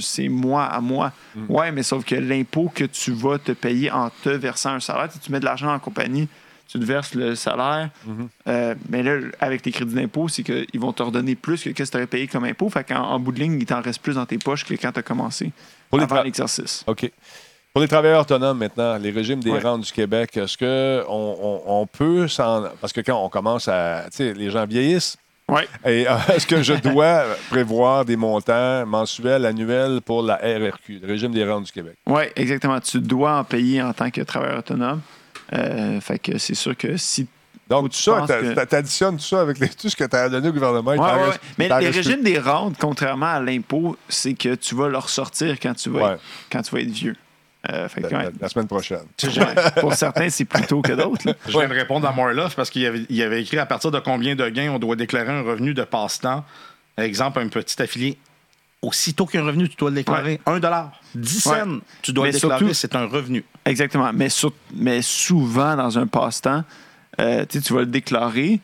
[SPEAKER 3] c'est moi à moi.
[SPEAKER 1] Mm.
[SPEAKER 3] Ouais, mais sauf que l'impôt que tu vas te payer en te versant un salaire, tu mets de l'argent en compagnie, tu te verses le salaire.
[SPEAKER 1] Mm-hmm.
[SPEAKER 3] Euh, mais là, avec tes crédits d'impôt, c'est qu'ils vont te redonner plus que ce que tu aurais payé comme impôt. Fait qu'en en bout de ligne, il t'en reste plus dans tes poches que quand tu as commencé
[SPEAKER 1] Pour
[SPEAKER 3] avant l'exercice.
[SPEAKER 1] OK. Pour les travailleurs autonomes maintenant, les régimes des
[SPEAKER 3] Ouais.
[SPEAKER 1] rentes du Québec, est-ce qu'on on, on peut s'en. Parce que quand on commence à. Tu sais, les gens vieillissent.
[SPEAKER 3] Oui.
[SPEAKER 1] Et euh, est-ce que je dois prévoir des montants mensuels, annuels pour la RRQ, le régime des rentes du Québec?
[SPEAKER 3] Oui, exactement. Tu dois en payer en tant que travailleur autonome. Euh, fait que c'est sûr que si.
[SPEAKER 1] Donc, tout ça, tu additionnes tout ça avec les- tout ce que tu as donné au gouvernement.
[SPEAKER 3] Ouais, ouais,
[SPEAKER 1] reste-.
[SPEAKER 3] Mais
[SPEAKER 1] reste
[SPEAKER 3] régimes des rentes, contrairement à l'impôt, c'est que tu vas leur sortir quand tu vas,
[SPEAKER 1] Ouais.
[SPEAKER 3] être, quand tu vas être vieux. Euh, fait que,
[SPEAKER 1] plus. La,
[SPEAKER 3] ouais.
[SPEAKER 1] la- la semaine prochaine.
[SPEAKER 3] Ouais. Pour certains, c'est plus tôt que d'autres.
[SPEAKER 2] Je viens de répondre à Morloff parce qu'il avait, il avait écrit à partir de combien de gains on doit déclarer un revenu de passe-temps? Exemple, un petit affilié. Aussitôt qu'un revenu, tu dois le déclarer. 1 dollar. 10
[SPEAKER 3] Ouais.
[SPEAKER 2] cents, tu dois
[SPEAKER 3] Mais
[SPEAKER 2] le déclarer,
[SPEAKER 3] surtout-
[SPEAKER 2] c'est un revenu.
[SPEAKER 3] Exactement. Mais, sur- mais souvent, dans un passe-temps, euh, tu sais, tu vas le déclarer,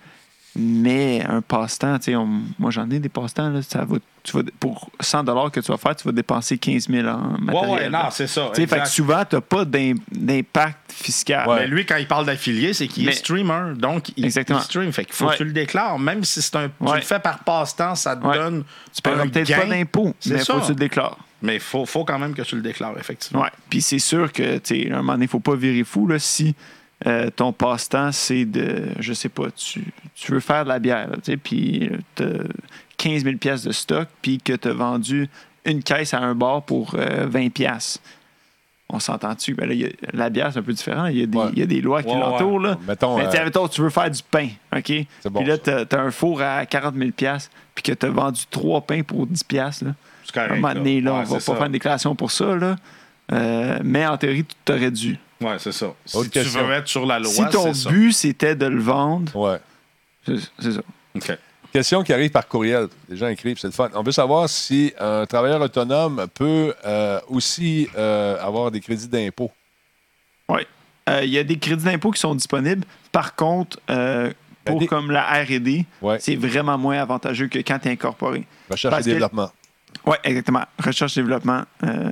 [SPEAKER 3] mais un passe-temps, tu sais, on- moi j'en ai des passe-temps, là, ça va, tu vas, pour 100 que tu vas faire, tu vas dépenser 15 000 en
[SPEAKER 2] Ouais,
[SPEAKER 3] matériel.
[SPEAKER 2] ouais, non, c'est ça.
[SPEAKER 3] Tu sais, fait que souvent, tu n'as pas d'im- d'impact fiscal.
[SPEAKER 1] Ouais.
[SPEAKER 2] Mais lui, quand il parle d'affilié, c'est qu'il est streamer. Donc, il,
[SPEAKER 3] Exactement.
[SPEAKER 2] il stream. Fait qu'il faut
[SPEAKER 3] Ouais.
[SPEAKER 2] que tu le déclares. Même si c'est un, tu
[SPEAKER 3] Ouais.
[SPEAKER 2] le fais par passe-temps, ça te
[SPEAKER 3] Ouais.
[SPEAKER 2] donne
[SPEAKER 3] Tu
[SPEAKER 2] un
[SPEAKER 3] peut-être
[SPEAKER 2] gain.
[SPEAKER 3] pas d'impôt,
[SPEAKER 2] C'est
[SPEAKER 3] mais il faut
[SPEAKER 2] ça.
[SPEAKER 3] que tu le déclares.
[SPEAKER 2] Mais il faut, faut quand même que tu le déclares, effectivement.
[SPEAKER 3] Ouais. Puis c'est sûr que, tu sais, à un moment donné, il ne faut pas virer fou. Là, si euh, ton passe-temps, c'est de, je sais pas, tu, tu veux faire de la bière, là, tu sais, puis tu as 15 000 pièces de stock, puis que tu as vendu une caisse à un bar pour euh, 20 pièces. On s'entend-tu? Ben la bière, c'est un peu différent. Il y a des,
[SPEAKER 1] Ouais.
[SPEAKER 3] il y a des lois qui
[SPEAKER 2] Ouais,
[SPEAKER 3] l'entourent.
[SPEAKER 1] Mettons,
[SPEAKER 3] Mais tu sais,
[SPEAKER 1] euh,
[SPEAKER 3] mettons, tu veux faire du pain, OK?
[SPEAKER 1] C'est bon,
[SPEAKER 3] Puis là, tu as, un four à 40 000 pièces puis que tu as vendu trois pains pour 10 pièces À un moment donné, là,
[SPEAKER 2] Ouais,
[SPEAKER 3] on va pas
[SPEAKER 2] ça.
[SPEAKER 3] faire une déclaration pour ça, là. Euh, mais en théorie, tu t'aurais dû.
[SPEAKER 2] Ouais, c'est ça. Si
[SPEAKER 1] Autre
[SPEAKER 2] tu
[SPEAKER 1] question.
[SPEAKER 2] veux être sur la loi,
[SPEAKER 3] si ton
[SPEAKER 2] c'est ça.
[SPEAKER 3] but, c'était de le vendre,
[SPEAKER 1] ouais.
[SPEAKER 3] c'est c'est ça.
[SPEAKER 2] OK.
[SPEAKER 1] Question qui arrive par courriel. Les gens écrivent, c'est le fun. On veut savoir si un travailleur autonome peut euh, aussi euh, avoir des crédits d'impôt.
[SPEAKER 3] Oui. Euh, Il y a des crédits d'impôt qui sont disponibles. Par contre, euh, pour
[SPEAKER 1] des-
[SPEAKER 3] comme la R&D,
[SPEAKER 1] Ouais.
[SPEAKER 3] c'est vraiment moins avantageux que quand tu es incorporé.
[SPEAKER 1] Recherche
[SPEAKER 3] Parce
[SPEAKER 1] et
[SPEAKER 3] que-
[SPEAKER 1] développement.
[SPEAKER 3] Oui, exactement. Recherche et développement. euh,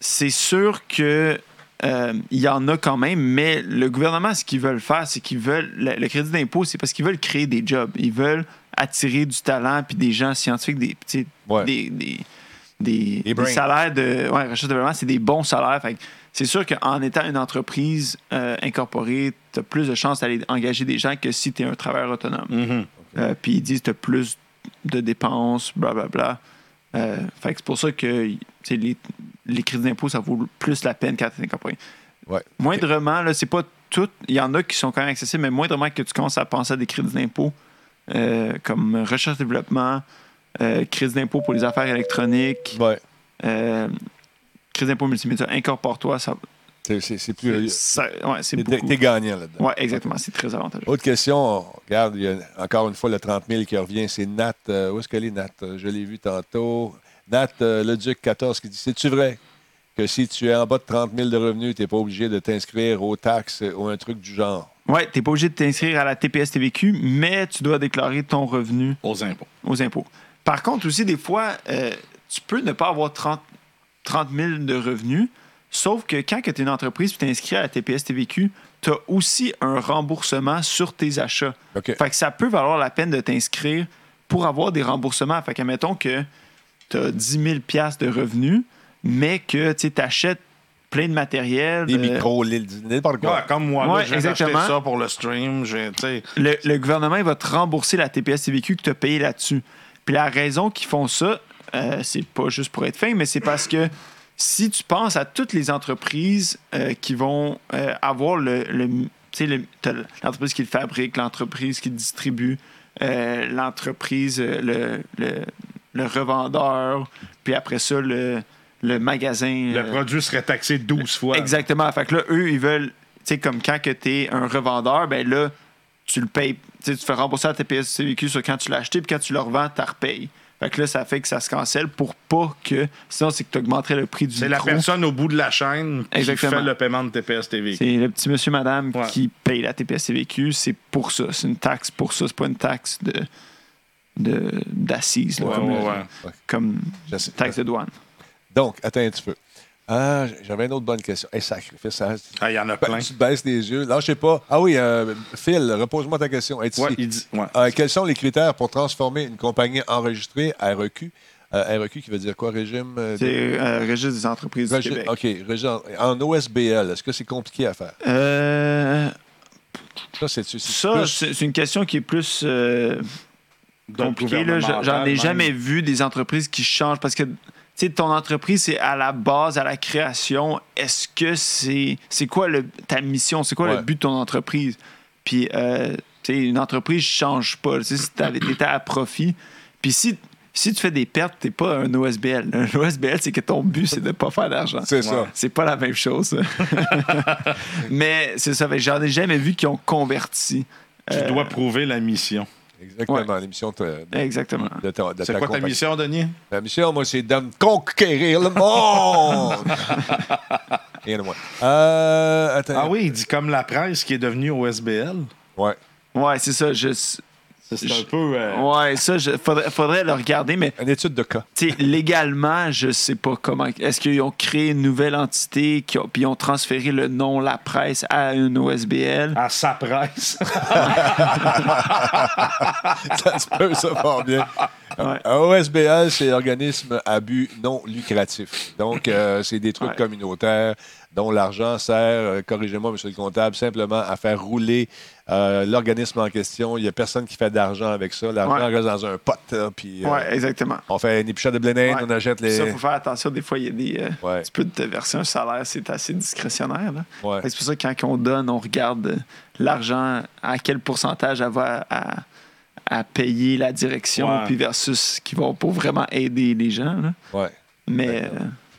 [SPEAKER 3] c'est sûr que euh, il y en a quand même, mais le gouvernement, ce qu'ils veulent faire, c'est qu'ils veulent. Le, le crédit d'impôt, c'est parce qu'ils veulent créer des jobs. Ils veulent attirer du talent puis des gens scientifiques, des,
[SPEAKER 1] Ouais.
[SPEAKER 3] des, des, des- des salaires de ouais, recherche développement, c'est des bons salaires. Fait c'est sûr qu'en étant une entreprise euh, incorporée, tu as plus de chances d'aller engager des gens que si tu es un travailleur autonome.
[SPEAKER 2] Mhm.
[SPEAKER 3] Euh, puis ils disent que tu as plus de dépenses, blablabla. Euh, fait que c'est pour ça que les, les crédits d'impôt, ça vaut plus la peine quand tu es incorporé.
[SPEAKER 1] Ouais.
[SPEAKER 3] Moindrement, là, c'est pas tout. Il y en a qui sont quand même accessibles, mais moindrement que tu commences à penser à des crédits d'impôt, euh, comme recherche-développement, euh, crédit d'impôt pour les affaires électroniques,
[SPEAKER 1] Ouais.
[SPEAKER 3] euh, crédit d'impôt multimédia, incorpore-toi, ça,
[SPEAKER 1] C'est- plus.
[SPEAKER 3] ça- ouais,
[SPEAKER 1] T'es gagnant là-dedans.
[SPEAKER 3] Ouais, exactement, c'est très avantageux.
[SPEAKER 1] Autre question, regarde, il y a encore une fois le 30 000 qui revient, c'est Nat. euh, où est-ce qu'elle est, Nat? Euh, Je l'ai vu tantôt. Nat, euh, le Duc 14, qui dit C'est-tu vrai que si tu es en bas de 30 000 de revenus, tu n'es pas obligé de t'inscrire aux taxes ou un truc du genre?
[SPEAKER 3] Ouais, t'es pas obligé de t'inscrire à la TPS-TVQ, mais tu dois déclarer ton revenu
[SPEAKER 2] Aux impôts.
[SPEAKER 3] aux impôts. Par contre, aussi, des fois, euh, tu peux ne pas avoir 30, 30 000 de revenus, sauf que quand tu es une entreprise et tu t'inscris à la TPS-TVQ, tu as aussi un remboursement sur tes achats.
[SPEAKER 1] OK.
[SPEAKER 3] Fait que ça peut valoir la peine de t'inscrire pour avoir des remboursements. Fait que, mettons que tu as 10 000 de revenus, mais que tu achètes plein de matériel.
[SPEAKER 1] Des
[SPEAKER 3] euh,
[SPEAKER 1] micros, l'île du- n'importe quoi.
[SPEAKER 2] Ouais, comme moi,
[SPEAKER 3] Ouais,
[SPEAKER 2] d'acheter
[SPEAKER 3] exactement.
[SPEAKER 2] ça pour le stream. j'ai-
[SPEAKER 3] le, le gouvernement il va te rembourser la TPS-TVQ que tu as payé là-dessus. Puis la raison qu'ils font ça, euh, c'est pas juste pour être fin, mais c'est parce que si tu penses à toutes les entreprises euh, qui vont euh, avoir le. le tu sais, le- t'as l'entreprise qui le fabrique, l'entreprise qui le distribue, euh, l'entreprise, euh, le, le, le revendeur, puis après ça, le, le magasin.
[SPEAKER 2] le
[SPEAKER 3] euh,
[SPEAKER 2] produit serait taxé 12 fois.
[SPEAKER 3] Exactement. Fait que là, eux, ils veulent, tu sais, comme quand tu es un revendeur, ben là, tu le payes, tu fais rembourser la TPS CVQ sur quand tu l'as acheté, puis quand tu le revends, tu repayes. Fait que là, ça fait que ça se cancelle pour pas que. Sinon, c'est que tu augmenterais le prix du
[SPEAKER 2] C'est la personne au bout de la chaîne qui
[SPEAKER 3] Exactement.
[SPEAKER 2] fait le paiement de TPS TV.
[SPEAKER 3] C'est le petit monsieur, madame
[SPEAKER 2] Ouais.
[SPEAKER 3] qui paye la TPS CVQ. C'est pour ça. C'est une taxe pour ça. C'est pas une taxe de- d'assises, là,
[SPEAKER 2] Ouais,
[SPEAKER 3] comme,
[SPEAKER 2] ouais,
[SPEAKER 3] comme taxe de douane.
[SPEAKER 1] Donc, attends un petit peu. Ah, j'avais une autre bonne question. Hey, sacrifice, ça.
[SPEAKER 2] Ah, Il y en a
[SPEAKER 1] Ben,
[SPEAKER 2] plein.
[SPEAKER 1] tu baisses les yeux. Là, je sais pas. Ah oui, euh, Phil, repose-moi ta question. Es-tu
[SPEAKER 2] Ouais,
[SPEAKER 1] ici?
[SPEAKER 2] il dit. ouais.
[SPEAKER 1] Euh, quels sont les critères pour transformer une compagnie enregistrée REQ? Euh, REQ qui veut dire quoi, régime? euh,
[SPEAKER 3] C'est euh, Registre des entreprises du
[SPEAKER 1] Régime-
[SPEAKER 3] Québec.
[SPEAKER 1] OK, régime en, OSBL. Est-ce que c'est compliqué à faire?
[SPEAKER 3] Euh,
[SPEAKER 1] Ça, c'est c'est
[SPEAKER 3] Ça,
[SPEAKER 1] plus-
[SPEAKER 3] c'est c'est une question qui est plus là. J'en ai jamais
[SPEAKER 2] même.
[SPEAKER 3] vu des entreprises qui changent parce que tu sais, ton entreprise, c'est à la base, à la création. Est-ce que c'est c'est quoi le, ta mission? C'est quoi
[SPEAKER 1] Ouais.
[SPEAKER 3] le but de ton entreprise? Puis, euh, tu sais, une entreprise ne change pas. Si tu étais à profit, puis si, si tu fais des pertes, tu n'es pas un OSBL. Un OSBL, c'est que ton but, c'est de ne pas faire d'argent.
[SPEAKER 1] C'est ça.
[SPEAKER 2] Ouais.
[SPEAKER 3] C'est pas la même chose. Mais c'est ça. J'en ai jamais vu qui ont converti.
[SPEAKER 2] Tu
[SPEAKER 3] Euh,
[SPEAKER 2] dois prouver la mission.
[SPEAKER 1] Exactement, l'émission de, de-
[SPEAKER 3] Exactement.
[SPEAKER 1] de ta, de
[SPEAKER 2] C'est
[SPEAKER 1] ta
[SPEAKER 2] quoi ta mission, Denis?
[SPEAKER 1] La mission, moi, c'est de me conquérir le monde! Rien de moins. Euh, attends.
[SPEAKER 2] Ah oui, il dit comme la presse qui est devenue OSBL.
[SPEAKER 1] Ouais.
[SPEAKER 3] Ouais, c'est ça. Je...
[SPEAKER 2] C'est
[SPEAKER 3] Je-
[SPEAKER 2] un peu. euh,
[SPEAKER 3] Ouais, ça, je... faudrait, faudrait le regarder, mais
[SPEAKER 1] Une étude de cas.
[SPEAKER 3] légalement, je sais pas comment. Est-ce qu'ils ont créé une nouvelle entité, qui ont- puis ils ont transféré le nom La Presse à une OSBL?
[SPEAKER 2] À sa presse.
[SPEAKER 1] ça se peut, ça fort bien.
[SPEAKER 3] Ouais.
[SPEAKER 1] Un OSBL, c'est l'organisme à but non lucratif. Donc, euh, c'est des trucs
[SPEAKER 3] Ouais.
[SPEAKER 1] communautaires dont l'argent sert, euh, corrigez-moi, monsieur le comptable, simplement à faire rouler euh, l'organisme en question. Il n'y a personne qui fait d'argent avec ça. L'argent
[SPEAKER 3] Ouais.
[SPEAKER 1] reste dans un pot, là, puis euh,
[SPEAKER 3] Ouais, exactement.
[SPEAKER 1] on fait une épichette de blé d'Inde,
[SPEAKER 3] Ouais.
[SPEAKER 1] on achète les...
[SPEAKER 3] Ça, faut faire attention. Des fois, il y a des.
[SPEAKER 1] Ouais.
[SPEAKER 3] Tu peux te verser un salaire, c'est assez discrétionnaire. C'est pour ça que quand on donne, on regarde l'argent, à quel pourcentage elle va à, à payer la direction, puis versus ce qui va pour vraiment aider les gens. là.
[SPEAKER 1] Ouais.
[SPEAKER 3] Mais.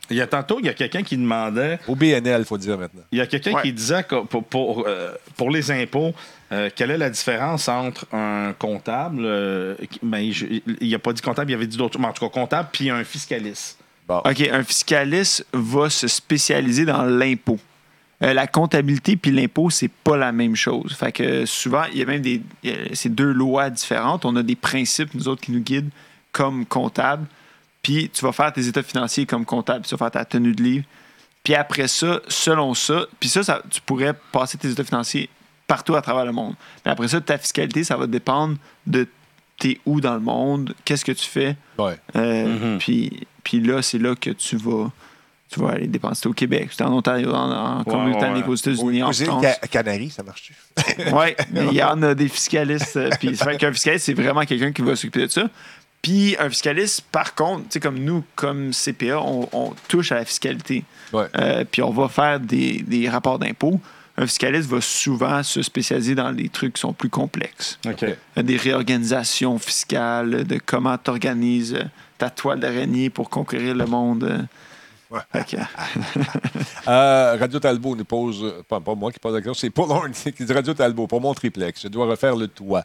[SPEAKER 3] Euh,
[SPEAKER 2] Il y a tantôt, il y a quelqu'un qui demandait.
[SPEAKER 1] Au BNL, il faut dire maintenant.
[SPEAKER 2] Il y a quelqu'un
[SPEAKER 3] Ouais.
[SPEAKER 2] qui disait que pour, pour, euh, pour les impôts, euh, quelle est la différence entre un comptable, euh, qui- ben, je- il n'a pas dit comptable, il avait dit d'autres, mais en tout cas comptable, puis un fiscaliste.
[SPEAKER 1] Bon.
[SPEAKER 3] OK, un fiscaliste va se spécialiser dans l'impôt. Euh, la comptabilité puis l'impôt, c'est pas la même chose. Fait que souvent, il y a même des. a- C'est deux lois différentes. On a des principes, nous autres, qui nous guident comme comptable. Puis tu vas faire tes états financiers comme comptable. Tu vas faire ta tenue de livre. Puis après ça, selon ça, puis ça, ça, tu pourrais passer tes états financiers partout à travers le monde. Mais après ça, ta fiscalité, ça va dépendre de t'es où dans le monde, qu'est-ce que tu fais.
[SPEAKER 1] Ouais.
[SPEAKER 3] Euh,
[SPEAKER 2] Mhm.
[SPEAKER 3] puis, puis là, c'est là que tu vas, tu vas aller dépenser. Au Québec, c'était en Ontario, en, en Colombie-Britannique,
[SPEAKER 2] ouais.
[SPEAKER 3] aux États-Unis, en France.
[SPEAKER 6] Ca- Canaries, ça marche-tu?
[SPEAKER 3] Oui, mais il y en a des fiscalistes. euh, Puis c'est vrai qu'un fiscaliste, c'est vraiment quelqu'un qui va s'occuper de ça. Puis un fiscaliste, par contre, tu sais, comme nous, comme CPA, on, on touche à la fiscalité.
[SPEAKER 1] Ouais.
[SPEAKER 3] Euh, puis on va faire des, des rapports d'impôts. Un fiscaliste va souvent se spécialiser dans des trucs qui sont plus complexes.
[SPEAKER 2] OK.
[SPEAKER 3] Euh, Des réorganisations fiscales, de comment tu organises ta toile d'araignée pour conquérir le monde. euh.
[SPEAKER 1] Euh, Radio Talbot nous pose, euh, pas, pas moi qui pose la question, c'est Paul Horn qui dit Radio Talbot, pour mon triplex, je dois refaire le toit.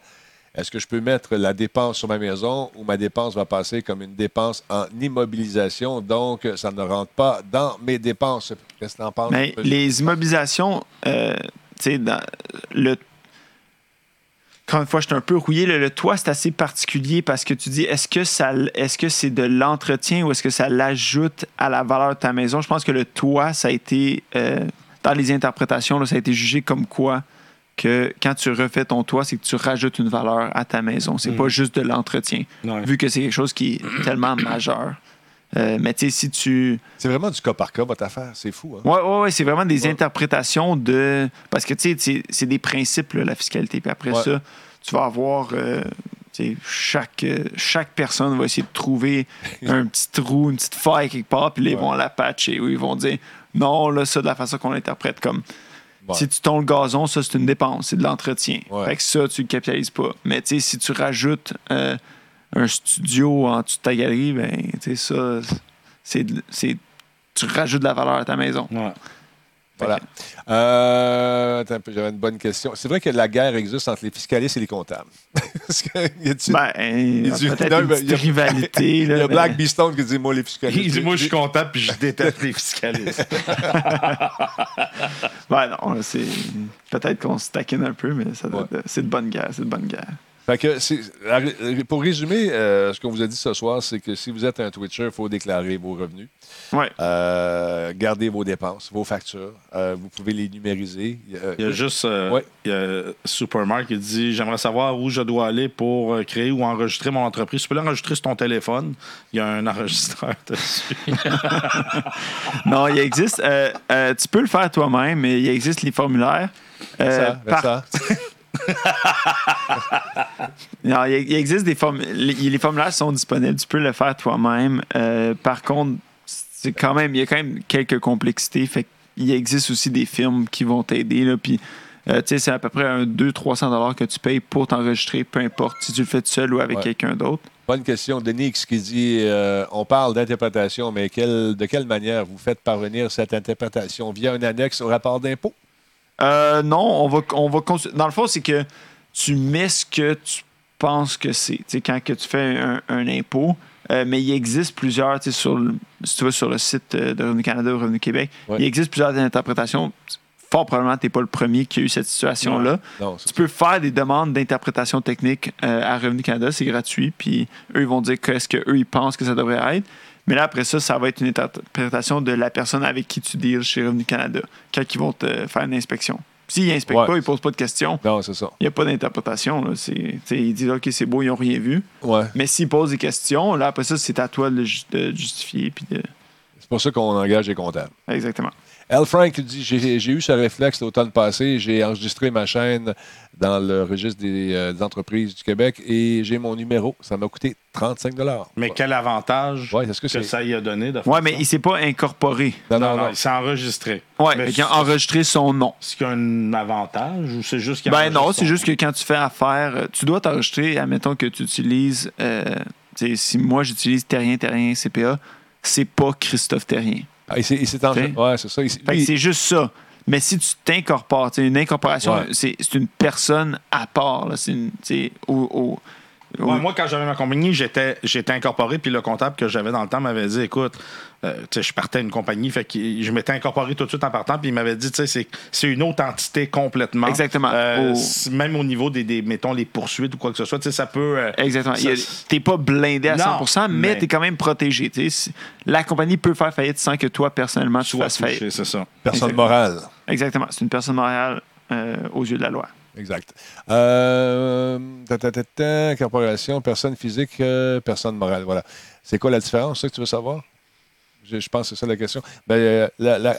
[SPEAKER 1] Est-ce que je peux mettre la dépense sur ma maison ou ma dépense va passer comme une dépense en immobilisation, donc ça ne rentre pas dans mes dépenses? Qu'est-ce que tu en penses?
[SPEAKER 3] Mais les immobilisations, euh, tu sais, dans le. Encore une fois, je suis un peu rouillé. Le, le toit, c'est assez particulier parce que tu dis est-ce que ça est-ce que c'est de l'entretien ou est-ce que ça l'ajoute à la valeur de ta maison? Je pense que le toit, ça a été euh, dans les interprétations, là, ça a été jugé comme quoi que quand tu refais ton toit, c'est que tu rajoutes une valeur à ta maison. C'est pas juste de l'entretien.
[SPEAKER 2] Ouais.
[SPEAKER 3] Vu que c'est quelque chose qui est tellement majeur. Euh, mais tu sais, si tu.
[SPEAKER 1] C'est vraiment du cas par cas, votre affaire. C'est fou. Hein?
[SPEAKER 3] Oui, ouais, ouais, c'est vraiment des
[SPEAKER 1] Ouais.
[SPEAKER 3] interprétations de. Parce que, tu sais, c'est- des principes, là, la fiscalité. Puis après
[SPEAKER 1] Ouais.
[SPEAKER 3] ça, tu vas avoir. euh, chaque, euh, chaque personne va essayer de trouver un petit trou, une petite faille quelque part, puis là, ils vont la patcher ou ils vont dire non, là, ça, de la façon qu'on l'interprète comme.
[SPEAKER 1] Ouais.
[SPEAKER 3] Si tu tonds le gazon, ça, c'est une dépense, c'est de l'entretien.
[SPEAKER 1] Ouais.
[SPEAKER 3] Fait que ça, tu le capitalises pas. Mais, tu sais, si tu rajoutes euh, un studio en dessous de ta galerie, ben, tu sais, ça, c'est. c'est- Tu rajoutes de la valeur à ta maison.
[SPEAKER 2] Ouais.
[SPEAKER 1] Voilà. Euh, attends un peu, j'avais une bonne question. C'est vrai que la guerre existe entre les fiscalistes et les comptables. Y
[SPEAKER 3] Ben,
[SPEAKER 1] Il y a
[SPEAKER 3] peut-être une petite
[SPEAKER 1] il y a-
[SPEAKER 3] rivalité.
[SPEAKER 1] il y a Black Beastone qui dit Moi, les fiscalistes.
[SPEAKER 2] Il dit, moi, je suis comptable puis je déteste les fiscalistes.
[SPEAKER 3] Ben non, c'est... Peut-être qu'on se taquine un peu, mais c'est de bonne guerre, c'est de bonne guerre.
[SPEAKER 1] Fait que pour résumer, euh, ce qu'on vous a dit ce soir, c'est que si vous êtes un Twitcher, il faut déclarer vos revenus.
[SPEAKER 3] Ouais.
[SPEAKER 1] Euh, gardez vos dépenses, vos factures. Euh, vous pouvez les numériser.
[SPEAKER 2] Il y a juste euh,
[SPEAKER 1] Ouais.
[SPEAKER 2] il y a Supermark qui dit J'aimerais savoir où je dois aller pour créer ou enregistrer mon entreprise. Tu peux l'enregistrer sur ton téléphone. Il y a un enregistreur dessus.
[SPEAKER 3] Non, il existe... euh, euh, tu peux le faire toi-même, mais il existe les formulaires. Euh,
[SPEAKER 1] ça,
[SPEAKER 3] par-
[SPEAKER 1] ça.
[SPEAKER 3] Non, il, il existe des formulaires. Les, formulaires sont disponibles. Tu peux le faire toi-même. Euh, par contre, c'est quand même, il y a quand même quelques complexités. Fait qu'il existe aussi des firmes qui vont t'aider. Puis, euh, tu sais, c'est à peu près un 200-300 dollars que tu payes pour t'enregistrer, peu importe si tu le fais tout seul ou avec
[SPEAKER 1] Ouais.
[SPEAKER 3] quelqu'un d'autre.
[SPEAKER 1] Bonne question. Denix qui dit euh, On parle d'interprétation, mais de quelle manière vous faites parvenir cette interprétation? Via un annexe au rapport d'impôt
[SPEAKER 3] Euh, non, on va, on va Dans le fond, c'est que tu mets ce que tu penses que c'est. Tu sais, quand que tu fais un, un impôt, euh, mais il existe plusieurs, tu sais, sur le- si tu vas sur le site euh, de Revenu Canada ou Revenu Québec,
[SPEAKER 1] Ouais.
[SPEAKER 3] il existe plusieurs interprétations. Fort probablement, tu n'es pas le premier qui a eu cette situation-là. Tu peux faire des demandes d'interprétation technique euh, à Revenu Canada, c'est gratuit, puis eux, ils vont dire qu'est-ce qu'eux, ils pensent que ça devrait être. Mais là, après ça, ça va être une interprétation de la personne avec qui tu deals chez Revenu Canada, quand ils vont te faire une inspection. S'ils n'inspectent
[SPEAKER 1] Ouais.
[SPEAKER 3] pas, ils ne posent pas de questions,
[SPEAKER 1] non, c'est ça.
[SPEAKER 3] il n'y a pas d'interprétation. là. C'est- Ils disent OK, c'est beau, ils n'ont rien vu.
[SPEAKER 1] Ouais.
[SPEAKER 3] Mais s'ils posent des questions, là, après ça, c'est à toi de, de justifier. Puis de...
[SPEAKER 1] C'est pour ça qu'on engage les comptables.
[SPEAKER 3] Exactement.
[SPEAKER 1] L. Frank dit J'ai j'ai eu ce réflexe l'automne passé. J'ai enregistré ma chaîne dans le registre des, euh, des entreprises du Québec et j'ai mon numéro. Ça m'a coûté 35
[SPEAKER 2] Mais quel avantage
[SPEAKER 1] Ouais, que
[SPEAKER 2] que
[SPEAKER 1] c'est.
[SPEAKER 2] ça y a donné de faire
[SPEAKER 3] Ouais, mais
[SPEAKER 2] ça?
[SPEAKER 3] il ne s'est pas incorporé.
[SPEAKER 1] Non,
[SPEAKER 2] Non,
[SPEAKER 1] non,
[SPEAKER 2] il s'est enregistré.
[SPEAKER 3] Ouais,
[SPEAKER 2] Mais
[SPEAKER 3] qu'il a
[SPEAKER 2] c'est-
[SPEAKER 3] enregistré son nom.
[SPEAKER 2] Est-ce qu'il y a un avantage ou c'est juste qu'il
[SPEAKER 3] Ben non, c'est juste que quand tu fais affaire, euh, tu dois t'enregistrer. Admettons que tu utilises. euh, si moi j'utilise Terrien, Terrien, CPA, c'est pas Christophe Terrien.
[SPEAKER 1] Ah, en... Ouais, c'est ça. Il-
[SPEAKER 3] Fait que
[SPEAKER 1] lui,
[SPEAKER 3] c'est juste ça. Mais si tu t'incorpores, tu sais, une incorporation,
[SPEAKER 1] Ouais.
[SPEAKER 3] c'est c'est une personne à part. là. C'est une- tu sais, au- au-
[SPEAKER 2] Ouais, moi, quand j'avais ma compagnie, j'étais, j'étais incorporé, puis le comptable que j'avais dans le temps m'avait dit écoute, euh, je partais à une compagnie, fait que je m'étais incorporé tout de suite en partant, puis il m'avait dit c'est, c'est une autre entité complètement.
[SPEAKER 3] Exactement.
[SPEAKER 2] Euh,
[SPEAKER 3] Au-
[SPEAKER 2] Même au niveau des, des, mettons, les poursuites ou quoi que ce soit, ça peut. euh,
[SPEAKER 3] Exactement.
[SPEAKER 2] ça-
[SPEAKER 3] T'es pas blindé à
[SPEAKER 2] Non,
[SPEAKER 3] 100%, mais,
[SPEAKER 2] mais-
[SPEAKER 3] t'es quand même protégé. La compagnie peut faire faillite sans que toi, personnellement, tu fasses faillite.
[SPEAKER 2] c'est ça.
[SPEAKER 1] Personne
[SPEAKER 3] Exactement.
[SPEAKER 1] morale.
[SPEAKER 3] Exactement. C'est une personne morale euh, aux yeux de la loi.
[SPEAKER 1] Exact. Euh, ta, ta, ta, ta, corporation, personne physique, euh, personne morale. Voilà. C'est quoi la différence, c'est ça que tu veux savoir? Je, je pense que c'est ça la question. Ben, euh, la- la-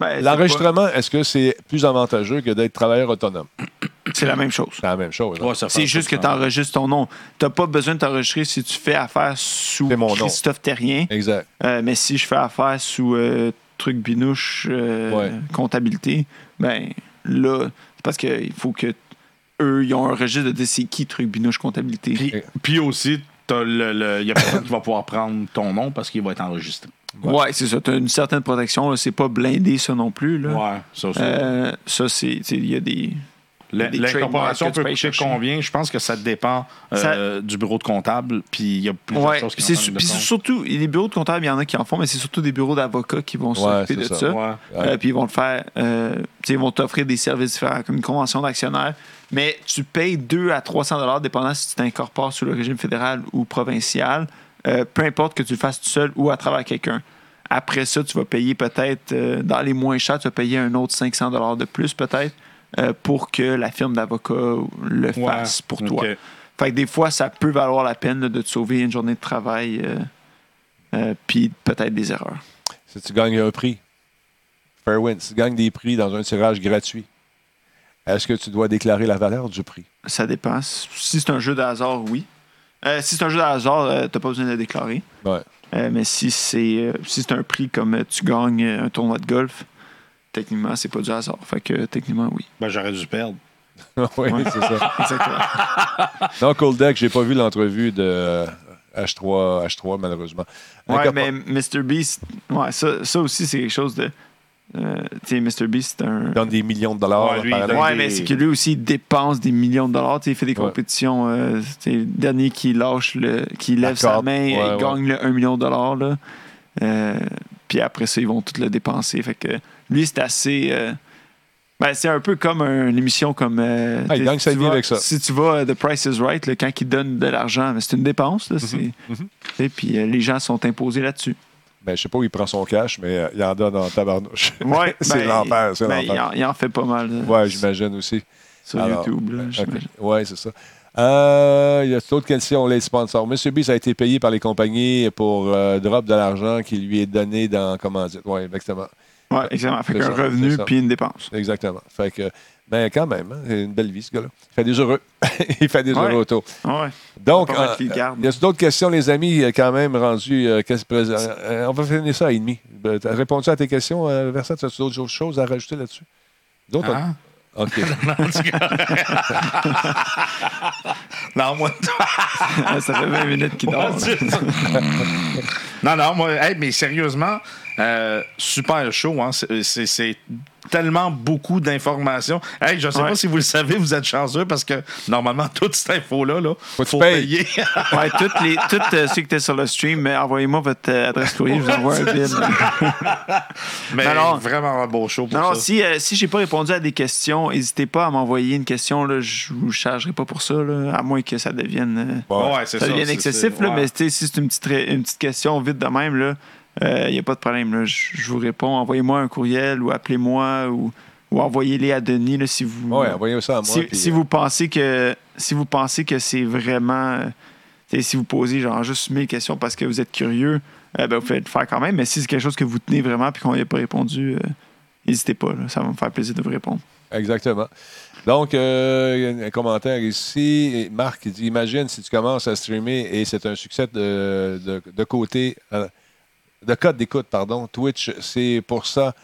[SPEAKER 3] Ben,
[SPEAKER 1] L'enregistrement, est-ce que c'est plus avantageux que d'être travailleur autonome?
[SPEAKER 3] C'est la même chose.
[SPEAKER 1] C'est la même chose. hein?
[SPEAKER 2] Ouais, ça fait
[SPEAKER 3] C'est juste que tu enregistres ton nom. Tu pas besoin de t'enregistrer si tu fais affaire sous
[SPEAKER 1] C'est mon nom.
[SPEAKER 3] Christophe Terrien.
[SPEAKER 1] Exact.
[SPEAKER 3] Euh, mais si je fais affaire sous euh, truc binouche euh,
[SPEAKER 1] Ouais.
[SPEAKER 3] comptabilité, ben là, c'est parce qu'il faut que eux, ils ont un registre de dire c'est qui truc binouche comptabilité.
[SPEAKER 2] Puis, puis aussi, t'as le- le- il y a personne qui va pouvoir prendre ton nom parce qu'il va être enregistré.
[SPEAKER 3] Ouais, c'est ça. Tu as une certaine protection. C'est pas blindé, ça non plus. Là.
[SPEAKER 2] Ouais, ça aussi.
[SPEAKER 3] Euh, ça, c'est. tu sais, Il y a des.
[SPEAKER 2] L'incorporation peut
[SPEAKER 3] payes
[SPEAKER 2] coûter
[SPEAKER 3] chercher.
[SPEAKER 2] combien? Je pense que ça dépend euh, du bureau de comptable. Puis il y a plusieurs
[SPEAKER 3] Ouais,
[SPEAKER 2] choses qui
[SPEAKER 3] c'est su- puis surtout, les bureaux de comptables, il y en a qui en font, mais c'est surtout des bureaux d'avocats qui vont
[SPEAKER 1] Ouais,
[SPEAKER 3] s'occuper de ça.
[SPEAKER 1] ça.
[SPEAKER 2] Ouais.
[SPEAKER 3] Euh, puis ils vont le faire, euh, tu sais, ils vont t'offrir des services différents, comme une convention d'actionnaire. Mais tu payes 2 à 300 dollars, dépendant si tu t'incorpores sous le régime fédéral ou provincial, euh, peu importe que tu le fasses tout seul ou à travers quelqu'un. Après ça, tu vas payer peut-être, euh, dans les moins chers, tu vas payer un autre 500 dollars de plus peut-être euh, pour que la firme d'avocat le
[SPEAKER 2] Ouais,
[SPEAKER 3] fasse pour toi. Fait que des fois, ça peut valoir la peine là, de te sauver une journée de travail euh, euh, puis peut-être des erreurs.
[SPEAKER 1] Si tu gagnes un prix, Fairwind, si tu gagnes des prix dans un tirage gratuit, est-ce que tu dois déclarer la valeur du prix?
[SPEAKER 3] Ça dépend. Si c'est un jeu de hasard, oui. Euh, si c'est un jeu de hasard, euh, t'as pas besoin de le déclarer.
[SPEAKER 1] Ouais.
[SPEAKER 3] Euh, mais si c'est euh, si c'est un prix comme euh, tu gagnes un tournoi de golf, techniquement, c'est pas du hasard. Fait que techniquement, oui.
[SPEAKER 2] Ben, j'aurais dû perdre.
[SPEAKER 1] oui, c'est ça.
[SPEAKER 3] Exactement.
[SPEAKER 1] Non, Cold Deck, j'ai pas vu l'entrevue de euh, H3, H3 malheureusement.
[SPEAKER 3] ouais, mais Mr. Beast, ouais, ça, ça aussi, c'est quelque chose de. Euh, tu sais, Mr. Beast, c'est un.
[SPEAKER 1] Il donne des millions de dollars.
[SPEAKER 2] Ouais, lui,
[SPEAKER 1] par
[SPEAKER 3] Ouais,
[SPEAKER 2] des-
[SPEAKER 3] mais c'est que lui aussi, il dépense des millions de dollars. Tu sais, il fait des
[SPEAKER 1] Ouais.
[SPEAKER 3] compétitions. euh, tu sais, le dernier qui lâche, le, qui lève sa main,
[SPEAKER 1] Ouais,
[SPEAKER 3] il
[SPEAKER 1] ouais.
[SPEAKER 3] gagne le 1 million de dollars. Là. Euh, puis après ça, ils vont tout le dépenser. Fait que lui, c'est assez. euh, ben, c'est un peu comme une émission comme. euh,
[SPEAKER 1] Ah, il gagne
[SPEAKER 3] si
[SPEAKER 1] sa
[SPEAKER 3] tu
[SPEAKER 1] vie
[SPEAKER 3] vas-
[SPEAKER 1] avec ça.
[SPEAKER 3] Si tu vas à The Price is Right, là, quand il donne de l'argent, c'est une dépense. Là,
[SPEAKER 1] mhm.
[SPEAKER 3] tu sais, Puis euh, les gens sont imposés là-dessus.
[SPEAKER 1] Ben, je sais pas où il prend son cash, mais euh, il en donne en tabarnouche.
[SPEAKER 3] Ouais,
[SPEAKER 1] c'est
[SPEAKER 3] ben,
[SPEAKER 1] l'enfer, c'est
[SPEAKER 3] ben, il, il en fait pas mal. là,
[SPEAKER 1] Ouais, j'imagine aussi.
[SPEAKER 3] Sur
[SPEAKER 1] Alors,
[SPEAKER 3] YouTube.
[SPEAKER 1] Ouais, c'est ça. Euh, il y a d'autres questions, les sponsors. Monsieur Beast a été payé par les compagnies pour euh, drop de l'argent qui lui est donné dans comment dire. Oui, exactement.
[SPEAKER 3] Ouais, exactement. Fait qu'un revenu puis une dépense.
[SPEAKER 1] Exactement. Fait que, ben quand même, hein, c'est une belle vie, ce gars-là. Il fait des heureux. il fait des
[SPEAKER 3] Ouais.
[SPEAKER 1] heureux auto.
[SPEAKER 3] Ouais.
[SPEAKER 1] Donc, euh, il y a d'autres questions, les amis, euh, quand même rendues. euh, qu'est-ce que- euh, on va finir ça à et demi. Ben, répondu à tes questions, euh, Versa? As-tu d'autres choses à rajouter là-dessus? D'autres?
[SPEAKER 2] Hein?
[SPEAKER 1] OK.
[SPEAKER 2] Non, moi.
[SPEAKER 3] Ah, ça fait 20 minutes qu'il dort.
[SPEAKER 2] non, non, moi, hey, mais sérieusement, euh, super chaud. Hein? C'est tellement beaucoup d'informations. Hey, je sais
[SPEAKER 3] Ouais.
[SPEAKER 2] pas si vous le savez, vous êtes chanceux parce que normalement, toute cette info-là, là, faut payer.
[SPEAKER 3] Ouais, toutes les, toutes euh, ceux qui étaient sur le stream, envoyez-moi votre euh, adresse courrier, je vous envoie un bill.
[SPEAKER 2] mais
[SPEAKER 3] Non, non.
[SPEAKER 2] vraiment un beau show pour
[SPEAKER 3] Non,
[SPEAKER 2] ça.
[SPEAKER 3] si, euh, si j'ai pas répondu à des questions, n'hésitez pas à m'envoyer une question. Là, je vous chargerai pas pour ça, là, à moins que ça devienne, euh,
[SPEAKER 1] Bon.
[SPEAKER 2] Ouais, c'est
[SPEAKER 3] ça
[SPEAKER 2] ça.
[SPEAKER 3] devienne
[SPEAKER 2] c'est-
[SPEAKER 3] excessif.
[SPEAKER 2] c'est-
[SPEAKER 3] Là,
[SPEAKER 2] ouais.
[SPEAKER 3] Mais sais, si c'est une petite, ré- une petite question vite de même, il n'y a pas de problème. là. Je vous réponds. Envoyez-moi un courriel ou appelez-moi ou, ou envoyez-les à Denis là, si vous.
[SPEAKER 1] Oui, envoyez ça à moi.
[SPEAKER 3] si,
[SPEAKER 1] puis,
[SPEAKER 3] si
[SPEAKER 1] euh,
[SPEAKER 3] vous pensez que si vous pensez que c'est vraiment euh, si vous posez genre juste 1000 questions parce que vous êtes curieux euh, ben, vous pouvez le faire quand même mais si c'est quelque chose que vous tenez vraiment puis qu'on n'y a pas répondu euh, n'hésitez pas là. ça va me faire plaisir de vous répondre
[SPEAKER 1] Exactement. Donc, euh, il y a un commentaire ici. Marc dit Imagine si tu commences à streamer et c'est un succès de, de, de côté, euh, de code d'écoute, pardon. Twitch, c'est pour ça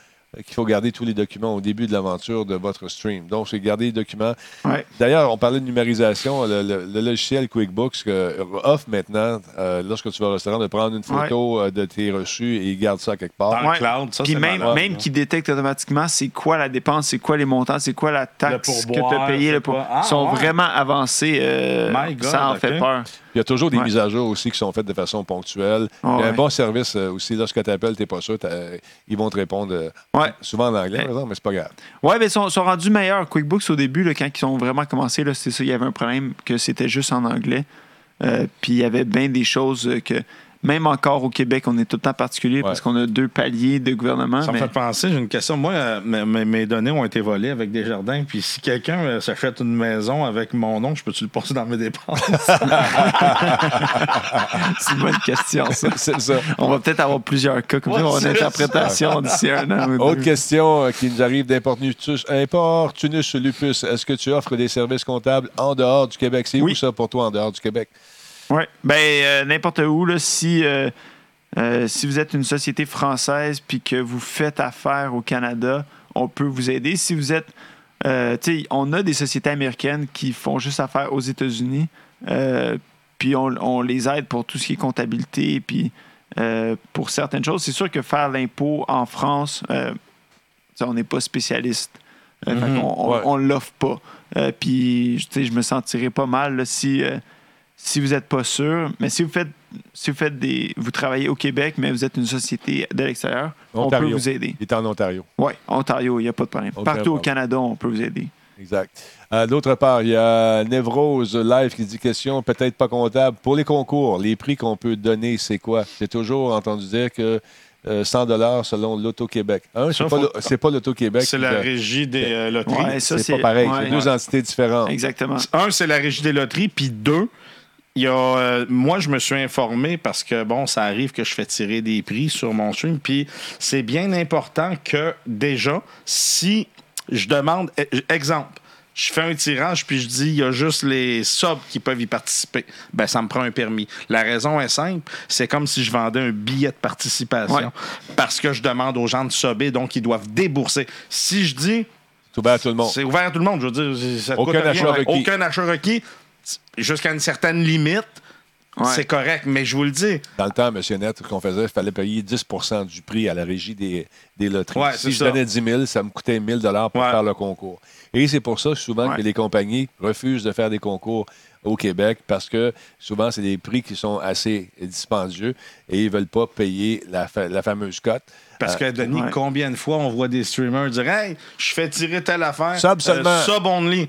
[SPEAKER 1] qu'il faut garder tous les documents au début de l'aventure de votre stream. Donc, c'est garder les documents.
[SPEAKER 3] Ouais.
[SPEAKER 1] D'ailleurs, on parlait de numérisation. Le, le- le logiciel QuickBooks que, offre maintenant, euh, lorsque tu vas au restaurant, de prendre une photo euh, de tes reçus et il garde ça quelque part.
[SPEAKER 2] Dans le
[SPEAKER 3] Ouais.
[SPEAKER 2] cloud, ça,
[SPEAKER 3] Puis même,
[SPEAKER 2] malade,
[SPEAKER 3] même
[SPEAKER 2] là.
[SPEAKER 3] qui détecte automatiquement c'est quoi la dépense, c'est quoi les montants, c'est quoi la taxe que tu as payé.
[SPEAKER 2] c'est
[SPEAKER 3] le pour...
[SPEAKER 2] quoi. Ah,
[SPEAKER 3] sont
[SPEAKER 2] ouais.
[SPEAKER 3] vraiment avancés. euh,
[SPEAKER 2] My God,
[SPEAKER 3] ça en fait peur.
[SPEAKER 1] Il y a toujours des
[SPEAKER 3] Ouais.
[SPEAKER 1] mises à jour aussi qui sont faites de façon ponctuelle.
[SPEAKER 3] Ah
[SPEAKER 1] Il y a un
[SPEAKER 3] ouais.
[SPEAKER 1] bon service euh, aussi. Lorsque tu appelles, tu n'es pas sûr, ils vont te répondre euh,
[SPEAKER 3] Ouais.
[SPEAKER 1] souvent en anglais, par exemple, mais c'est pas grave.
[SPEAKER 3] Ouais, mais ils sont, sont rendus meilleurs. QuickBooks, au début, là, quand ils ont vraiment commencé, c'est ça, il y avait un problème que c'était juste en anglais. Euh, puis il y avait bien des choses que, même encore au Québec, on est tout le temps particulier parce qu'on a deux paliers de gouvernement.
[SPEAKER 2] Ça me fait penser, j'ai une question. Moi, euh, mes- données ont été volées avec des jardins. Puis si quelqu'un euh, s'achète une maison avec mon nom, je peux-tu le passer dans mes dépenses?
[SPEAKER 3] c'est une bonne question, ça.
[SPEAKER 1] C'est ça.
[SPEAKER 3] On va peut-être avoir plusieurs cas comme ça, on va avoir une
[SPEAKER 2] c'est
[SPEAKER 3] interprétation d'ici un an. ou
[SPEAKER 1] Autre
[SPEAKER 3] deux.
[SPEAKER 1] question euh, qui nous arrive d'Importunus Importunus Lupus. Est-ce que tu offres des services comptables en dehors du Québec? C'est
[SPEAKER 3] Oui.
[SPEAKER 1] où ça pour toi en dehors du Québec?
[SPEAKER 3] Oui. Ben, euh, n'importe où, là, si, euh, euh, si vous êtes une société française puis que vous faites affaire au Canada, on peut vous aider. Si vous êtes. euh, tu sais, on a des sociétés américaines qui font juste affaire aux États-Unis, euh, puis on, on les aide pour tout ce qui est comptabilité, puis pour certaines choses. C'est sûr que faire l'impôt en France, on n'est pas spécialiste. Qu'on- on
[SPEAKER 1] Ouais.
[SPEAKER 3] on l'offre pas. Puis, tu sais, je me sentirais pas mal là, si, si vous n'êtes pas sûr. Mais si vous faites, si vous faites des, vous travaillez au Québec, mais vous êtes une société de l'extérieur, on peut
[SPEAKER 1] Ontario.
[SPEAKER 3] vous aider.
[SPEAKER 1] Il est en Ontario.
[SPEAKER 3] Oui, Ontario, il n'y a pas de problème. Partout au. Canada, on peut vous aider.
[SPEAKER 1] Exact. Euh, D'autre part, il y a Nevrose Live qui dit question peut-être pas comptable. Pour les concours, les prix qu'on peut donner, c'est quoi? J'ai toujours entendu dire que euh, 100 selon l'Auto-Québec. Un, c'est pas, l'Auto-Québec.
[SPEAKER 2] c'est la régie des euh, loteries.
[SPEAKER 3] Ouais,
[SPEAKER 1] C'est pas pareil.
[SPEAKER 3] ouais,
[SPEAKER 1] c'est deux entités différentes.
[SPEAKER 3] Exactement.
[SPEAKER 2] Un, c'est la régie des loteries. Puis deux, il y a, euh, moi, je me suis informé parce que, bon, ça arrive que je fais tirer des prix sur mon stream. Puis c'est bien important que, déjà, si je demande, e- exemple, je fais un tirage puis je dis il y a juste les subs qui peuvent y participer. Ben ça me prend un permis. La raison est simple, c'est comme si je vendais un billet de participation
[SPEAKER 3] Ouais.
[SPEAKER 2] parce que je demande aux gens de subber donc ils doivent débourser. Si je dis
[SPEAKER 1] C'est ouvert à tout le monde.
[SPEAKER 2] c'est ouvert à tout le monde. Je veux dire, ça
[SPEAKER 1] Aucun
[SPEAKER 2] rien.
[SPEAKER 1] achat.
[SPEAKER 2] Aucun achat requis. Jusqu'à une certaine limite,
[SPEAKER 3] Ouais.
[SPEAKER 2] c'est correct. Mais je vous le dis,
[SPEAKER 1] Dans le temps, M. Net, ce qu'on faisait, il fallait payer 10% du prix à la régie des, des loteries.
[SPEAKER 2] Ouais,
[SPEAKER 1] si je
[SPEAKER 2] ça.
[SPEAKER 1] donnais 10 000, ça me coûtait 1 000 pour
[SPEAKER 2] Ouais.
[SPEAKER 1] faire le concours. Et c'est pour ça souvent
[SPEAKER 3] Ouais.
[SPEAKER 1] que les compagnies refusent de faire des concours au Québec parce que souvent, c'est des prix qui sont assez dispendieux et ils ne veulent pas payer la, fa- la fameuse cote.
[SPEAKER 2] parce que Denis,
[SPEAKER 3] ouais.
[SPEAKER 2] combien de fois on voit des streamers dire Hey, je fais tirer telle affaire.
[SPEAKER 1] Sub seulement.
[SPEAKER 2] euh, sub only.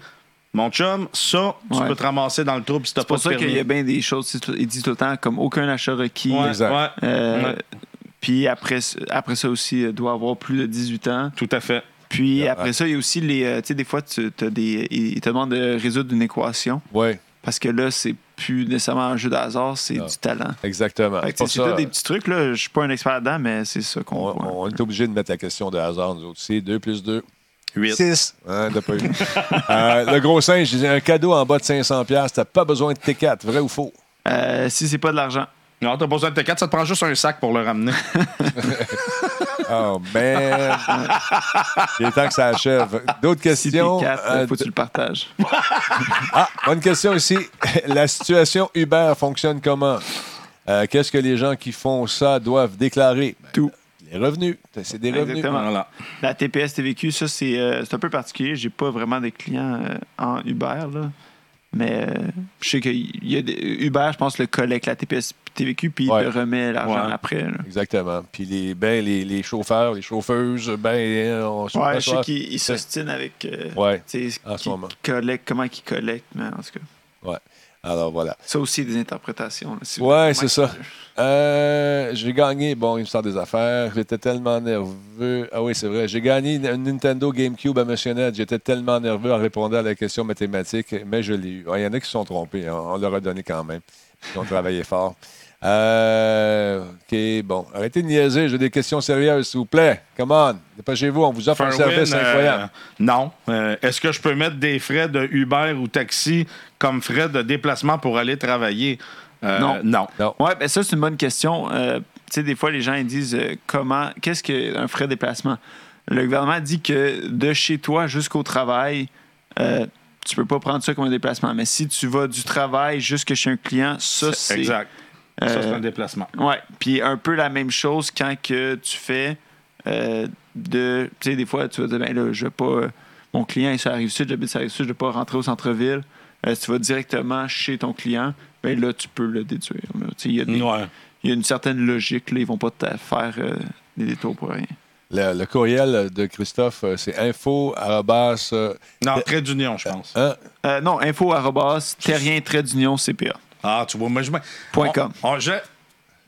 [SPEAKER 2] Mon chum, ça, tu
[SPEAKER 3] Ouais.
[SPEAKER 2] peux te ramasser dans le trou si t'as
[SPEAKER 3] C'est
[SPEAKER 2] pas
[SPEAKER 3] pour
[SPEAKER 2] de
[SPEAKER 3] ça qu'il y a bien des choses. c'est tout- Il dit tout le temps comme aucun achat requis.
[SPEAKER 2] Ouais,
[SPEAKER 1] Exact.
[SPEAKER 3] Euh,
[SPEAKER 2] Ouais.
[SPEAKER 3] Puis après, après ça aussi, il doit avoir plus de 18 ans.
[SPEAKER 2] Tout à fait.
[SPEAKER 3] Puis après ça, il y a aussi les. euh, Tu sais, des fois, tu as des, ils te demandent de résoudre une équation.
[SPEAKER 1] Oui,
[SPEAKER 3] Parce que là, c'est plus nécessairement un jeu de hasard, c'est du talent.
[SPEAKER 1] exactement.
[SPEAKER 3] Fait
[SPEAKER 1] C'est pour
[SPEAKER 3] C'est
[SPEAKER 1] ça,
[SPEAKER 3] des petits trucs. Là. Je suis pas un expert là-dedans, mais c'est ça qu'on
[SPEAKER 1] on,
[SPEAKER 3] voit.
[SPEAKER 1] on est obligé de mettre la question de hasard, nous autres. C'est 2 plus 2.
[SPEAKER 2] 8.
[SPEAKER 1] 6. Hein, t'as pas eu. Euh, le gros singe, je disais, un cadeau en bas de 500$, t'as pas besoin de T4, vrai ou faux?
[SPEAKER 3] Euh, si c'est pas de l'argent.
[SPEAKER 2] Non, t'as pas besoin de T4, ça te prend juste un sac pour le ramener.
[SPEAKER 1] Oh, man! Il est temps que ça achève. D'autres
[SPEAKER 3] Si
[SPEAKER 1] questions?
[SPEAKER 3] 4,
[SPEAKER 1] Euh,
[SPEAKER 3] faut que tu le partages.
[SPEAKER 1] Ah, bonne question ici. La situation Uber fonctionne comment? Euh, Qu'est-ce que les gens qui font ça doivent déclarer? Ben,
[SPEAKER 3] Tout.
[SPEAKER 1] Les revenus. C'est des revenus.
[SPEAKER 3] Exactement.
[SPEAKER 2] voilà.
[SPEAKER 3] La TPS TVQ, ça, c'est euh, c'est un peu particulier. J'ai pas vraiment de clients euh, en Uber, là. Mais euh, je sais que y a des, Uber, je pense, le collecte la TPS TVQ, puis
[SPEAKER 1] Ouais.
[SPEAKER 3] il te remet l'argent
[SPEAKER 2] Ouais.
[SPEAKER 3] après. là.
[SPEAKER 1] Exactement. Puis les, ben, les, les chauffeurs, les chauffeuses, ben, on se
[SPEAKER 3] Ouais, je sais qu'il il s'ostine avec
[SPEAKER 1] Ouais,
[SPEAKER 3] tu
[SPEAKER 1] en ce moment.
[SPEAKER 3] collecte, comment il collecte, mais en tout cas.
[SPEAKER 1] Alors voilà.
[SPEAKER 3] Ça aussi, des interprétations. là, si vous-
[SPEAKER 1] Ouais,
[SPEAKER 3] comment
[SPEAKER 1] c'est ça. Euh, j'ai gagné, bon, il me sort des affaires. J'étais tellement nerveux. Ah oui, c'est vrai. J'ai gagné une Nintendo GameCube à Monsieur Net. J'étais tellement nerveux en répondant à la question mathématique, mais je l'ai eu. Il y en a qui se sont trompés. hein. On leur a donné quand même. Ils ont travaillé fort. Euh, OK, bon. Arrêtez de niaiser. J'ai des questions sérieuses, s'il vous plaît. Come on. Dépêchez-vous. On vous offre un service
[SPEAKER 2] euh,
[SPEAKER 1] incroyable.
[SPEAKER 2] non. Euh, Est-ce que je peux mettre des frais de Uber ou taxi comme frais de déplacement pour aller travailler? Euh,
[SPEAKER 3] Non.
[SPEAKER 2] Non.
[SPEAKER 1] Non.
[SPEAKER 3] Ouais, ben ça, c'est une bonne question. Euh, tu sais, des fois, les gens ils disent euh, comment, qu'est-ce qu'un frais de déplacement? le gouvernement dit que de chez toi jusqu'au travail, euh, tu peux pas prendre ça comme un déplacement. Mais si tu vas du travail jusque chez un client, ça, c'est.
[SPEAKER 2] Exact. Ça, c'est
[SPEAKER 3] Euh,
[SPEAKER 2] un déplacement.
[SPEAKER 3] Ouais. Puis un peu la même chose quand que tu fais euh, de. Tu sais, des fois, tu vas dire, ben là, je vais pas. euh, mon client est sur la rive sud, j'habite sur la rive sud, je ne vais pas rentrer au centre-ville. Euh, si tu vas directement chez ton client, ben là, tu peux le déduire. là. Tu sais, Il y,
[SPEAKER 2] Ouais.
[SPEAKER 3] il y a une certaine logique. Là, ils vont pas te faire euh, des détours pour rien.
[SPEAKER 1] Le, le courriel de Christophe, euh, c'est info arrobas, euh,
[SPEAKER 2] Non, trait d'union, je pense.
[SPEAKER 1] hein?
[SPEAKER 3] Euh, non, info arrobas, terrien trait d'union CPA.
[SPEAKER 2] Ah, tu vois, moi, je.
[SPEAKER 3] Point com.
[SPEAKER 2] on- je,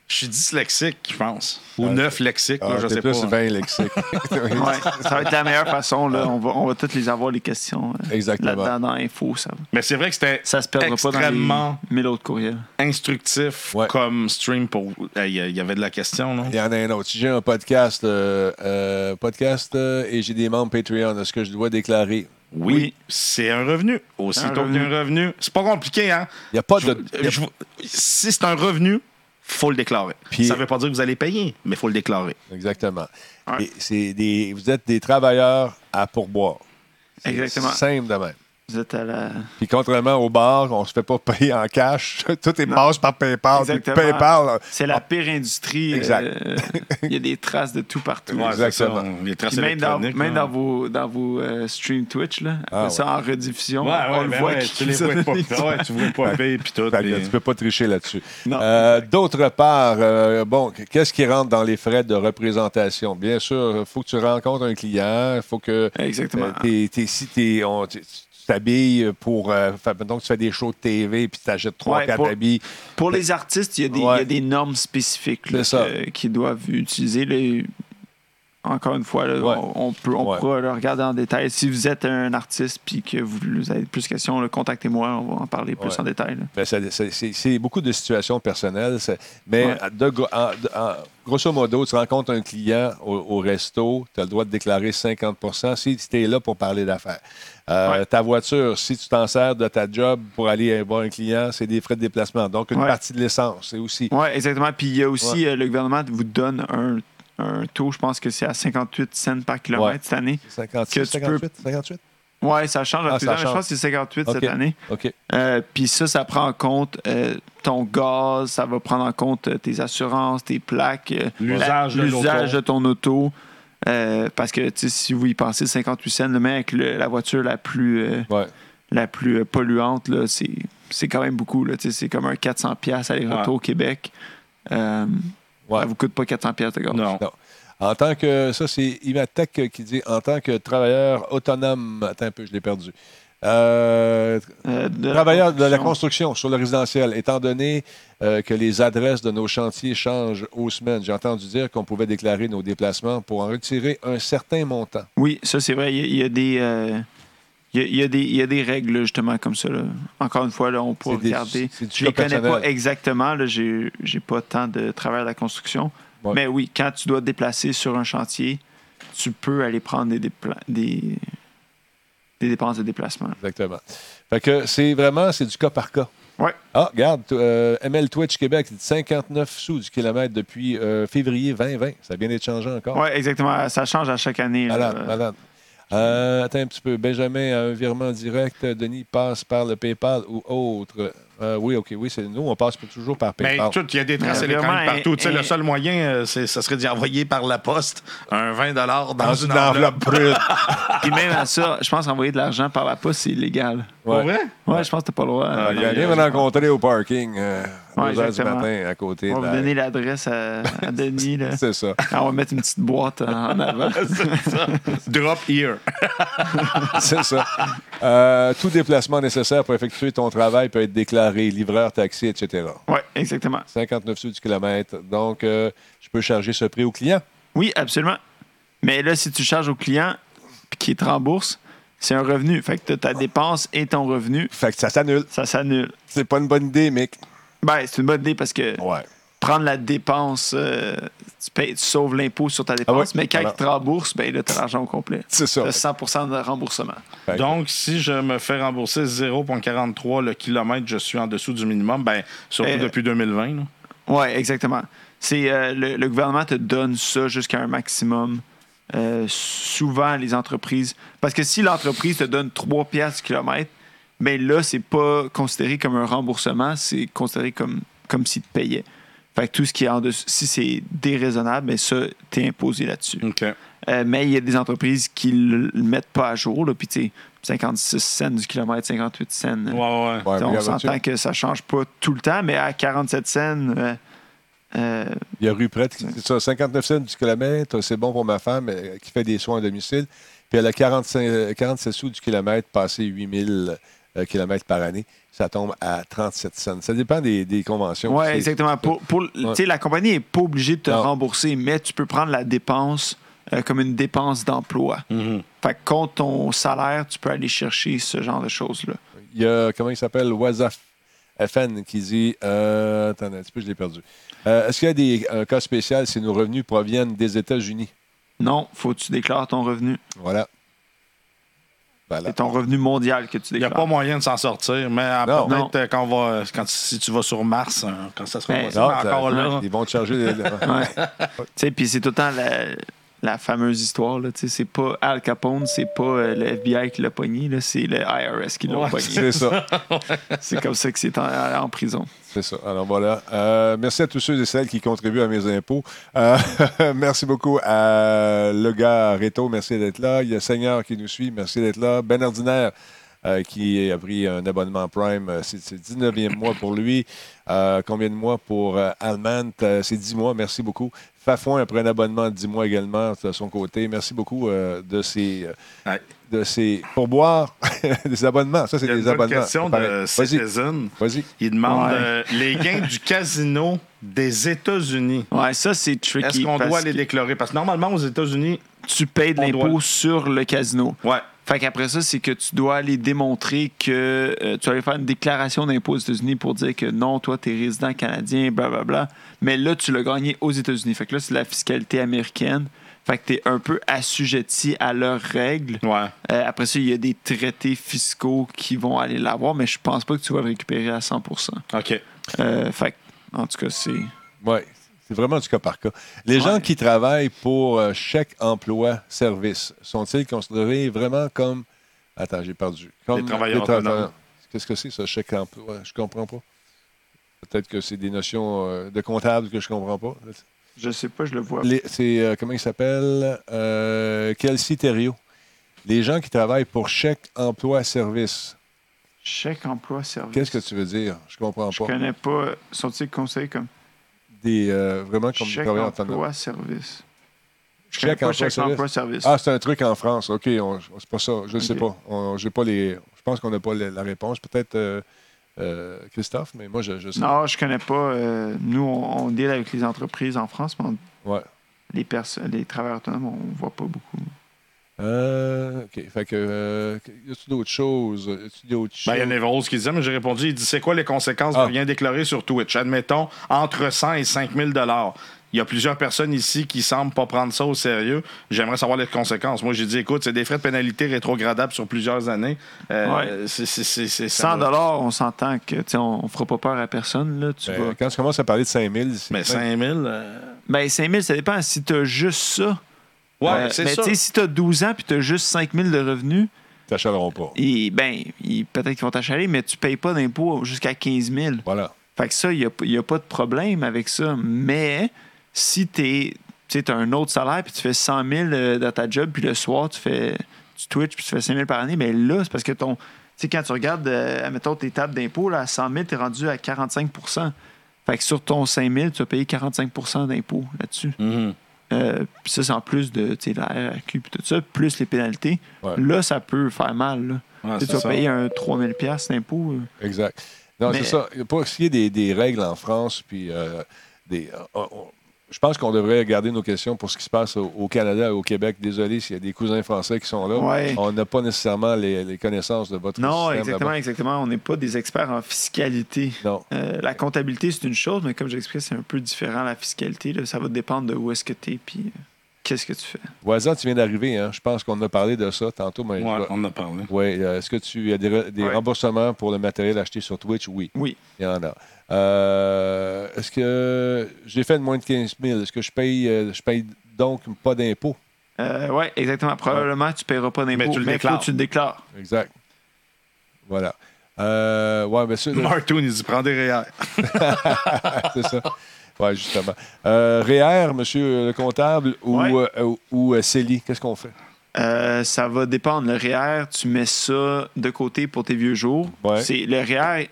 [SPEAKER 2] je suis dyslexique, je pense. Ou neuf lexique, là,
[SPEAKER 1] Ah,
[SPEAKER 2] je
[SPEAKER 1] t'es
[SPEAKER 2] sais
[SPEAKER 1] plus
[SPEAKER 2] pas.
[SPEAKER 1] 20 lexiques.
[SPEAKER 3] Ouais, ça va être la meilleure façon. Là. On, va, on va toutes les avoir, les questions. euh,
[SPEAKER 1] Exactement.
[SPEAKER 3] Là-dedans, dans info, ça,
[SPEAKER 2] Mais c'est vrai que c'était
[SPEAKER 3] ça se perdra pas dans
[SPEAKER 2] extrêmement
[SPEAKER 3] les autres courriels.
[SPEAKER 2] instructif
[SPEAKER 1] Ouais.
[SPEAKER 2] comme stream pour. Il il y avait de la question, non?
[SPEAKER 1] Il y en a un autre. Si j'ai un podcast, euh, euh, podcast euh, et j'ai des membres Patreon, est-ce que je dois déclarer?
[SPEAKER 2] Oui,
[SPEAKER 3] Oui.
[SPEAKER 2] c'est un revenu. Aussitôt
[SPEAKER 3] Un revenu.
[SPEAKER 2] C'est pas compliqué, hein?
[SPEAKER 1] Il n'y a pas de. il
[SPEAKER 2] je- si c'est un revenu, faut le déclarer.
[SPEAKER 1] Puis-
[SPEAKER 2] ça veut pas dire que vous allez payer, mais faut le déclarer.
[SPEAKER 1] Exactement.
[SPEAKER 3] Ouais.
[SPEAKER 1] Et des, vous êtes des travailleurs à pourboire. C'est
[SPEAKER 3] Exactement.
[SPEAKER 1] simple de même.
[SPEAKER 3] Vous êtes à la.
[SPEAKER 1] Puis contrairement au bar, on se fait pas payer en cash. Tout est passe par PayPal. PayPal, là,
[SPEAKER 3] C'est la pire industrie.
[SPEAKER 1] Exact.
[SPEAKER 3] euh, Il y a des traces de tout partout.
[SPEAKER 2] Ouais,
[SPEAKER 1] Exactement.
[SPEAKER 2] Les traces
[SPEAKER 3] même dans, même dans vos, dans vos euh, streams Twitch, là,
[SPEAKER 1] Ah,
[SPEAKER 3] ça en rediffusion,
[SPEAKER 2] Ouais, ouais,
[SPEAKER 3] on le
[SPEAKER 2] ben
[SPEAKER 3] voit
[SPEAKER 2] ouais,
[SPEAKER 3] qui
[SPEAKER 2] tu les vois pas. Ouais, tu vois pas payer puis tout.
[SPEAKER 1] Tu peux pas tricher là-dessus. Euh, D'autre part, euh, bon, qu'est-ce qui rentre dans les frais de représentation? Bien sûr, il faut que tu rencontres un client, il faut que
[SPEAKER 3] Exactement.
[SPEAKER 1] euh, si t'es- on- tu tu t'habilles pour. Euh, mettons que tu fais des shows de TV puis tu achètes 3
[SPEAKER 3] Ouais,
[SPEAKER 1] 4
[SPEAKER 3] pour-
[SPEAKER 1] habits.
[SPEAKER 3] Pour les artistes, il y a des,
[SPEAKER 1] Ouais.
[SPEAKER 3] il y a des normes spécifiques là, que- doivent utiliser. Encore une fois, là,
[SPEAKER 1] Ouais.
[SPEAKER 3] on, on peut, on
[SPEAKER 1] Ouais.
[SPEAKER 3] pourra le regarder en détail. Si vous êtes un artiste et que vous, vous avez plus de questions, contactez-moi. On va en parler plus en détail.
[SPEAKER 1] Ben, c'est- beaucoup de situations personnelles. Mais de en- en- grosso modo, tu rencontres un client au, au resto, tu as le droit de déclarer 50% si tu es là pour parler d'affaires. Euh,
[SPEAKER 3] Ouais.
[SPEAKER 1] Ta voiture, si tu t'en sers de ta job pour aller voir un client, c'est des frais de déplacement. Donc, une
[SPEAKER 3] Ouais.
[SPEAKER 1] partie de l'essence, c'est aussi.
[SPEAKER 3] Oui, exactement. Puis il y a aussi, euh, le gouvernement vous donne un, un taux, je pense que c'est à 58 cents par kilomètre
[SPEAKER 1] Ouais.
[SPEAKER 3] cette année.
[SPEAKER 1] 56,
[SPEAKER 3] Que tu
[SPEAKER 1] 58, 58?
[SPEAKER 3] Oui, ça change.
[SPEAKER 1] Ah,
[SPEAKER 3] à ans, mais Je
[SPEAKER 1] change.
[SPEAKER 3] pense que c'est 58
[SPEAKER 1] OK.
[SPEAKER 3] cette année.
[SPEAKER 1] OK.
[SPEAKER 3] Euh, Puis ça, ça prend en compte euh, ton gaz, ça va prendre en compte euh, tes assurances, tes plaques, euh,
[SPEAKER 2] L'usage de
[SPEAKER 3] ton auto. Euh, parce que si vous y pensez, 58 cents, le mec avec le- la voiture la plus, euh,
[SPEAKER 1] Ouais.
[SPEAKER 3] la plus euh, polluante, là, c'est, c'est quand même beaucoup. Là, Tu sais, c'est comme un 400$ piastres aller-retour
[SPEAKER 2] Ouais.
[SPEAKER 3] au Québec. Euh,
[SPEAKER 1] Ouais.
[SPEAKER 3] Ça vous coûte pas 400$ piastres de gaz.
[SPEAKER 2] Non.
[SPEAKER 1] Non. En tant que. Ça, c'est Imatech qui dit en tant que travailleur autonome. Attends un peu, je l'ai perdu. Euh,
[SPEAKER 3] Euh, de
[SPEAKER 1] Travailleurs de la
[SPEAKER 3] construction.
[SPEAKER 1] sur le résidentiel, étant donné euh, que les adresses de nos chantiers changent aux semaines, j'ai entendu dire qu'on pouvait déclarer nos déplacements pour en retirer un certain montant.
[SPEAKER 3] Oui, ça c'est vrai. Il y a, il y a des. euh, il y a- il y a des, il y a des règles, justement, comme ça. là. Encore une fois, là, on
[SPEAKER 1] des-
[SPEAKER 3] regarder. Je les
[SPEAKER 1] cas
[SPEAKER 3] connais pas exactement. J'ai, j'ai pas tant de travail à la construction.
[SPEAKER 1] Ouais.
[SPEAKER 3] Mais oui, quand tu dois te déplacer sur un chantier, tu peux aller prendre des, des, des dépenses de déplacement.
[SPEAKER 1] Exactement. Fait que c'est vraiment, c'est du cas par cas.
[SPEAKER 3] Ouais.
[SPEAKER 1] Ah, regarde, euh, ML Twitch Québec, c'est 59 sous du kilomètre depuis euh, février 2020. Ça vient d'être changé encore.
[SPEAKER 3] Oui, exactement. Ça change à chaque année. là.
[SPEAKER 1] Malade. Euh, attends un petit peu. Benjamin a un virement direct. Denis passe par le PayPal ou autre. Euh, oui, OK. Oui, c'est nous, on passe toujours par
[SPEAKER 2] Mais
[SPEAKER 1] PayPal.
[SPEAKER 2] tout, il y a des traces
[SPEAKER 3] Mais
[SPEAKER 2] électroniques partout. Tu sais,
[SPEAKER 3] un-
[SPEAKER 2] le seul moyen, euh, c'est- ça serait d'y envoyer par la poste un 20 dans,
[SPEAKER 1] dans
[SPEAKER 2] une
[SPEAKER 1] une enveloppe brute.
[SPEAKER 3] Puis même à ça, je pense envoyer de l'argent par la poste, c'est illégal.
[SPEAKER 2] Pour
[SPEAKER 1] Ouais.
[SPEAKER 2] vrai?
[SPEAKER 3] Ouais, je pense que t'as pas le droit.
[SPEAKER 2] Ah,
[SPEAKER 3] Euh,
[SPEAKER 1] Il y a rien à rencontrer au parking euh, à
[SPEAKER 3] Ouais,
[SPEAKER 1] 2 h du matin à côté
[SPEAKER 3] On va
[SPEAKER 1] la...
[SPEAKER 3] vous donner l'adresse à, à Denis. Là.
[SPEAKER 1] C'est ça.
[SPEAKER 3] Ah, on va mettre une petite boîte en avant.
[SPEAKER 2] Drop here.
[SPEAKER 1] C'est ça. Euh, tout déplacement nécessaire pour effectuer ton travail peut être déclaré, livreur, taxi, etc.
[SPEAKER 3] Oui, exactement.
[SPEAKER 1] 59 sous du kilomètre. Donc, euh, je peux charger ce prix au client?
[SPEAKER 3] Oui, absolument. Mais là, si tu charges au client puis qu'il te rembourse, c'est un revenu. Fait que t'as ta dépense et ton revenu,
[SPEAKER 1] Fait que ça s'annule.
[SPEAKER 3] ça s'annule.
[SPEAKER 1] C'est pas une bonne idée, Mick.
[SPEAKER 3] Ben, c'est une bonne idée parce que
[SPEAKER 1] Ouais.
[SPEAKER 3] prendre la dépense, euh, tu, payes, tu sauves l'impôt sur ta dépense,
[SPEAKER 1] Ah ouais?
[SPEAKER 3] mais quand
[SPEAKER 1] Alors-
[SPEAKER 3] il te rembourse, ben là, tu as l'argent au complet.
[SPEAKER 1] C'est ça.
[SPEAKER 3] Tu as 100 de remboursement.
[SPEAKER 1] Fait que-
[SPEAKER 2] Donc, si je me fais rembourser 0,43 le kilomètre, je suis en dessous du minimum, ben, surtout
[SPEAKER 3] Euh,
[SPEAKER 2] depuis 2020. là.
[SPEAKER 3] Oui, exactement. C'est, euh, le, le gouvernement te donne ça jusqu'à un maximum euh, souvent les entreprises. Parce que si l'entreprise te donne 3 piastres du kilomètre, mais là, c'est pas considéré comme un remboursement, c'est considéré comme, comme s'il te payait. Fait que tout ce qui est en dessous, si c'est déraisonnable, mais ça, t'es imposé là-dessus.
[SPEAKER 2] OK.
[SPEAKER 3] Euh, mais il y a des entreprises qui le le mettent pas à jour, là, puis tu sais, 56 cents du kilomètre, 58 cents.
[SPEAKER 2] Ouais, ouais.
[SPEAKER 3] On s'entend que ça change pas tout le temps, mais à 47 cents, euh, euh,
[SPEAKER 1] Il y a qui- c'est ça, 59 cents du kilomètre, c'est bon pour ma femme euh, qui fait des soins à domicile. Puis elle a 45, euh, 47 sous du kilomètre, passé 8000 euh, kilomètres par année. Ça tombe à 37 cents. Ça dépend des, des conventions.
[SPEAKER 3] Oui, exactement. Pour, pour- La compagnie n'est pas obligée de te
[SPEAKER 1] Non.
[SPEAKER 3] rembourser, mais tu peux prendre la dépense euh, comme une dépense d'emploi.
[SPEAKER 2] Mhm.
[SPEAKER 3] Fait que contre ton salaire, tu peux aller chercher ce genre de choses-là.
[SPEAKER 1] Il y a, comment il s'appelle, Wazaf FN qui dit, euh, attends un petit peu, je l'ai perdu. Euh, Est-ce qu'il y a des, un cas spécial si nos revenus proviennent des États-Unis?
[SPEAKER 3] Non, faut que tu déclares ton revenu.
[SPEAKER 1] Voilà. Voilà.
[SPEAKER 3] C'est ton revenu mondial que tu
[SPEAKER 2] Il n'y a
[SPEAKER 3] déclares.
[SPEAKER 2] pas moyen de s'en sortir, mais peut-être euh, quand, on va, quand si tu vas sur Mars, euh, quand ça sera
[SPEAKER 3] Ben,
[SPEAKER 2] possible,
[SPEAKER 1] Non,
[SPEAKER 2] encore là.
[SPEAKER 1] Ils vont te charger.
[SPEAKER 3] puis c'est tout le temps la, la fameuse histoire. là, C'est pas Al Capone, c'est pas euh, le FBI qui l'a pogné, là, c'est le IRS qui l'a
[SPEAKER 2] Ouais,
[SPEAKER 3] pogné.
[SPEAKER 1] C'est ça.
[SPEAKER 3] C'est comme ça que c'est en, en prison.
[SPEAKER 1] C'est ça. Alors voilà. Euh, merci à tous ceux et celles qui contribuent à mes impôts. Euh, merci beaucoup à le gars Reto. Merci d'être là. Il y a Seigneur qui nous suit. Merci d'être là. Ben Ordinaire. Euh, qui a pris un abonnement Prime. Euh, C'est c'est le 19e mois pour lui. Euh, combien de mois pour euh, Almant? Euh, C'est 10 mois. Merci beaucoup. Fafouin a pris un abonnement de 10 mois également de son côté. Merci beaucoup euh, de ces, euh, de ces pourboires, des abonnements. Ça, c'est
[SPEAKER 2] Il y a
[SPEAKER 1] des
[SPEAKER 2] une question de
[SPEAKER 1] Vas-y.
[SPEAKER 2] Citizen.
[SPEAKER 1] Vas-y.
[SPEAKER 2] Il demande
[SPEAKER 3] Ouais.
[SPEAKER 2] euh, les gains du casino des États-Unis.
[SPEAKER 3] Ouais, ça, c'est tricky.
[SPEAKER 2] Est-ce qu'on doit les déclarer? Parce que normalement, aux États-Unis,
[SPEAKER 3] Tu payes de l'impôt
[SPEAKER 2] doit-
[SPEAKER 3] sur le casino.
[SPEAKER 2] ouais.
[SPEAKER 3] Fait qu'après ça, c'est que tu dois aller démontrer que euh, tu vas aller faire une déclaration d'impôt aux États-Unis pour dire que non, toi, tu es résident canadien, blablabla. Mais là, tu l'as gagné aux États-Unis. Fait que là, c'est la fiscalité américaine. Fait que tu es un peu assujetti à leurs règles.
[SPEAKER 2] Ouais.
[SPEAKER 3] Euh, après ça, il y a des traités fiscaux qui vont aller l'avoir, mais je pense pas que tu vas le récupérer à 100%
[SPEAKER 2] OK.
[SPEAKER 3] Euh, Fait que, en tout cas, c'est.
[SPEAKER 1] Oui, c'est vraiment du cas par cas. Les
[SPEAKER 3] Ouais.
[SPEAKER 1] gens qui travaillent pour euh, chèque emploi service sont-ils considérés vraiment comme. Attends, j'ai perdu. Comme
[SPEAKER 2] Des travailleurs
[SPEAKER 1] tra-
[SPEAKER 2] autonomes.
[SPEAKER 1] Qu'est-ce que c'est, ça, chèque emploi? Je comprends pas. Peut-être que c'est des notions euh, de comptable que je comprends pas.
[SPEAKER 3] Je sais pas, je le vois.
[SPEAKER 1] C'est, euh, comment il s'appelle? Kelsey Thériault. Les gens qui travaillent pour chèque emploi service.
[SPEAKER 3] Chèque emploi service.
[SPEAKER 1] Qu'est-ce que tu veux dire? Je comprends
[SPEAKER 3] Je
[SPEAKER 1] pas.
[SPEAKER 3] connais pas. Sont-ils conseillés comme
[SPEAKER 1] Des, euh, vraiment comme
[SPEAKER 3] chèque emploi service?
[SPEAKER 1] Chèque
[SPEAKER 3] pas
[SPEAKER 1] emploi
[SPEAKER 3] chèque
[SPEAKER 1] service.
[SPEAKER 3] emploi service.
[SPEAKER 1] Ah, c'est un truc en France. OK, c'est pas ça. Je ne sais pas. On- pas les, je pense qu'on n'a pas la, la réponse. Peut-être euh, euh, Christophe, mais moi, je, je sais.
[SPEAKER 3] Non, je connais pas. nous, on, on deal avec les entreprises en France, mais on-
[SPEAKER 1] Ouais.
[SPEAKER 3] les, personnes, les travailleurs autonomes, on voit pas beaucoup.
[SPEAKER 1] Euh, OK. Fait que, euh, y a-tu d'autres choses? Y a-tu d'autres
[SPEAKER 2] Ben, il y a
[SPEAKER 1] choses?
[SPEAKER 2] Nevrose qui disait, mais j'ai répondu, il dit c'est quoi les conséquences
[SPEAKER 1] Ah.
[SPEAKER 2] de rien déclarer sur Twitch? Admettons, entre 100 et 5 000 Il y a plusieurs personnes ici qui semblent pas prendre ça au sérieux. J'aimerais savoir les conséquences. Moi, j'ai dit, écoute, c'est des frais de pénalité rétrogradables sur plusieurs années. Euh,
[SPEAKER 3] Ouais.
[SPEAKER 2] c'est- c'est- c'est- c'est- ça
[SPEAKER 3] 100
[SPEAKER 2] va-
[SPEAKER 3] dollars, on s'entend que tu sais, on, on fera pas peur à personne. Là, tu
[SPEAKER 1] Ben, quand tu commences à parler de 5000, c'est
[SPEAKER 2] Mais 5 000 euh,
[SPEAKER 3] Ben, 5 000, ça dépend. Si tu as juste ça.
[SPEAKER 2] Ouais,
[SPEAKER 3] euh,
[SPEAKER 2] c'est
[SPEAKER 3] mais
[SPEAKER 2] ça.
[SPEAKER 3] tu sais, si tu as 12 ans puis tu as juste 5 000 de revenus,
[SPEAKER 1] t'achèteront pas.
[SPEAKER 3] et, ben, ils- peut-être qu'ils vont t'achaler, mais tu payes pas d'impôt jusqu'à 15 000.
[SPEAKER 1] Voilà.
[SPEAKER 3] Fait que ça, il n'y a, pas de problème avec ça. Mais si tu as un autre salaire puis tu fais 100 000 euh, dans ta job, puis le soir, tu fais tu Twitch puis tu fais 5 000 par année, mais là, c'est parce que ton. Tu sais, quand tu regardes, euh, admettons, tes tables d'impôt, là, à 100 000, tu es rendu à 45% Fait que sur ton 5 000, tu vas payer 45% d'impôt là-dessus.
[SPEAKER 2] Mhm.
[SPEAKER 3] Euh, puis ça, c'est en plus de la RAQ et tout ça, plus les pénalités.
[SPEAKER 1] Ouais.
[SPEAKER 3] Là, ça peut faire mal. là.
[SPEAKER 2] Ouais,
[SPEAKER 3] Tu vas
[SPEAKER 2] ça.
[SPEAKER 3] payer un 3000 pièces d'impôt. euh.
[SPEAKER 1] Exact. Non,
[SPEAKER 3] Mais-
[SPEAKER 1] c'est ça. Pour ce qui est des, des règles en France, puis euh, des, on- on- je pense qu'on devrait garder nos questions pour ce qui se passe au, au Canada et au Québec. Désolé s'il y a des cousins français qui sont là.
[SPEAKER 3] Ouais.
[SPEAKER 1] On n'a pas nécessairement les, les connaissances de votre
[SPEAKER 3] Non,
[SPEAKER 1] système
[SPEAKER 3] exactement, exactement. On n'est pas des experts en fiscalité.
[SPEAKER 1] Non.
[SPEAKER 3] Euh, la comptabilité, c'est une chose, mais comme j'expliquais, c'est un peu différent la fiscalité. là. Ça va dépendre de où est-ce que tu es puis euh, qu'est-ce que tu fais.
[SPEAKER 1] Voisin, tu viens d'arriver. Hein? Je pense qu'on a parlé de ça tantôt. Mais
[SPEAKER 2] Ouais, on en a parlé.
[SPEAKER 1] Ouais, euh, Est-ce que tu as des, re- des
[SPEAKER 3] Ouais.
[SPEAKER 1] remboursements pour le matériel acheté sur Twitch? Oui.
[SPEAKER 3] Oui.
[SPEAKER 1] Il y en a. Euh, Est-ce que j'ai fait de moins de 15 000? Est-ce que je paye, euh, je paye donc pas d'impôt?
[SPEAKER 3] Euh, oui, exactement. Probablement, tu ne paieras pas d'impôt,
[SPEAKER 2] Mais tu le
[SPEAKER 3] mais faut
[SPEAKER 2] déclares.
[SPEAKER 3] que tu le déclares.
[SPEAKER 1] Exact. Voilà. Euh, ouais, bien sûr.
[SPEAKER 2] Martoon, il dit prends des REER.
[SPEAKER 1] c'est ça. Oui, justement. Euh, REER, monsieur le comptable, ou,
[SPEAKER 3] Ouais.
[SPEAKER 1] euh, ou, ou, euh, CELI, qu'est-ce qu'on fait?
[SPEAKER 3] Euh, ça va dépendre. Le REER, tu mets ça de côté pour tes vieux jours.
[SPEAKER 1] Ouais.
[SPEAKER 3] C'est le REER.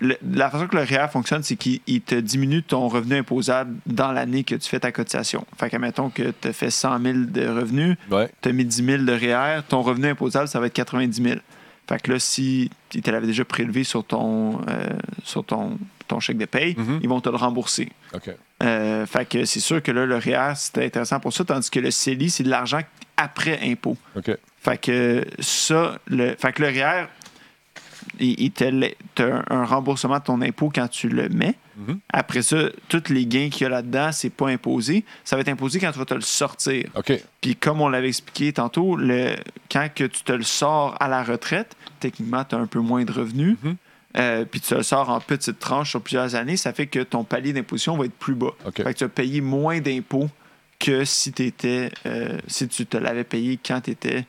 [SPEAKER 3] Le- la façon que le REER fonctionne, c'est qu'il il te diminue ton revenu imposable dans l'année que tu fais ta cotisation. Fait que, mettons que tu as fait 100 000 de revenus,
[SPEAKER 1] Ouais.
[SPEAKER 3] tu as mis 10 000 de REER, ton revenu imposable, ça va être 90 000. Fait que là, si tu te l'avais déjà prélevé sur ton, euh, sur ton, ton chèque de paye,
[SPEAKER 1] Mhm.
[SPEAKER 3] ils vont te le rembourser. Euh, fait que c'est sûr que là, le REER, c'était intéressant pour ça, tandis que le CELI, c'est de l'argent après impôt. Fait que ça, le, fait que le REER, il, te t'as un, remboursement de ton impôt quand tu le mets.
[SPEAKER 1] Mhm.
[SPEAKER 3] Après ça, tous les gains qu'il y a là-dedans, c'est pas imposé. Ça va être imposé quand tu vas te le sortir. Puis comme on l'avait expliqué tantôt, le, quand que tu te le sors à la retraite, techniquement, tu as un peu moins de revenus.
[SPEAKER 1] Mhm.
[SPEAKER 3] Euh, puis tu te le sors en petites tranches sur plusieurs années, ça fait que ton palier d'imposition va être plus bas.
[SPEAKER 1] OK.
[SPEAKER 3] Fait que tu vas payer moins d'impôts que si, t'étais, euh, si tu te l'avais payé quand tu étais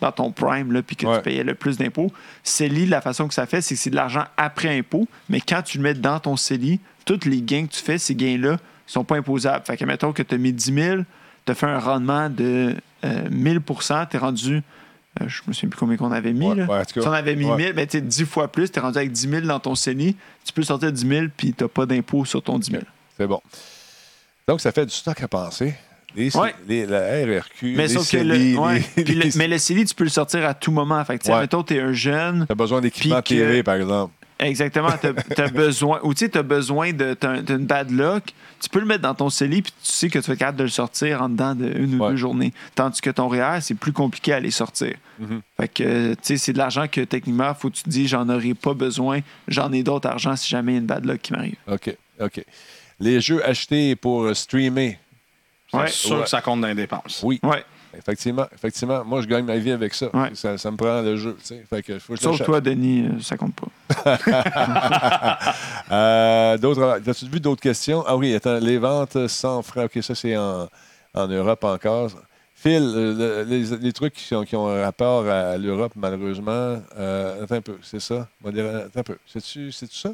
[SPEAKER 3] dans ton prime, là, puis que
[SPEAKER 1] Ouais.
[SPEAKER 3] tu payais le plus d'impôts. CELI, la façon que ça fait, c'est que c'est de l'argent après impôt, mais quand tu le mets dans ton CELI, tous les gains que tu fais, ces gains-là, ne sont pas imposables. Fait que, mettons que tu as mis 10 000, tu as fait un rendement de euh, 1000 tu es rendu, euh, je me souviens plus combien qu'on avait mis.
[SPEAKER 1] Ouais,
[SPEAKER 3] là.
[SPEAKER 1] ouais,
[SPEAKER 3] si on avait mis
[SPEAKER 1] ouais.
[SPEAKER 3] 1000, ben, tu sais, 10 fois plus, tu es rendu avec 10 000 dans ton CELI, tu peux sortir 10 000 puis tu n'as pas d'impôt sur ton 10 000.
[SPEAKER 1] C'est bon. Donc, ça fait du stock à penser. Les,
[SPEAKER 3] Ouais.
[SPEAKER 1] les- la RRQ,
[SPEAKER 3] Mais
[SPEAKER 1] les CELI,
[SPEAKER 3] le, ouais.
[SPEAKER 1] les-
[SPEAKER 3] mais le CELI, tu peux le sortir à tout moment. Fait que,
[SPEAKER 1] Ouais.
[SPEAKER 3] mettons, tu es un jeune,
[SPEAKER 1] T'as besoin d'équipement TV, par exemple.
[SPEAKER 3] Exactement. Tu as, besoin. Ou tu sais, tu as besoin de. t'as- t'as une bad luck. Tu peux le mettre dans ton CELI, puis tu sais que tu être capable de le sortir en dedans d'une ou deux journées. Tandis que ton REER, c'est plus compliqué à les sortir.
[SPEAKER 1] Mhm.
[SPEAKER 3] Fait que, tu sais, c'est de l'argent que techniquement, faut que tu te dis, j'en aurai pas besoin. J'en ai d'autres argent si jamais il y a une bad luck qui m'arrive.
[SPEAKER 1] OK. OK. Les jeux achetés pour euh,
[SPEAKER 3] Ouais.
[SPEAKER 2] C'est sûr
[SPEAKER 1] Ouais.
[SPEAKER 2] que ça compte dans les dépenses.
[SPEAKER 1] Oui.
[SPEAKER 3] Ouais.
[SPEAKER 1] Effectivement, effectivement. Moi, je gagne ma vie avec ça.
[SPEAKER 3] Ouais.
[SPEAKER 1] Ça, ça me prend le jeu. tu sais. Fait que faut que je
[SPEAKER 3] Sauf toi, Denis, euh, ça compte pas.
[SPEAKER 1] Euh, d'autres, as-tu vu d'autres questions? Ah oui, attends, les ventes sans frais. OK, ça, c'est en, en Europe encore. Phil, euh, le- les, les trucs qui ont, qui ont un rapport à l'Europe, malheureusement, euh, attends un peu, c'est ça? Attends un peu. C'est-tu, c'est-tu ça?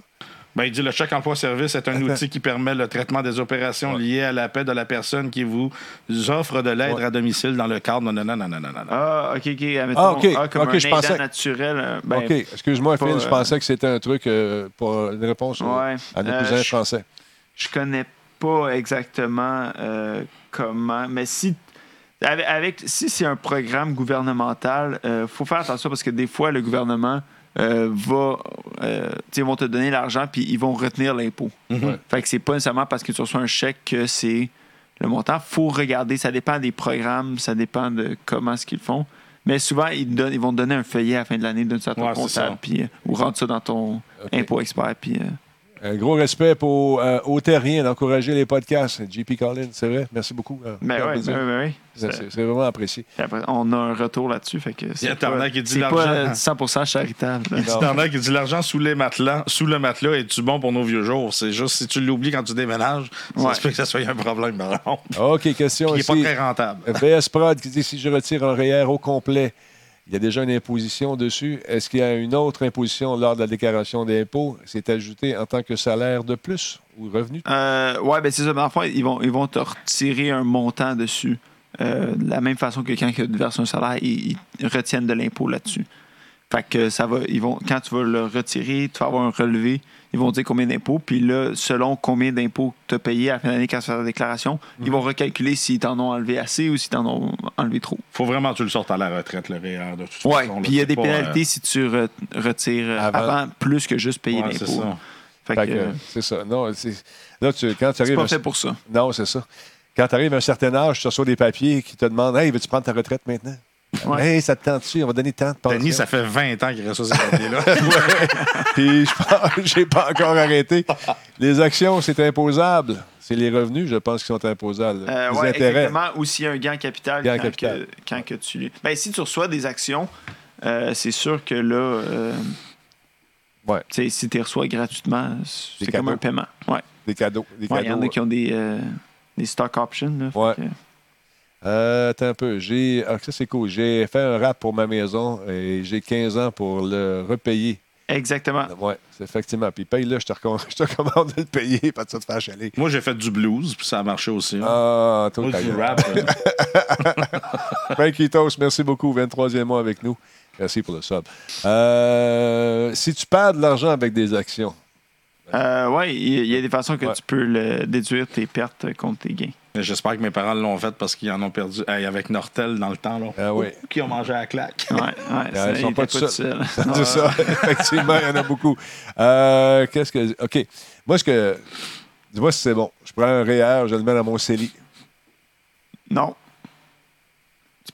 [SPEAKER 2] Ben, il dit le chèque emploi-service est un
[SPEAKER 1] Attends.
[SPEAKER 2] outil qui permet le traitement des opérations
[SPEAKER 1] Ouais.
[SPEAKER 2] liées à la paix de la personne qui vous offre de l'aide
[SPEAKER 1] Ouais.
[SPEAKER 2] à domicile dans le cadre. Non, non, non, non, non.
[SPEAKER 3] Ah, OK, OK. admettons,
[SPEAKER 1] Ah, OK.
[SPEAKER 3] comme
[SPEAKER 1] OK,
[SPEAKER 3] un
[SPEAKER 1] je pensais-
[SPEAKER 3] naturel. euh, ben,
[SPEAKER 1] OK, excuse-moi,
[SPEAKER 3] pas,
[SPEAKER 1] Phil, je
[SPEAKER 3] euh,
[SPEAKER 1] pensais que c'était un truc euh, pour une réponse
[SPEAKER 3] Ouais.
[SPEAKER 1] à nos cousins
[SPEAKER 3] je-
[SPEAKER 1] français.
[SPEAKER 3] Je connais pas exactement euh, comment, mais si avec, avec- si c'est un programme gouvernemental, il faut faire attention parce que des fois le gouvernement euh, va, euh, vont te donner l'argent puis ils vont retenir l'impôt.
[SPEAKER 2] Mhm.
[SPEAKER 3] Fait que c'est pas nécessairement parce que tu reçois un chèque que c'est le montant. Faut regarder, ça dépend des programmes, ça dépend de comment ce qu'ils font. Mais souvent, ils, donnent- ils vont te donner un feuillet à la fin de l'année d'un certain
[SPEAKER 2] Ouais, c'est
[SPEAKER 3] comptable,
[SPEAKER 2] ça.
[SPEAKER 3] puis, euh, ou rentre ça dans ton impôt expert. Puis, euh,
[SPEAKER 1] Un gros respect pour, euh, aux terriens d'encourager les podcasts. JP Collins, c'est vrai. Merci beaucoup. euh,
[SPEAKER 3] ben ben ben ouais.
[SPEAKER 1] C'est
[SPEAKER 3] Ça-
[SPEAKER 1] vraiment apprécié.
[SPEAKER 3] Après, on a un retour là-dessus. Fait que c'est
[SPEAKER 2] y a Tarnac qui dit
[SPEAKER 3] c'est
[SPEAKER 2] l'argent.
[SPEAKER 3] pas euh, 100% charitable.
[SPEAKER 2] Il dit
[SPEAKER 1] Non.
[SPEAKER 2] Tarnac, il dit l'argent sous les matelas, sous le matelas est-tu bon pour nos vieux jours? C'est juste si tu l'oublies quand tu déménages, ça
[SPEAKER 3] Ouais.
[SPEAKER 2] se peut que ça soit un problème.
[SPEAKER 1] OK, question
[SPEAKER 2] Qui n'est pas très rentable.
[SPEAKER 1] VS Prod qui dit si je retire un REER au complet, il y a déjà une imposition dessus. Est-ce qu'il y a une autre imposition lors de la déclaration d'impôt? C'est ajouté en tant que salaire de plus ou revenu?
[SPEAKER 3] Euh, ouais, ben c'est ça. Mais ils vont, ils vont te retirer un montant dessus. Euh, de la même façon que quand ils versent un salaire, ils retiennent de l'impôt là-dessus. Fait que ça va, ils vont, quand tu vas le retirer, tu vas avoir un relevé, ils vont dire combien d'impôts, puis là, selon combien d'impôts tu as payé à la fin d'année quand tu fais ta déclaration, ils vont recalculer s'ils t'en ont enlevé assez ou s'ils t'en ont enlevé trop.
[SPEAKER 2] faut vraiment que tu le sortes à la retraite, le REER, de toute
[SPEAKER 3] Ouais,
[SPEAKER 2] façon.
[SPEAKER 3] puis il y a
[SPEAKER 2] C'est
[SPEAKER 3] des
[SPEAKER 2] pas,
[SPEAKER 3] pénalités
[SPEAKER 2] euh,
[SPEAKER 3] si tu re- retires euh,
[SPEAKER 1] Avant.
[SPEAKER 3] avant. plus que juste payer
[SPEAKER 2] ouais, c'est
[SPEAKER 3] l'impôt.
[SPEAKER 2] ça.
[SPEAKER 3] Fait
[SPEAKER 1] Fait
[SPEAKER 3] que,
[SPEAKER 1] que,
[SPEAKER 3] euh,
[SPEAKER 1] c'est ça. Non, c'est- là, tu, quand tu
[SPEAKER 3] c'est
[SPEAKER 1] arrives.
[SPEAKER 3] pas
[SPEAKER 1] à-
[SPEAKER 3] fait pour ça.
[SPEAKER 1] Non, c'est ça. Quand tu arrives à un certain âge, tu reçois des papiers qui te demandent Hey, veux-tu prendre ta retraite maintenant?
[SPEAKER 3] Ouais.
[SPEAKER 1] Hey, ça te tente-tu? On va donner tant de pension.
[SPEAKER 2] Denis, ça fait 20 ans qu'il reçoit ces papiers-là.
[SPEAKER 1] Puis je pense, j'ai pas encore arrêté. Les actions, c'est imposable. C'est les revenus, je pense, qui sont imposables.
[SPEAKER 3] Euh,
[SPEAKER 1] les
[SPEAKER 3] ouais,
[SPEAKER 1] intérêts.
[SPEAKER 3] exactement. Ou s'il y a un gain capital,
[SPEAKER 1] Gain
[SPEAKER 3] quand,
[SPEAKER 1] capital.
[SPEAKER 3] Que, quand que tu. Ben, si tu reçois des actions, euh, c'est sûr que là, euh,
[SPEAKER 1] Ouais.
[SPEAKER 3] si tu les reçois gratuitement, c'est comme un paiement. Ouais.
[SPEAKER 1] Des cadeaux.
[SPEAKER 3] Ouais, Il y en a qui ont des, euh, des stock options. Là, fait
[SPEAKER 1] Ouais.
[SPEAKER 3] que-
[SPEAKER 1] Euh, attends un peu. J'ai, ah, ça, c'est cool. J'ai fait un rap pour ma maison et j'ai 15 ans pour le repayer.
[SPEAKER 3] Exactement.
[SPEAKER 1] Oui, c'est effectivement. Puis paye-le, je te, recommande, je te recommande de le payer, pas de ça te faire chaler.
[SPEAKER 2] Moi, j'ai fait du blues, puis ça a marché aussi. hein.
[SPEAKER 1] Ah, toi,
[SPEAKER 2] Moi, du rap.
[SPEAKER 1] Frankitos, merci beaucoup. 23e mois avec nous. Merci pour le sub. Euh, si tu perds de l'argent avec des actions,
[SPEAKER 3] Euh, oui, il y, a des façons que
[SPEAKER 1] Ouais.
[SPEAKER 3] tu peux le, déduire tes pertes contre tes gains.
[SPEAKER 2] J'espère que mes parents l'ont fait parce qu'ils en ont perdu Hey, avec Nortel dans le temps. Là.
[SPEAKER 1] Ah oui.
[SPEAKER 2] Qui ont mangé à la claque.
[SPEAKER 3] Ouais, ouais, ça,
[SPEAKER 1] ils sont pas tout
[SPEAKER 3] tout
[SPEAKER 1] seuls.
[SPEAKER 3] seul.
[SPEAKER 1] c'est ça. Effectivement, il y en a beaucoup. Euh, qu'est-ce que. OK. Moi, ce que. Dis-moi si c'est bon. Je prends un REER, je le mets dans mon CELI.
[SPEAKER 3] Non.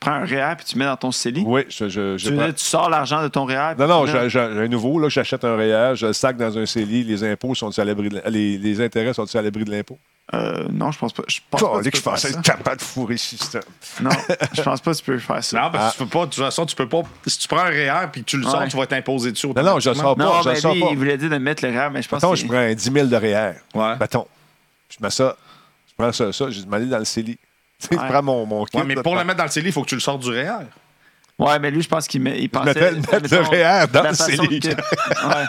[SPEAKER 3] Tu prends un REER puis tu mets dans ton CELI?
[SPEAKER 1] Oui, je, je, je
[SPEAKER 3] Tu,
[SPEAKER 1] prends-
[SPEAKER 3] tu sors l'argent de ton REER.
[SPEAKER 1] Non, non, j'ai un nouveau, là, j'achète un REER, je le sac dans un CELI, les impôts sont à l'abri de les, les intérêts sont à l'abri de l'impôt?
[SPEAKER 3] Euh, non, je pense pas. Je pense
[SPEAKER 1] Oh,
[SPEAKER 3] pas que
[SPEAKER 1] je pensais être capable de fourrer ce système.
[SPEAKER 3] ça. Non, je pense pas que tu peux faire ça.
[SPEAKER 2] Non, parce
[SPEAKER 1] Ah.
[SPEAKER 2] que tu peux pas, de toute façon, tu peux pas. Si tu prends un REER puis que tu le sors,
[SPEAKER 3] Ouais.
[SPEAKER 2] tu vas t'imposer dessus.
[SPEAKER 1] Non, non, je le sors pas.
[SPEAKER 3] Non,
[SPEAKER 1] je le sors
[SPEAKER 3] lui,
[SPEAKER 1] pas.
[SPEAKER 3] il voulait dire de mettre le REER, mais je pense
[SPEAKER 1] Mettons,
[SPEAKER 3] que
[SPEAKER 1] je prends un 10 000 de REER.
[SPEAKER 2] Ouais.
[SPEAKER 1] Mettons. Je mets ça. Je prends ça, ça, je m'aller dans le CELI. Tu prends mon, mon kit.
[SPEAKER 2] Ouais, mais
[SPEAKER 1] là,
[SPEAKER 2] pour le mettre dans le CELI, il faut que tu le sortes du REER.
[SPEAKER 3] Ouais, mais lui, je pense qu'il met- il pensait.
[SPEAKER 1] le REER dans
[SPEAKER 3] Ouais.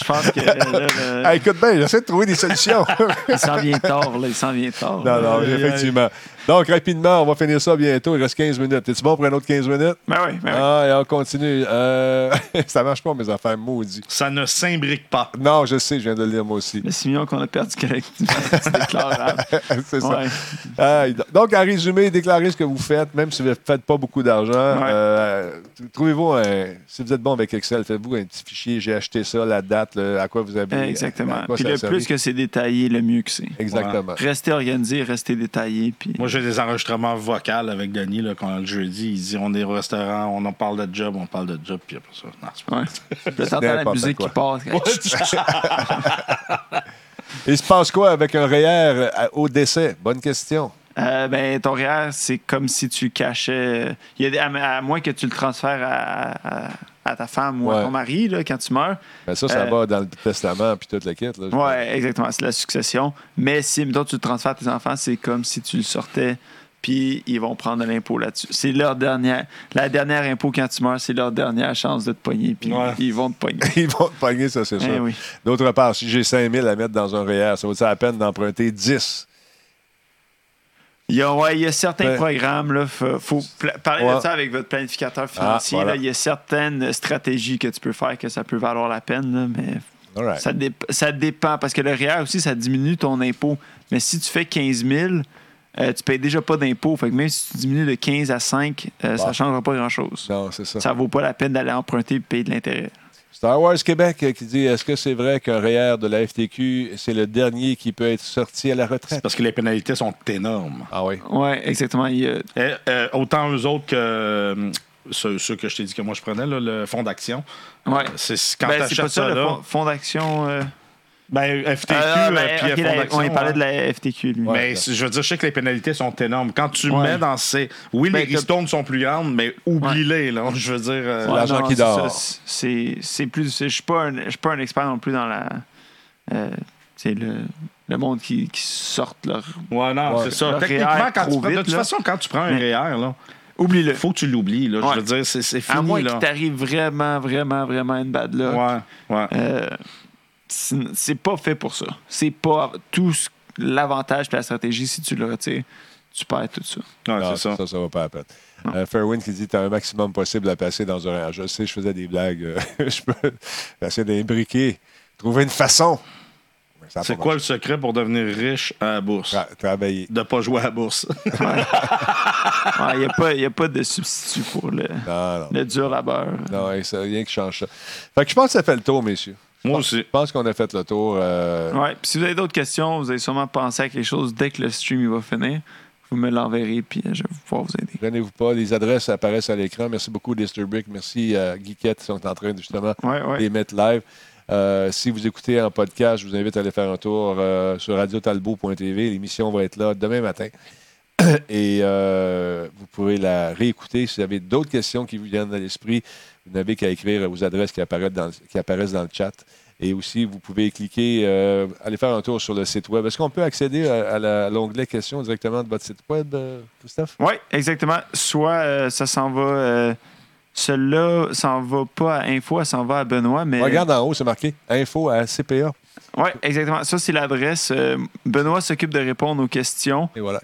[SPEAKER 3] Je pense que là, le-
[SPEAKER 1] Ah, écoute bien, j'essaie de trouver des solutions.
[SPEAKER 3] il s'en vient tard, là. Il s'en vient tard.
[SPEAKER 1] non, non,
[SPEAKER 3] Euh,
[SPEAKER 1] effectivement. Donc, rapidement, on va finir ça bientôt. Il reste 15 minutes. Es-tu bon pour un autre 15 minutes?
[SPEAKER 3] Ben oui, ben oui.
[SPEAKER 1] Ah, et on continue. Euh, ça marche pas, mes affaires, maudit.
[SPEAKER 2] Ça ne s'imbrique pas.
[SPEAKER 1] Non, je sais, je viens de le lire moi aussi.
[SPEAKER 3] Le 6 millions qu'on a perdu collectivement, c'est déclarable.
[SPEAKER 1] C'est ça.
[SPEAKER 3] Ouais.
[SPEAKER 1] Donc, en résumé, déclarez ce que vous faites, même si vous ne faites pas beaucoup d'argent.
[SPEAKER 3] Ouais.
[SPEAKER 1] Euh, Trouvez-vous un. Si vous êtes bon avec Excel, faites-vous un petit fichier. J'ai acheté ça, la date, le- à quoi vous avez.
[SPEAKER 3] Exactement. Puis le plus que c'est détaillé, le mieux que c'est.
[SPEAKER 1] Exactement.
[SPEAKER 3] Restez organisé, restez détaillé. Puis...
[SPEAKER 2] Moi, j'ai des enregistrements vocaux avec Denis là, quand le jeudi. Il dit on est au restaurant, on en parle de job, on parle de job, puis après ça. Non, c'est pas-
[SPEAKER 3] Ouais. Là, t'entends la
[SPEAKER 1] N'importe
[SPEAKER 3] musique
[SPEAKER 1] quoi.
[SPEAKER 3] qui passe.
[SPEAKER 1] Il se passe quoi avec un REER à- au décès? Bonne question.
[SPEAKER 3] Euh, ben, ton REER, c'est comme si tu cachais. Il y a des- à, à moins que tu le transfères à, à- à ta femme ou
[SPEAKER 1] Ouais.
[SPEAKER 3] à ton mari là, quand tu meurs.
[SPEAKER 1] Ben ça, ça
[SPEAKER 3] Euh,
[SPEAKER 1] va dans le testament puis toute la pense.
[SPEAKER 3] Ouais, exactement. C'est la succession. Mais si, mettons, tu le transfères à tes enfants, c'est comme si tu le sortais, puis ils vont prendre de l'impôt là-dessus. C'est leur dernière. La dernière impôt quand tu meurs, c'est leur dernière chance de te pogner, puis
[SPEAKER 2] Ouais.
[SPEAKER 3] ils vont te pogner.
[SPEAKER 1] Ils vont te pogner, ça, c'est
[SPEAKER 3] Eh
[SPEAKER 1] sûr.
[SPEAKER 3] oui.
[SPEAKER 1] D'autre part, si j'ai 5 000 à mettre dans un REER, ça vaut-il la peine d'emprunter 10?
[SPEAKER 3] Il y a, ouais, il y a certains
[SPEAKER 1] Ouais.
[SPEAKER 3] programmes, là, faut, parler
[SPEAKER 1] Ouais.
[SPEAKER 3] de ça avec votre planificateur financier.
[SPEAKER 1] Ah, voilà.
[SPEAKER 3] là. il y a certaines stratégies que tu peux faire que ça peut valoir la peine, là, mais
[SPEAKER 1] right.
[SPEAKER 3] ça, dép- ça dépend. Parce que le REER aussi, ça diminue ton impôt. Mais si tu fais 15 000, euh, tu payes déjà pas d'impôt. Fait que même si tu diminues de 15 à 5, euh, ça ne changera pas grand-chose.
[SPEAKER 1] Non, c'est ça.
[SPEAKER 3] Ça vaut pas la peine d'aller emprunter et payer de l'intérêt.
[SPEAKER 1] Star Wars Québec qui dit Est-ce que c'est vrai qu'un REER de la FTQ, c'est le dernier qui peut être sorti à la
[SPEAKER 2] C'est
[SPEAKER 1] retraite?
[SPEAKER 2] parce que les pénalités sont énormes.
[SPEAKER 1] Ah oui.
[SPEAKER 3] Oui, exactement. Il y a-
[SPEAKER 2] Eh, euh, autant eux autres que euh, ceux, ceux que je t'ai dit que moi je prenais, là, le fonds d'action.
[SPEAKER 3] ouais.
[SPEAKER 2] C'est quand
[SPEAKER 3] Ben, c'est
[SPEAKER 2] t'achètes
[SPEAKER 3] pas ça,
[SPEAKER 2] ça,
[SPEAKER 3] le
[SPEAKER 2] là.
[SPEAKER 3] fonds d'action. euh,
[SPEAKER 2] Ben, FTQ,
[SPEAKER 3] ah, ben,
[SPEAKER 2] euh, puis
[SPEAKER 3] ok,
[SPEAKER 2] le
[SPEAKER 3] la- on parlait de la FTQ, lui.
[SPEAKER 1] Ouais.
[SPEAKER 2] Mais je veux dire, je sais que les pénalités sont énormes. Quand tu
[SPEAKER 3] Ouais.
[SPEAKER 2] mets dans ces. Oui,
[SPEAKER 3] Ben,
[SPEAKER 2] les ristournes sont plus grandes, mais oublie-les, là. Je veux dire. euh,
[SPEAKER 1] Ouais. l'argent qui
[SPEAKER 3] c'est
[SPEAKER 1] dort.
[SPEAKER 3] C'est plus. Je suis pas un- je suis pas un expert non plus dans la. euh, c'est le, le monde qui, qui sortent leur.
[SPEAKER 2] Ouais, non,
[SPEAKER 1] Ouais.
[SPEAKER 2] c'est ça. Techniquement, quand tu prends, de
[SPEAKER 3] vite,
[SPEAKER 2] toute
[SPEAKER 3] là.
[SPEAKER 2] façon, quand tu prends un
[SPEAKER 3] Mais-
[SPEAKER 2] REER, là,
[SPEAKER 3] Oublie-le.
[SPEAKER 2] faut que tu l'oublies, là.
[SPEAKER 3] Ouais.
[SPEAKER 2] Je veux dire, c'est fini,
[SPEAKER 3] À moins qu'il t'arrive vraiment, vraiment, vraiment une bad luck.
[SPEAKER 2] Ouais, ouais.
[SPEAKER 3] Euh, c'est pas fait pour ça. C'est pas tout ce- l'avantage de la stratégie. Si tu le retires, tu perds tout ça.
[SPEAKER 1] Non,
[SPEAKER 2] c'est ça.
[SPEAKER 1] ça, ça va pas à peine. Euh, Fairwind qui dit Tu as un maximum possible à passer dans un. Je sais, je faisais des blagues. euh, je peux essayer d'imbriquer, trouver une façon.
[SPEAKER 2] C'est quoi le secret pour devenir riche à la bourse?
[SPEAKER 1] Tra- travailler.
[SPEAKER 2] De pas jouer à la bourse.
[SPEAKER 3] Il n'y a, pas- y a pas de substitut pour le,
[SPEAKER 1] Non, non.
[SPEAKER 3] le dur labeur.
[SPEAKER 1] Non, rien qui change ça. Fait que je pense que ça fait le tour, messieurs.
[SPEAKER 2] Moi aussi.
[SPEAKER 1] Je pense qu'on a fait le tour. euh,
[SPEAKER 3] Ouais. Puis si vous avez d'autres questions, vous allez sûrement penser à quelque chose dès que le stream il va finir. Vous me l'enverrez, puis euh, je vais pouvoir vous aider.
[SPEAKER 1] Prenez-vous pas. Les adresses apparaissent à l'écran. Merci beaucoup, Disturbic. Merci à Geekette qui sont en train de justement
[SPEAKER 3] Ouais, ouais.
[SPEAKER 1] les mettre live. Euh, si vous écoutez en podcast, je vous invite à aller faire un tour euh, sur radiotalbo.tv. L'émission va être là demain matin. Et euh, vous pourrez la réécouter. Si vous avez d'autres questions qui vous viennent à l'esprit, vous n'avez qu'à écrire aux adresses qui apparaissent dans, le- qui apparaissent dans le chat. Et aussi, vous pouvez cliquer, euh, aller faire un tour sur le site web. Est-ce qu'on peut accéder à, l'onglet questions directement de votre site web, euh, Christophe?
[SPEAKER 3] Oui, exactement. Soit euh, ça s'en va. Celui-là s'en va pas à info, ça s'en va à Benoît, mais.
[SPEAKER 1] Regarde en haut, c'est marqué info à CPA.
[SPEAKER 3] Oui, exactement. Ça, c'est l'adresse. Benoît s'occupe de répondre aux questions.
[SPEAKER 1] Et voilà,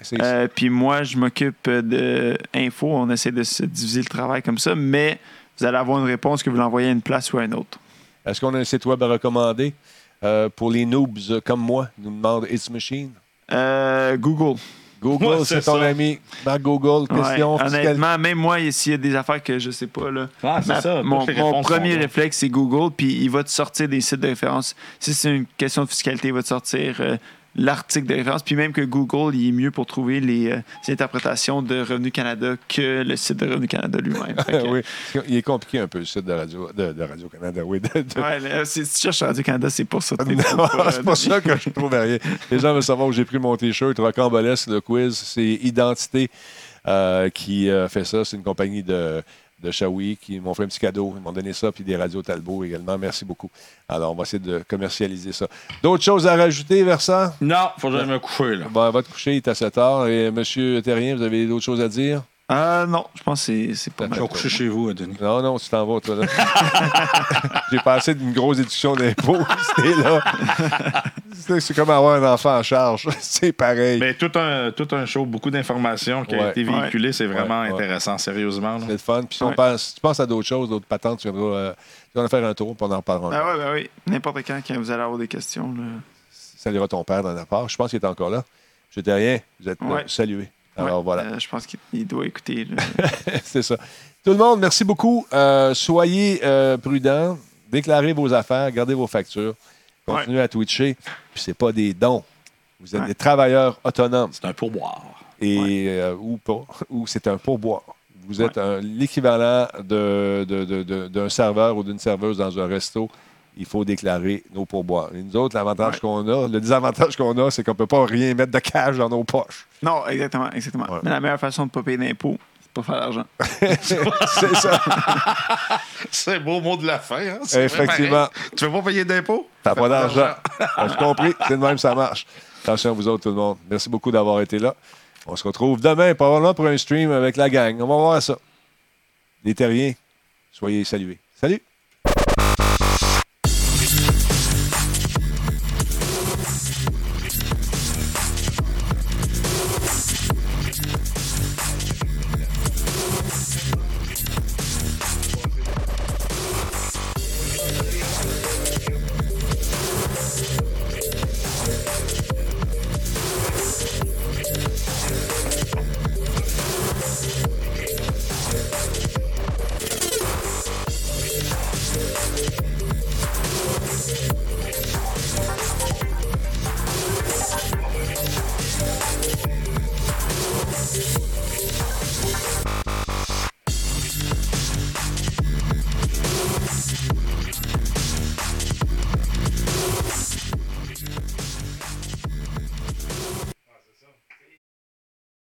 [SPEAKER 3] puis moi, je m'occupe de info. On essaie de se diviser le travail comme ça, mais vous allez avoir une réponse que vous l'envoyez à une place ou à une autre.
[SPEAKER 1] Est-ce qu'on a un site web à recommander euh, pour les noobs euh, comme moi? Nous demande It's Machine?
[SPEAKER 3] Euh, Google.
[SPEAKER 1] Google,
[SPEAKER 2] Ouais,
[SPEAKER 1] c'est ton
[SPEAKER 2] ça.
[SPEAKER 1] ami. Marc Google,
[SPEAKER 3] Ouais,
[SPEAKER 1] question fiscale.
[SPEAKER 3] honnêtement, même moi, s'il y a des affaires que je sais pas, là,
[SPEAKER 2] Ah, c'est
[SPEAKER 3] ma-
[SPEAKER 2] ça.
[SPEAKER 3] mon, premier réflexe, c'est Google, puis il va te sortir des sites de référence. Si c'est une question de fiscalité, il va te sortir euh, l'article de référence, puis même que Google, il est mieux pour trouver les, euh, les interprétations de Revenu Canada que le site de Revenu Canada lui-même.
[SPEAKER 1] Oui, il est compliqué un peu le site de Radio, de, de Radio Canada. Oui, de- de-
[SPEAKER 3] Ouais, là, si tu cherches Radio Canada, c'est pour ça. pas,
[SPEAKER 1] c'est
[SPEAKER 3] euh,
[SPEAKER 1] pas ça que je trouve rien. Les gens veulent savoir où j'ai pris mon t-shirt. Rocambolesque, le quiz, c'est Identité euh, qui euh, fait ça. C'est une compagnie de, de Shawi qui m'ont fait un petit cadeau. Ils m'ont donné ça, puis des radios Talbot également. Merci beaucoup. Alors, on va essayer de commercialiser ça. D'autres choses à rajouter, Versant?
[SPEAKER 2] Non, faut que j'aille me coucher, là.
[SPEAKER 1] Bon, va te coucher, il est à 7 heures. Et M. Terrien, vous avez d'autres choses à dire?
[SPEAKER 3] Ah non, je pense que c'est- pas
[SPEAKER 2] Je
[SPEAKER 3] mal.
[SPEAKER 2] vais coucher chez vous, Denis.
[SPEAKER 1] Non, non, tu t'en vas, toi, là. J'ai passé d'une grosse déduction d'impôts. C'était là. C'est- C'est comme avoir un enfant en charge. C'est pareil.
[SPEAKER 2] Mais tout un, tout un show, beaucoup d'informations qui a
[SPEAKER 1] Ouais.
[SPEAKER 2] été véhiculées, c'est vraiment
[SPEAKER 1] Ouais, ouais.
[SPEAKER 2] intéressant, sérieusement.
[SPEAKER 1] C'est le fun. Puis si, on
[SPEAKER 3] Ouais.
[SPEAKER 1] pense, si tu penses à d'autres choses, d'autres patentes, tu viendras, euh, tu vas faire un tour, puis on en reparlera.
[SPEAKER 3] Ah ouais, ben oui. N'importe quand, quand vous allez avoir des questions. Là.
[SPEAKER 1] Saluera ton père dans la part. Je pense qu'il est encore là. Je t'ai rien. Vous êtes
[SPEAKER 3] Ouais.
[SPEAKER 1] salué. Alors
[SPEAKER 3] Ouais,
[SPEAKER 1] voilà.
[SPEAKER 3] euh, je pense qu'il il doit écouter.
[SPEAKER 1] C'est ça. Tout le monde, merci beaucoup. Euh, soyez euh, prudents. Déclarez vos affaires. Gardez vos factures. Continuez à twitcher. Puis c'est pas des dons. Vous êtes
[SPEAKER 3] Ouais.
[SPEAKER 1] des travailleurs autonomes.
[SPEAKER 2] C'est un pourboire.
[SPEAKER 1] et euh, ou pas, ou c'est un pourboire. Vous êtes l'équivalent de- de- de- de- d'un serveur ou d'une serveuse dans un resto. Il faut déclarer nos pourboires. Et nous autres, l'avantage
[SPEAKER 3] Ouais.
[SPEAKER 1] qu'on a, le désavantage qu'on a, c'est qu'on ne peut pas rien mettre de cash dans nos poches.
[SPEAKER 3] Non, exactement, exactement.
[SPEAKER 1] Ouais.
[SPEAKER 3] Mais la meilleure façon de ne pas payer d'impôts, c'est de pas faire d'argent.
[SPEAKER 1] c'est ça,
[SPEAKER 2] C'est beau mot de la fin. Hein?
[SPEAKER 1] Effectivement.
[SPEAKER 2] pareil. Tu veux pas payer d'impôts?
[SPEAKER 1] T'as pas d'argent. As-tu compris? C'est de même, ça marche. Attention à vous autres, tout le monde. Merci beaucoup d'avoir été là. On se retrouve demain, probablement pour un stream avec la gang. On va voir ça. Les terriens, soyez salués. Salut!